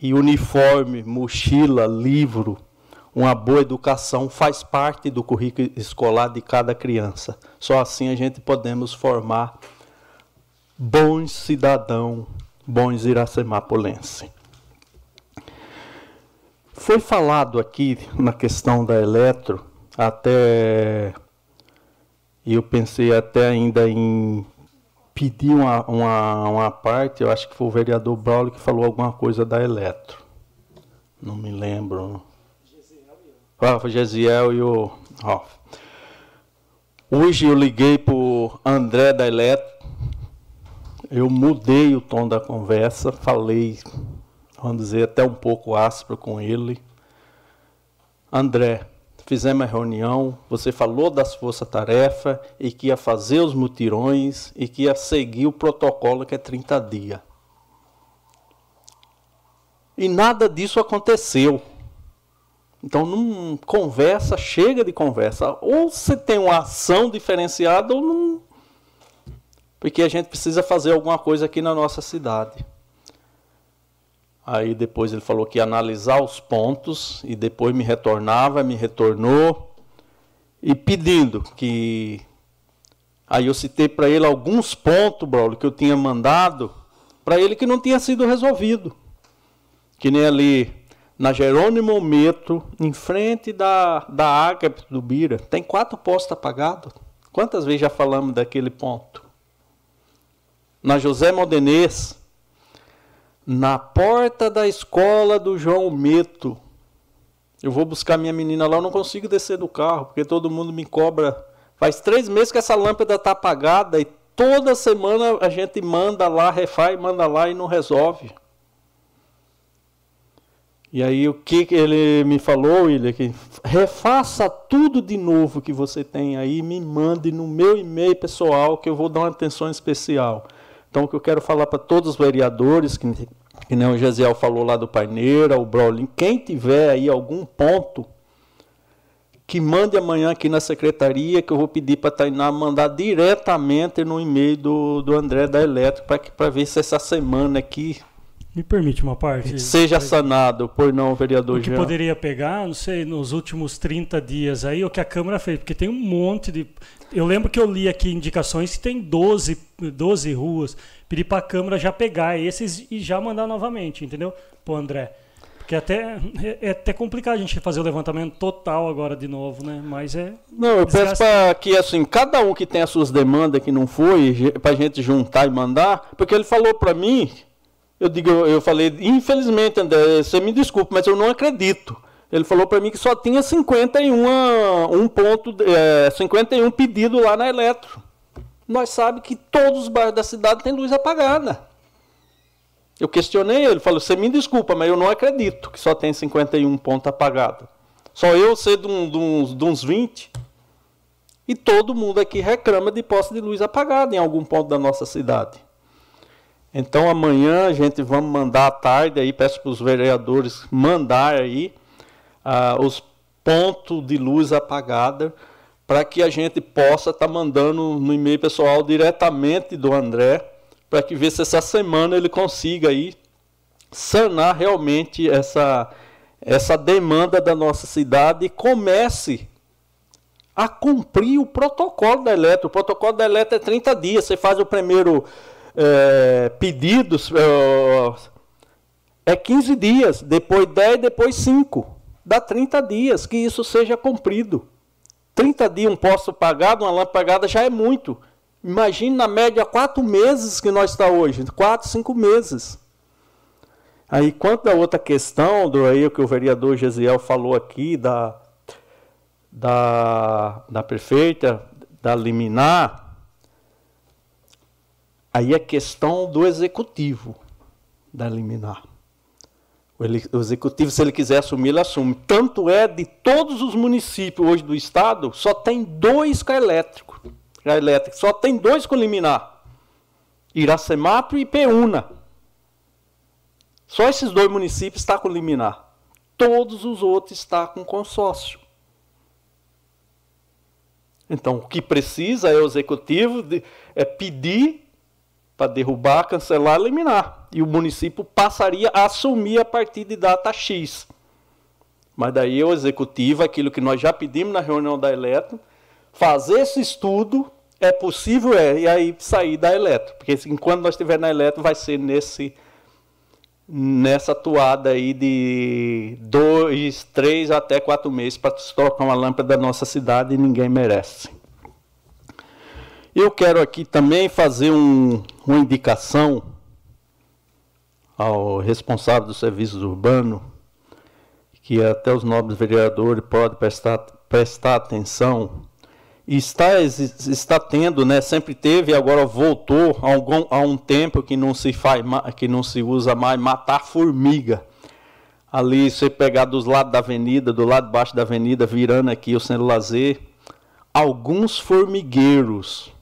E uniforme, mochila, livro uma boa educação faz parte do currículo escolar de cada criança. Só assim a gente podemos formar bons cidadãos, bons iracemapolenses. Foi falado aqui na questão da eletro, até eu pensei até ainda em pedir uma, uma, uma parte, eu acho que foi o vereador Braulio que falou alguma coisa da eletro. Não me lembro. Ah, o Gesiel e o Ralf. Hoje eu liguei para o André da Eletro. Eu mudei o tom da conversa, falei, vamos dizer, até um pouco áspero com ele. André, fizemos a reunião, você falou das forças-tarefa e que ia fazer os mutirões e que ia seguir o protocolo que é 30 dias. E nada disso aconteceu. Então, não conversa, chega de conversa. Ou você tem uma ação diferenciada ou não. Porque a gente precisa fazer alguma coisa aqui na nossa cidade. Aí depois ele falou que ia analisar os pontos e depois me retornava, me retornou e pedindo que aí eu citei para ele alguns pontos, Braulio, que eu tinha mandado para ele que não tinha sido resolvido. Que nem ali na Jerônimo Metro, em frente da, da Ágape do Bira, tem quatro postos apagados. Quantas vezes já falamos daquele ponto? Na José Modenês, na porta da escola do João Meto. Eu vou buscar minha menina lá, eu não consigo descer do carro, porque todo mundo me cobra. Faz três meses que essa lâmpada está apagada e toda semana a gente manda lá, refaz, manda lá e não resolve. E aí o que ele me falou, William, que refaça tudo de novo que você tem aí, me mande no meu e-mail pessoal que eu vou dar uma atenção especial. Então o que eu quero falar para todos os vereadores, que, que nem o Gesiel falou lá do Paineira, o Brolin, quem tiver aí algum ponto, que mande amanhã aqui na secretaria, que eu vou pedir para a Tainá mandar diretamente no e-mail do, do André da Elétrica, para ver se essa semana aqui me permite uma parte? Seja sanado por não, vereador O que Jean. poderia pegar, não sei, nos últimos 30 dias aí, o que a Câmara fez, porque tem um monte de. Eu lembro que eu li aqui indicações que tem 12, 12 ruas. Pedi para a Câmara já pegar esses e já mandar novamente, entendeu? Pro André. Porque até, é, é até complicado a gente fazer o levantamento total agora de novo, né? Mas é. Não, eu peço para que, assim, cada um que tem as suas demandas que não foi, para a gente juntar e mandar, porque ele falou para mim eu digo, eu falei, infelizmente, André, você me desculpe, mas eu não acredito. Ele falou para mim que só tinha 51, um ponto, é, 51 pedido lá na Eletro. Nós sabemos que todos os bairros da cidade têm luz apagada. Eu questionei ele, falou, você me desculpa, mas eu não acredito que só tem 51 pontos apagados. Só eu sei de, um, de, uns, de uns 20. E todo mundo aqui reclama de posse de luz apagada em algum ponto da nossa cidade. Então amanhã a gente vamos mandar à tarde aí, peço para os vereadores mandar aí ah, os pontos de luz apagada para que a gente possa estar tá mandando no e-mail pessoal diretamente do André, para que ver se essa semana ele consiga aí sanar realmente essa essa demanda da nossa cidade e comece a cumprir o protocolo da Eletro. O protocolo da Eletro é 30 dias. Você faz o primeiro é, pedido, é 15 dias, depois 10, depois 5. Dá 30 dias que isso seja cumprido. 30 dias um posto pagado, uma lâmpada já é muito. Imagine na média quatro meses que nós está hoje, quatro, cinco meses. Aí quanto da outra questão do aí que o vereador Gesiel falou aqui da da, da prefeita, da liminar, aí é questão do executivo da liminar. O executivo, se ele quiser assumir, ele assume. Tanto é de todos os municípios hoje do estado, só tem dois elétricos. Elétrico, só tem dois com liminar. Iracemapo e Peúna. Só esses dois municípios estão com liminar. Todos os outros estão com consórcio. Então, o que precisa é o executivo de, é pedir para derrubar, cancelar, eliminar. E o município passaria a assumir a partir de data X. Mas daí o executivo, aquilo que nós já pedimos na reunião da Eletro, fazer esse estudo, é possível, é, e aí sair da Eletro. Porque enquanto nós estivermos na Eletro, vai ser nesse nessa toada aí de dois, três até quatro meses para trocar uma lâmpada da nossa cidade e ninguém merece. Eu quero aqui também fazer um, uma indicação ao responsável dos serviços urbanos, que até os nobres vereadores podem prestar, prestar atenção está, está tendo, né, sempre teve, agora voltou há, algum, há um tempo que não se faz, que não se usa mais matar formiga. Ali você pegar dos lados da avenida, do lado de baixo da avenida, virando aqui o centro lazer, alguns formigueiros,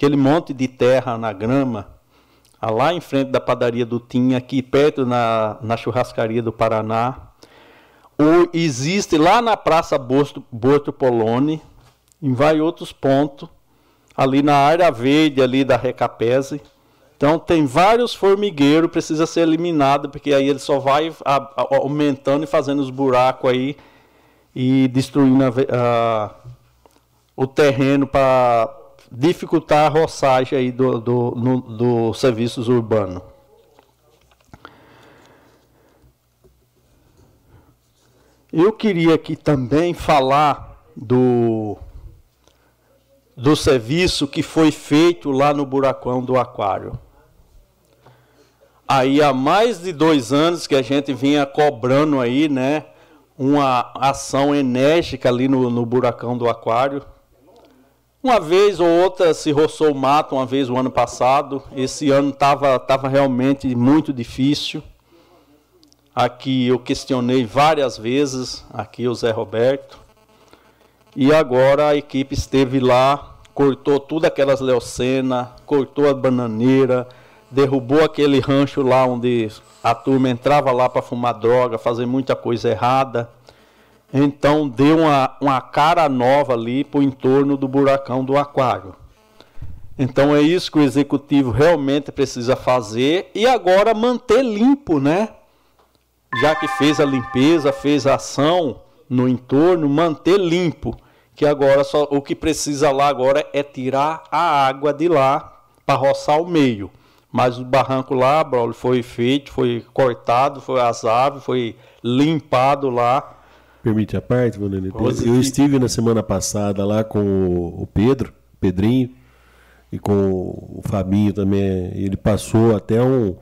aquele monte de terra na grama, lá em frente da padaria do Tim, aqui perto na, na churrascaria do Paraná, ou existe lá na Praça Borto, Borto Poloni, em vários outros pontos, ali na área verde ali da Recapese. Então tem vários formigueiros, precisa ser eliminado, porque aí ele só vai aumentando e fazendo os buracos aí e destruindo a, a, o terreno para dificultar a roçagem aí do, do, no, do serviços urbanos. Eu queria aqui também falar do do serviço que foi feito lá no buracão do aquário. Aí há mais de dois anos que a gente vinha cobrando aí, né, uma ação enérgica ali no, no buracão do aquário. Uma vez ou outra se roçou o mato, uma vez o ano passado. Esse ano estava tava realmente muito difícil. Aqui eu questionei várias vezes, aqui o Zé Roberto. E agora a equipe esteve lá cortou tudo aquelas leucenas, cortou a bananeira, derrubou aquele rancho lá onde a turma entrava lá para fumar droga, fazer muita coisa errada. Então deu uma, uma cara nova ali para o entorno do buracão do aquário. Então é isso que o executivo realmente precisa fazer e agora manter limpo, né? Já que fez a limpeza, fez a ação no entorno, manter limpo que agora só o que precisa lá agora é tirar a água de lá para roçar o meio. Mas o barranco lá, Braulio, foi feito, foi cortado, foi as aves, foi limpado lá. Permite a parte, Vanderlei? Eu estive na semana passada lá com o Pedro, Pedrinho, e com o Fabinho também. Ele passou até um,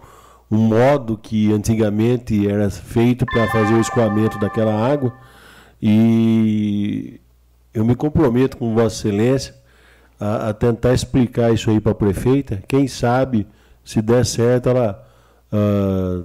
um modo que antigamente era feito para fazer o escoamento daquela água. E eu me comprometo com Vossa Excelência a, a tentar explicar isso aí para a prefeita. Quem sabe, se der certo, ela uh,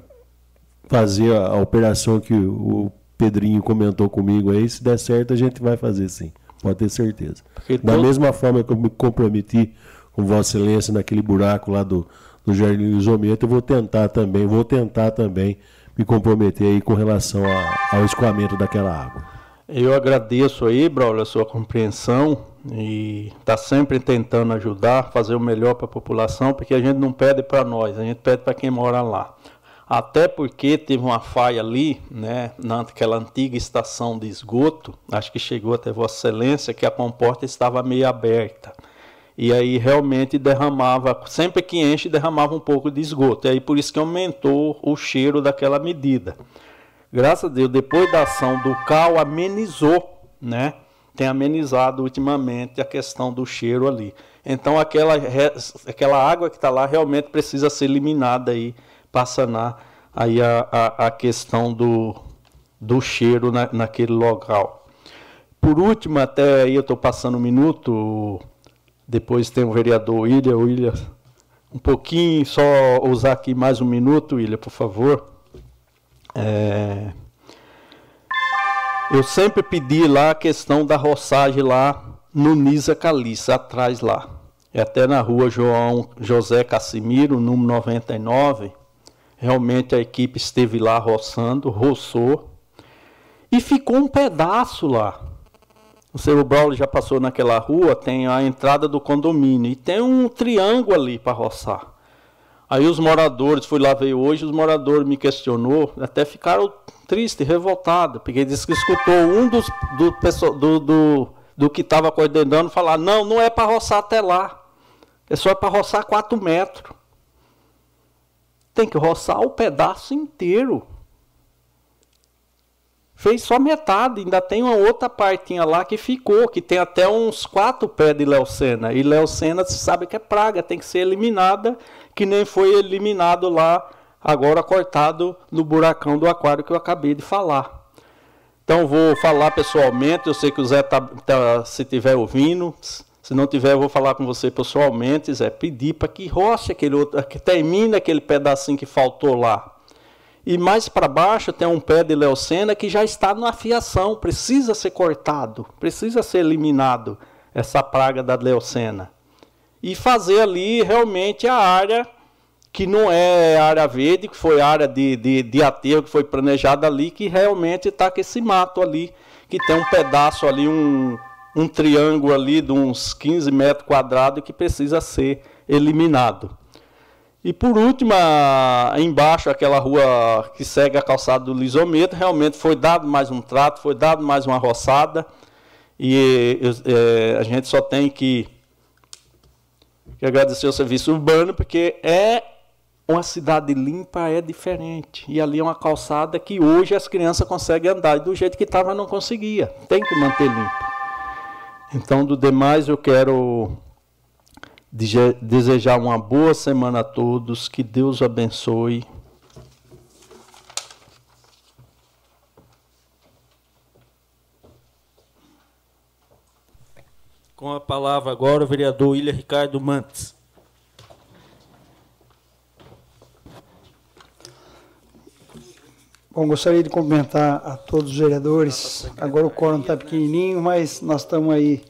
fazer a, a, operação que o Pedrinho comentou comigo aí. Se der certo, a gente vai fazer sim. Pode ter certeza. Porque da todo... mesma forma que eu me comprometi com Vossa Excelência naquele buraco lá do, do Jardim Isometo, eu vou tentar também, vou tentar também me comprometer aí com relação a, ao escoamento daquela água. Eu agradeço aí, Braulio, a sua compreensão e está sempre tentando ajudar, fazer o melhor para a população, porque a gente não pede para nós, a gente pede para quem mora lá. Até porque teve uma falha ali, né, naquela antiga estação de esgoto, acho que chegou até Vossa Excelência, que a comporta estava meio aberta. E aí realmente derramava, sempre que enche, derramava um pouco de esgoto. E aí por isso que aumentou o cheiro daquela medida. Graças a Deus, depois da ação do CAL, amenizou, né? Tem amenizado ultimamente a questão do cheiro ali. Então aquela, aquela água que está lá realmente precisa ser eliminada aí para sanar aí a, a, a, questão do, do cheiro na, naquele local. Por último, até aí eu estou passando um minuto, depois tem o vereador William. William, um pouquinho, só usar aqui mais um minuto, William, por favor. É... Eu sempre pedi lá a questão da roçagem lá no Nisa Caliça, atrás lá. É até na rua João José Cassimiro, número 99. Realmente a equipe esteve lá roçando, roçou. E ficou um pedaço lá. O seu Braulio já passou naquela rua, tem a entrada do condomínio e tem um triângulo ali para roçar. Aí os moradores, fui lá ver hoje, os moradores me questionou, até ficaram tristes, revoltados, porque disse que escutou um dos do, do, do, do que estava coordenando falar, não, não é para roçar até lá, é só para roçar 4 metros. Tem que roçar o pedaço inteiro fez só metade, ainda tem uma outra partinha lá que ficou, que tem até uns quatro pés de leucena. E leucena, você sabe que é praga, tem que ser eliminada, que nem foi eliminado lá, agora cortado no buracão do aquário que eu acabei de falar. Então vou falar pessoalmente, eu sei que o Zé tá, tá se estiver ouvindo, se não tiver eu vou falar com você pessoalmente, Zé, pedir para que roce aquele outro, que termine aquele pedacinho que faltou lá. E mais para baixo tem um pé de leucena que já está na fiação, precisa ser cortado, precisa ser eliminado essa praga da leucena. E fazer ali realmente a área que não é área verde, que foi área de, de, de aterro que foi planejada ali, que realmente está com esse mato ali, que tem um pedaço ali, um, um triângulo ali de uns 15 metros quadrados que precisa ser eliminado. E por último, embaixo, aquela rua que segue a calçada do Lisomento, realmente foi dado mais um trato, foi dado mais uma roçada. E é, a gente só tem que, que agradecer o serviço urbano, porque é uma cidade limpa, é diferente. E ali é uma calçada que hoje as crianças conseguem andar. E do jeito que estava, não conseguia. Tem que manter limpo. Então, do demais, eu quero desejar uma boa semana a todos, que Deus abençoe. Com a palavra agora o vereador William Ricardo Mantes. Bom, gostaria de cumprimentar a todos os vereadores. Agora o quórum está pequenininho, mas nós estamos aí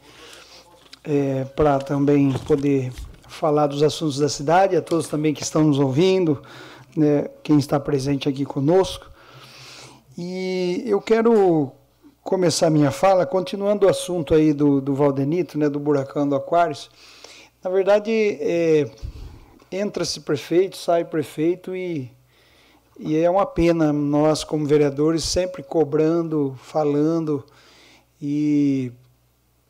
é, para também poder falar dos assuntos da cidade, a todos também que estão nos ouvindo, né, quem está presente aqui conosco. E eu quero começar minha fala continuando o assunto aí do, do Valdenito, né, do buracão do Aquários. Na verdade, é, entra-se prefeito, sai prefeito e, e é uma pena nós, como vereadores, sempre cobrando, falando e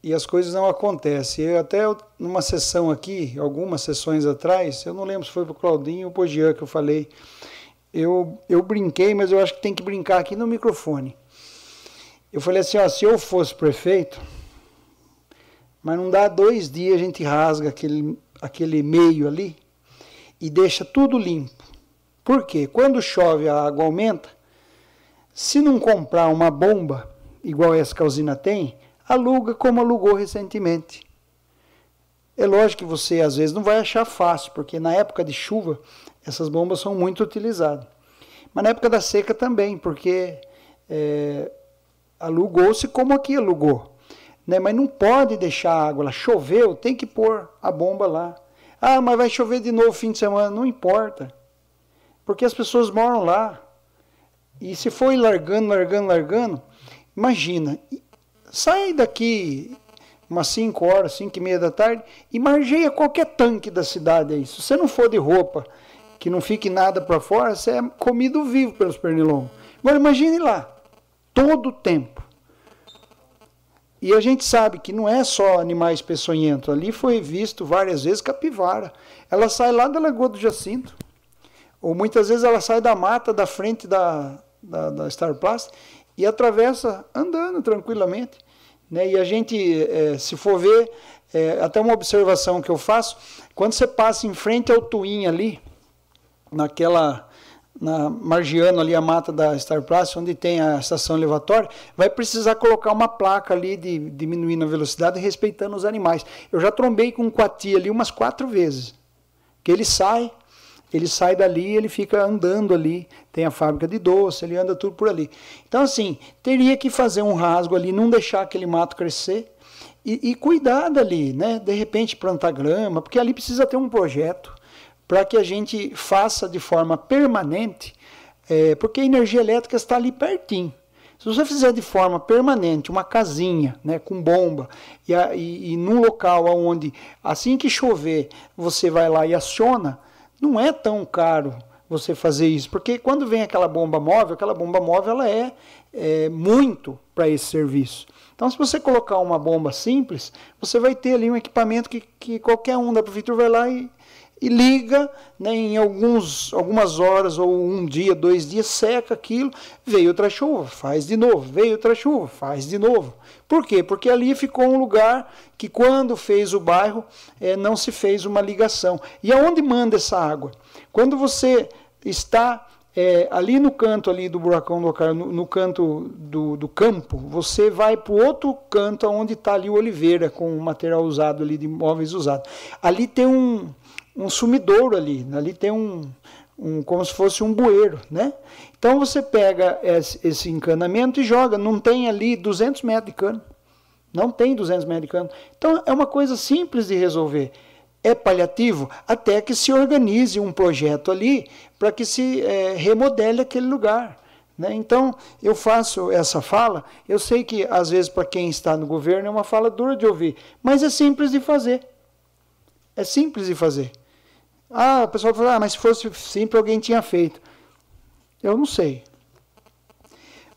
e as coisas não acontecem. Eu até numa sessão aqui, algumas sessões atrás, eu não lembro se foi para o Claudinho ou para o Jean que eu falei, eu, eu brinquei, mas eu acho que tem que brincar aqui no microfone. Eu falei assim, ó, se eu fosse prefeito, mas não dá dois dias a gente rasga aquele, aquele meio ali e deixa tudo limpo. Por quê? Quando chove a água aumenta, se não comprar uma bomba, igual essa que a usina tem, aluga como alugou recentemente. É lógico que você às vezes não vai achar fácil, porque na época de chuva essas bombas são muito utilizadas. Mas na época da seca também, porque é, alugou-se como aqui alugou. Né? Mas não pode deixar a água lá. Choveu, tem que pôr a bomba lá. Ah, mas vai chover de novo fim de semana. Não importa. Porque as pessoas moram lá. E se for largando, largando, largando, imagina, sai daqui umas 5 horas, 5 e meia da tarde e margeia qualquer tanque da cidade aí. Se você não for de roupa que não fique nada para fora, você é comido vivo pelos pernilongos. Agora imagine lá, todo o tempo. E a gente sabe que não é só animais peçonhentos. Ali foi visto várias vezes capivara. Ela sai lá da Lagoa do Jacinto. Ou muitas vezes ela sai da mata da frente da, da, da Star Plus e atravessa andando tranquilamente. Né? E a gente, é, se for ver, é, até uma observação que eu faço, quando você passa em frente ao Twin ali, naquela na margiano ali a mata da Star Plus, onde tem a estação elevatória, vai precisar colocar uma placa ali de diminuindo a velocidade respeitando os animais. Eu já trombei com um coati ali umas quatro vezes, que ele sai, ele sai dali, ele fica andando ali, tem a fábrica de doce, ele anda tudo por ali. Então assim, teria que fazer um rasgo ali, não deixar aquele mato crescer e, e cuidar dali, né? De repente plantar grama, porque ali precisa ter um projeto para que a gente faça de forma permanente, é, porque a energia elétrica está ali pertinho. Se você fizer de forma permanente uma casinha né, com bomba e, a, e, e num local onde assim que chover você vai lá e aciona, não é tão caro você fazer isso, porque quando vem aquela bomba móvel, aquela bomba móvel ela é, é muito para esse serviço. Então, se você colocar uma bomba simples, você vai ter ali um equipamento que, que qualquer um da prefeitura vai lá e, e liga né, em alguns, algumas horas ou um dia, dois dias, seca aquilo, veio outra chuva, faz de novo, veio outra chuva, faz de novo. Por quê? Porque ali ficou um lugar que quando fez o bairro é, não se fez uma ligação. E aonde manda essa água? Quando você está é, ali no canto ali do buracão do Ocar, no, no canto do, do, campo, você vai para o outro canto onde está ali o oliveira com o material usado ali de móveis usados. Ali tem um, um sumidouro ali, ali tem um, um como se fosse um bueiro, né? Então você pega esse, encanamento e joga, não tem ali 200 metros de cano, não tem 200 metros de cano. Então é uma coisa simples de resolver é paliativo até que se organize um projeto ali para que se é, remodele aquele lugar. Né? Então, eu faço essa fala, eu sei que às vezes para quem está no governo é uma fala dura de ouvir, mas é simples de fazer. É simples de fazer. Ah, o pessoal fala, ah, mas se fosse simples alguém tinha feito. Eu não sei.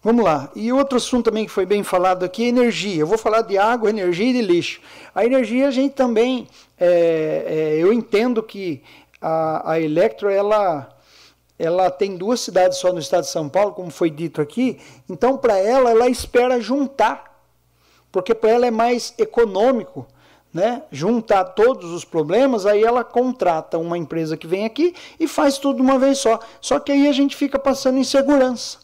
Vamos lá. E outro assunto também que foi bem falado aqui é energia. Eu vou falar de água, energia e de lixo. A energia a gente também, é, é, eu entendo que a, a Electro, ela, ela tem duas cidades só no estado de São Paulo, como foi dito aqui. Então, para ela, ela espera juntar, porque para ela é mais econômico. Né, juntar todos os problemas, aí ela contrata uma empresa que vem aqui e faz tudo de uma vez só. Só que aí a gente fica passando insegurança.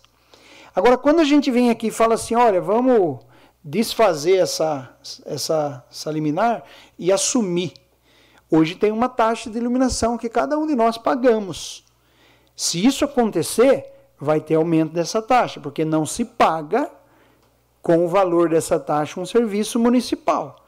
Agora, quando a gente vem aqui e fala assim, olha, vamos desfazer essa, essa, essa liminar e assumir. Hoje tem uma taxa de iluminação que cada um de nós pagamos. Se isso acontecer, vai ter aumento dessa taxa, porque não se paga com o valor dessa taxa um serviço municipal.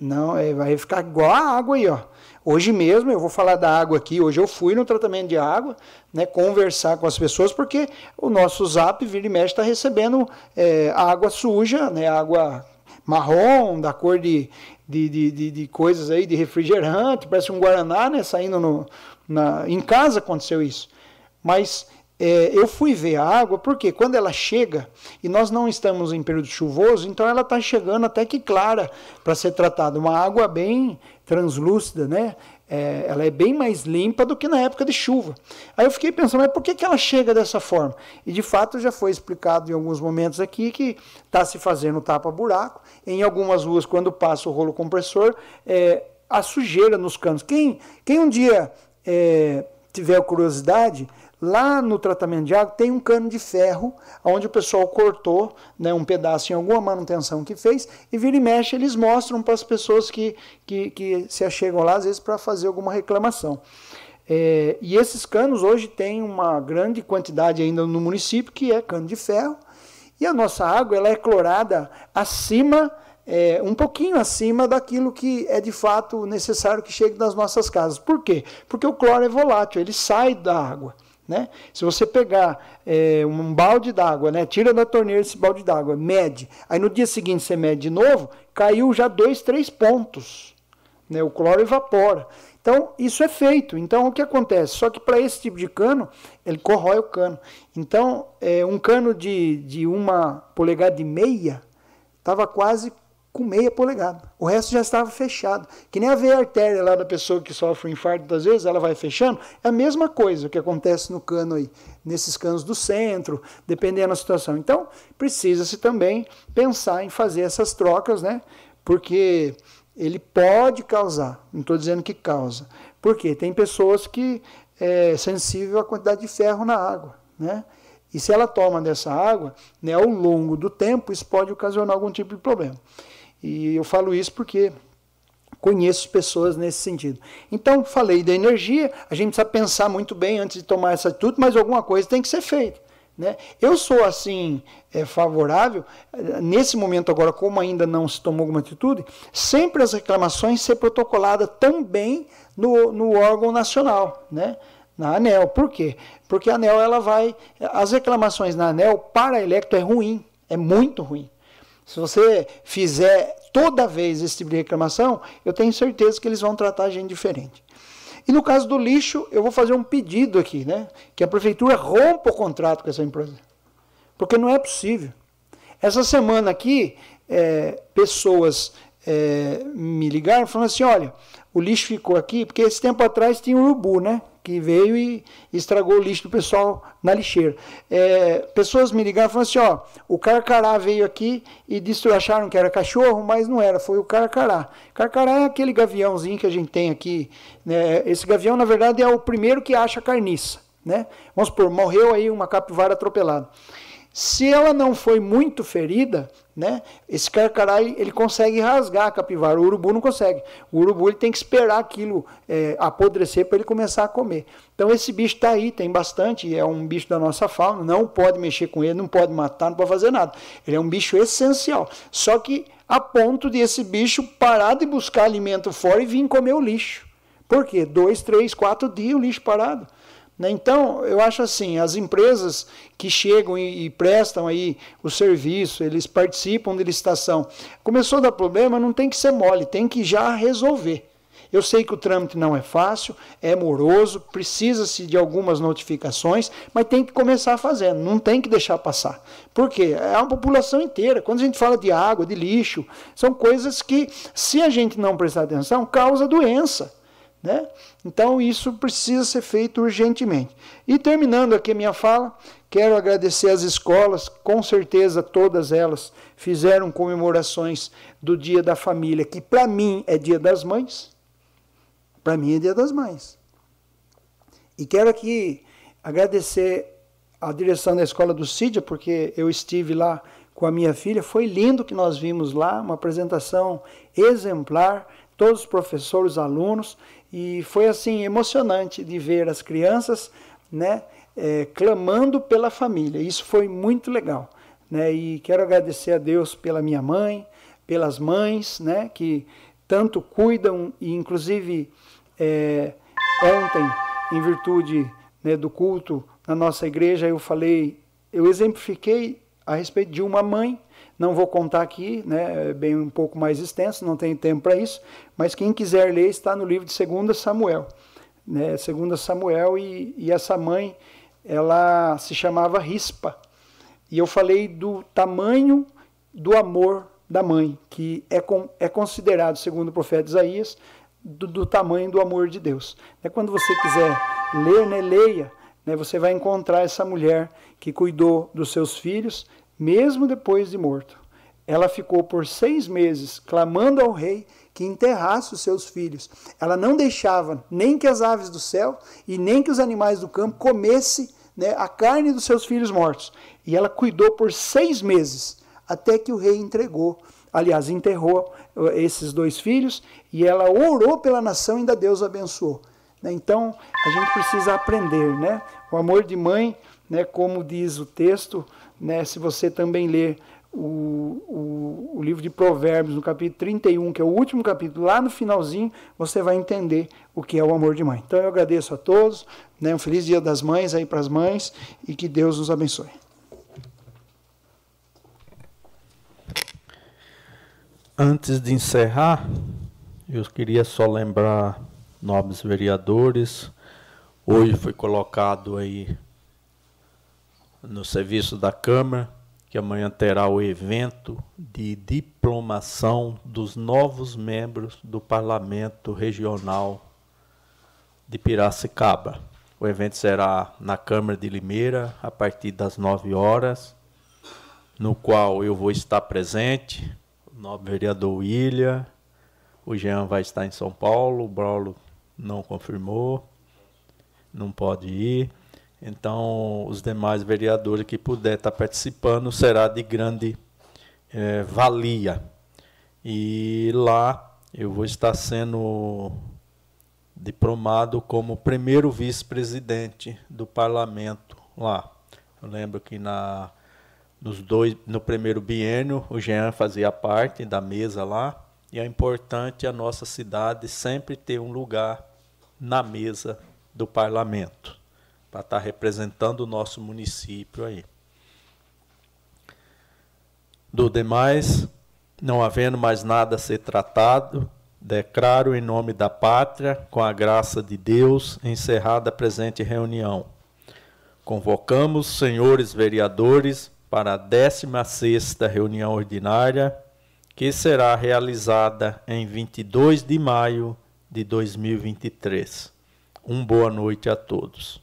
Não, é, vai ficar igual a água aí, ó. Hoje mesmo, eu vou falar da água aqui, hoje eu fui no tratamento de água, né, conversar com as pessoas, porque o nosso zap, vira e mexe, está recebendo é, água suja, né, água marrom, da cor de, de, de, de, de coisas aí, de refrigerante, parece um Guaraná, né, saindo no, na, em casa aconteceu isso. Mas é, eu fui ver a água porque quando ela chega, e nós não estamos em período chuvoso, então ela está chegando até que clara para ser tratada. Uma água bem translúcida, né? É, ela é bem mais limpa do que na época de chuva. Aí eu fiquei pensando, mas por que, que ela chega dessa forma? E de fato já foi explicado em alguns momentos aqui que está se fazendo tapa-buraco. Em algumas ruas, quando passa o rolo compressor, é, a sujeira nos canos. Quem, quem um dia é, tiver curiosidade, Lá no tratamento de água tem um cano de ferro, onde o pessoal cortou né, um pedaço em alguma manutenção que fez, e vira e mexe eles mostram para as pessoas que, que, que se achegam lá, às vezes, para fazer alguma reclamação. É, e esses canos hoje têm uma grande quantidade ainda no município, que é cano de ferro, e a nossa água ela é clorada acima, é, um pouquinho acima daquilo que é de fato necessário que chegue das nossas casas. Por quê? Porque o cloro é volátil, ele sai da água. Né? Se você pegar é, um balde d'água, né? tira da torneira esse balde d'água, mede, aí no dia seguinte você mede de novo, caiu já dois, três pontos. Né? O cloro evapora. Então, isso é feito. Então, o que acontece? Só que para esse tipo de cano, ele corrói o cano. Então, é, um cano de, de uma polegada e meia estava quase com meia polegada. O resto já estava fechado. Que nem a veia artéria lá da pessoa que sofre um infarto, das vezes ela vai fechando. É a mesma coisa que acontece no cano aí, nesses canos do centro, dependendo da situação. Então, precisa-se também pensar em fazer essas trocas, né? Porque ele pode causar, não estou dizendo que causa. Porque tem pessoas que é sensível à quantidade de ferro na água, né? E se ela toma dessa água, né, ao longo do tempo, isso pode ocasionar algum tipo de problema. E eu falo isso porque conheço pessoas nesse sentido. Então, falei da energia, a gente precisa pensar muito bem antes de tomar essa atitude, mas alguma coisa tem que ser feita. Né? Eu sou assim é, favorável, nesse momento agora, como ainda não se tomou alguma atitude, sempre as reclamações ser protocoladas também no, no órgão nacional, né? na ANEL. Por quê? Porque a ANEL ela vai. As reclamações na ANEL para a Electro é ruim, é muito ruim. Se você fizer toda vez esse tipo de reclamação, eu tenho certeza que eles vão tratar a gente diferente. E no caso do lixo, eu vou fazer um pedido aqui, né? Que a prefeitura rompa o contrato com essa empresa. Porque não é possível. Essa semana aqui, é, pessoas é, me ligaram falando assim: olha, o lixo ficou aqui, porque esse tempo atrás tinha um urubu, né? Que veio e estragou o lixo do pessoal na lixeira. É, pessoas me ligaram e falaram assim: ó, o carcará veio aqui e disse, acharam que era cachorro, mas não era, foi o carcará. Carcará é aquele gaviãozinho que a gente tem aqui. Né? Esse gavião, na verdade, é o primeiro que acha carniça. Né? Vamos supor, morreu aí uma capivara atropelada. Se ela não foi muito ferida, né, esse carcará ele consegue rasgar a capivara, o urubu não consegue. O urubu ele tem que esperar aquilo é, apodrecer para ele começar a comer. Então esse bicho está aí, tem bastante, é um bicho da nossa fauna, não pode mexer com ele, não pode matar, não pode fazer nada. Ele é um bicho essencial. Só que a ponto de esse bicho parar de buscar alimento fora e vir comer o lixo. Por quê? Dois, três, quatro dias o lixo parado. Né? Então, eu acho assim, as empresas que chegam e, e, prestam aí o serviço, eles participam de licitação, começou a dar problema, não tem que ser mole, tem que já resolver. Eu sei que o trâmite não é fácil, é moroso, precisa-se de algumas notificações, mas tem que começar fazendo, não tem que deixar passar. Por quê? É uma população inteira. Quando a gente fala de água, de lixo, são coisas que, se a gente não prestar atenção, causa doença. Né? Então isso precisa ser feito urgentemente. E terminando aqui minha fala, quero agradecer às escolas, com certeza todas elas fizeram comemorações do Dia da Família, que para mim é Dia das Mães. Para mim é Dia das Mães. E quero aqui agradecer a direção da escola do Cídia, porque eu estive lá com a minha filha, foi lindo que nós vimos lá, uma apresentação exemplar, todos os professores, alunos, e foi assim emocionante de ver as crianças, né, é, clamando pela família. Isso foi muito legal, né? E quero agradecer a Deus pela minha mãe, pelas mães, né, que tanto cuidam e inclusive é, ontem, em virtude né, do culto na nossa igreja, eu falei, eu exemplifiquei a respeito de uma mãe não vou contar aqui, né, é bem um pouco mais extenso, não tenho tempo para isso, mas quem quiser ler está no livro de 2 Samuel. Né, 2 Samuel e, e essa mãe, ela se chamava Rispa. E eu falei do tamanho do amor da mãe, que é, com, é considerado, segundo o profeta Isaías, do, do tamanho do amor de Deus. É, quando você quiser ler, né, leia, né, você vai encontrar essa mulher que cuidou dos seus filhos, mesmo depois de morto. Ela ficou por seis meses clamando ao rei que enterrasse os seus filhos. Ela não deixava nem que as aves do céu e nem que os animais do campo comessem né, a carne dos seus filhos mortos. E ela cuidou por seis meses, até que o rei entregou, aliás, enterrou eh, esses dois filhos, e ela orou pela nação e ainda Deus abençoou. Né. Então, a gente precisa aprender, né? O amor de mãe, né, como diz o texto, né, se você também ler o, o, o, livro de Provérbios, no capítulo 31, que é o último capítulo, lá no finalzinho, você vai entender o que é o amor de mãe. Então eu agradeço a todos, né, um feliz dia das mães aí para as mães e que Deus nos abençoe. Antes de encerrar, eu queria só lembrar nobres vereadores. Hoje foi colocado aí no serviço da Câmara que amanhã terá o evento de diplomação dos novos membros do Parlamento Regional de Piracicaba. O evento será na Câmara de Limeira a partir das 9 horas, no qual eu vou estar presente, o nobre vereador William, o Jean vai estar em São Paulo, o Braulo não confirmou, não pode ir. Então, os demais vereadores que puder estar participando será de grande é, valia. E lá eu vou estar sendo diplomado como primeiro vice-presidente do parlamento lá. Eu lembro que na, nos dois, no primeiro biênio o Jean fazia parte da mesa lá. E é importante a nossa cidade sempre ter um lugar na mesa do parlamento para estar tá representando o nosso município aí. Do demais, não havendo mais nada a ser tratado, declaro em nome da pátria, com a graça de Deus, encerrada a presente reunião. Convocamos, senhores vereadores, para a 16ª reunião ordinária, que será realizada em 22 de maio de 2023. Um boa noite a todos.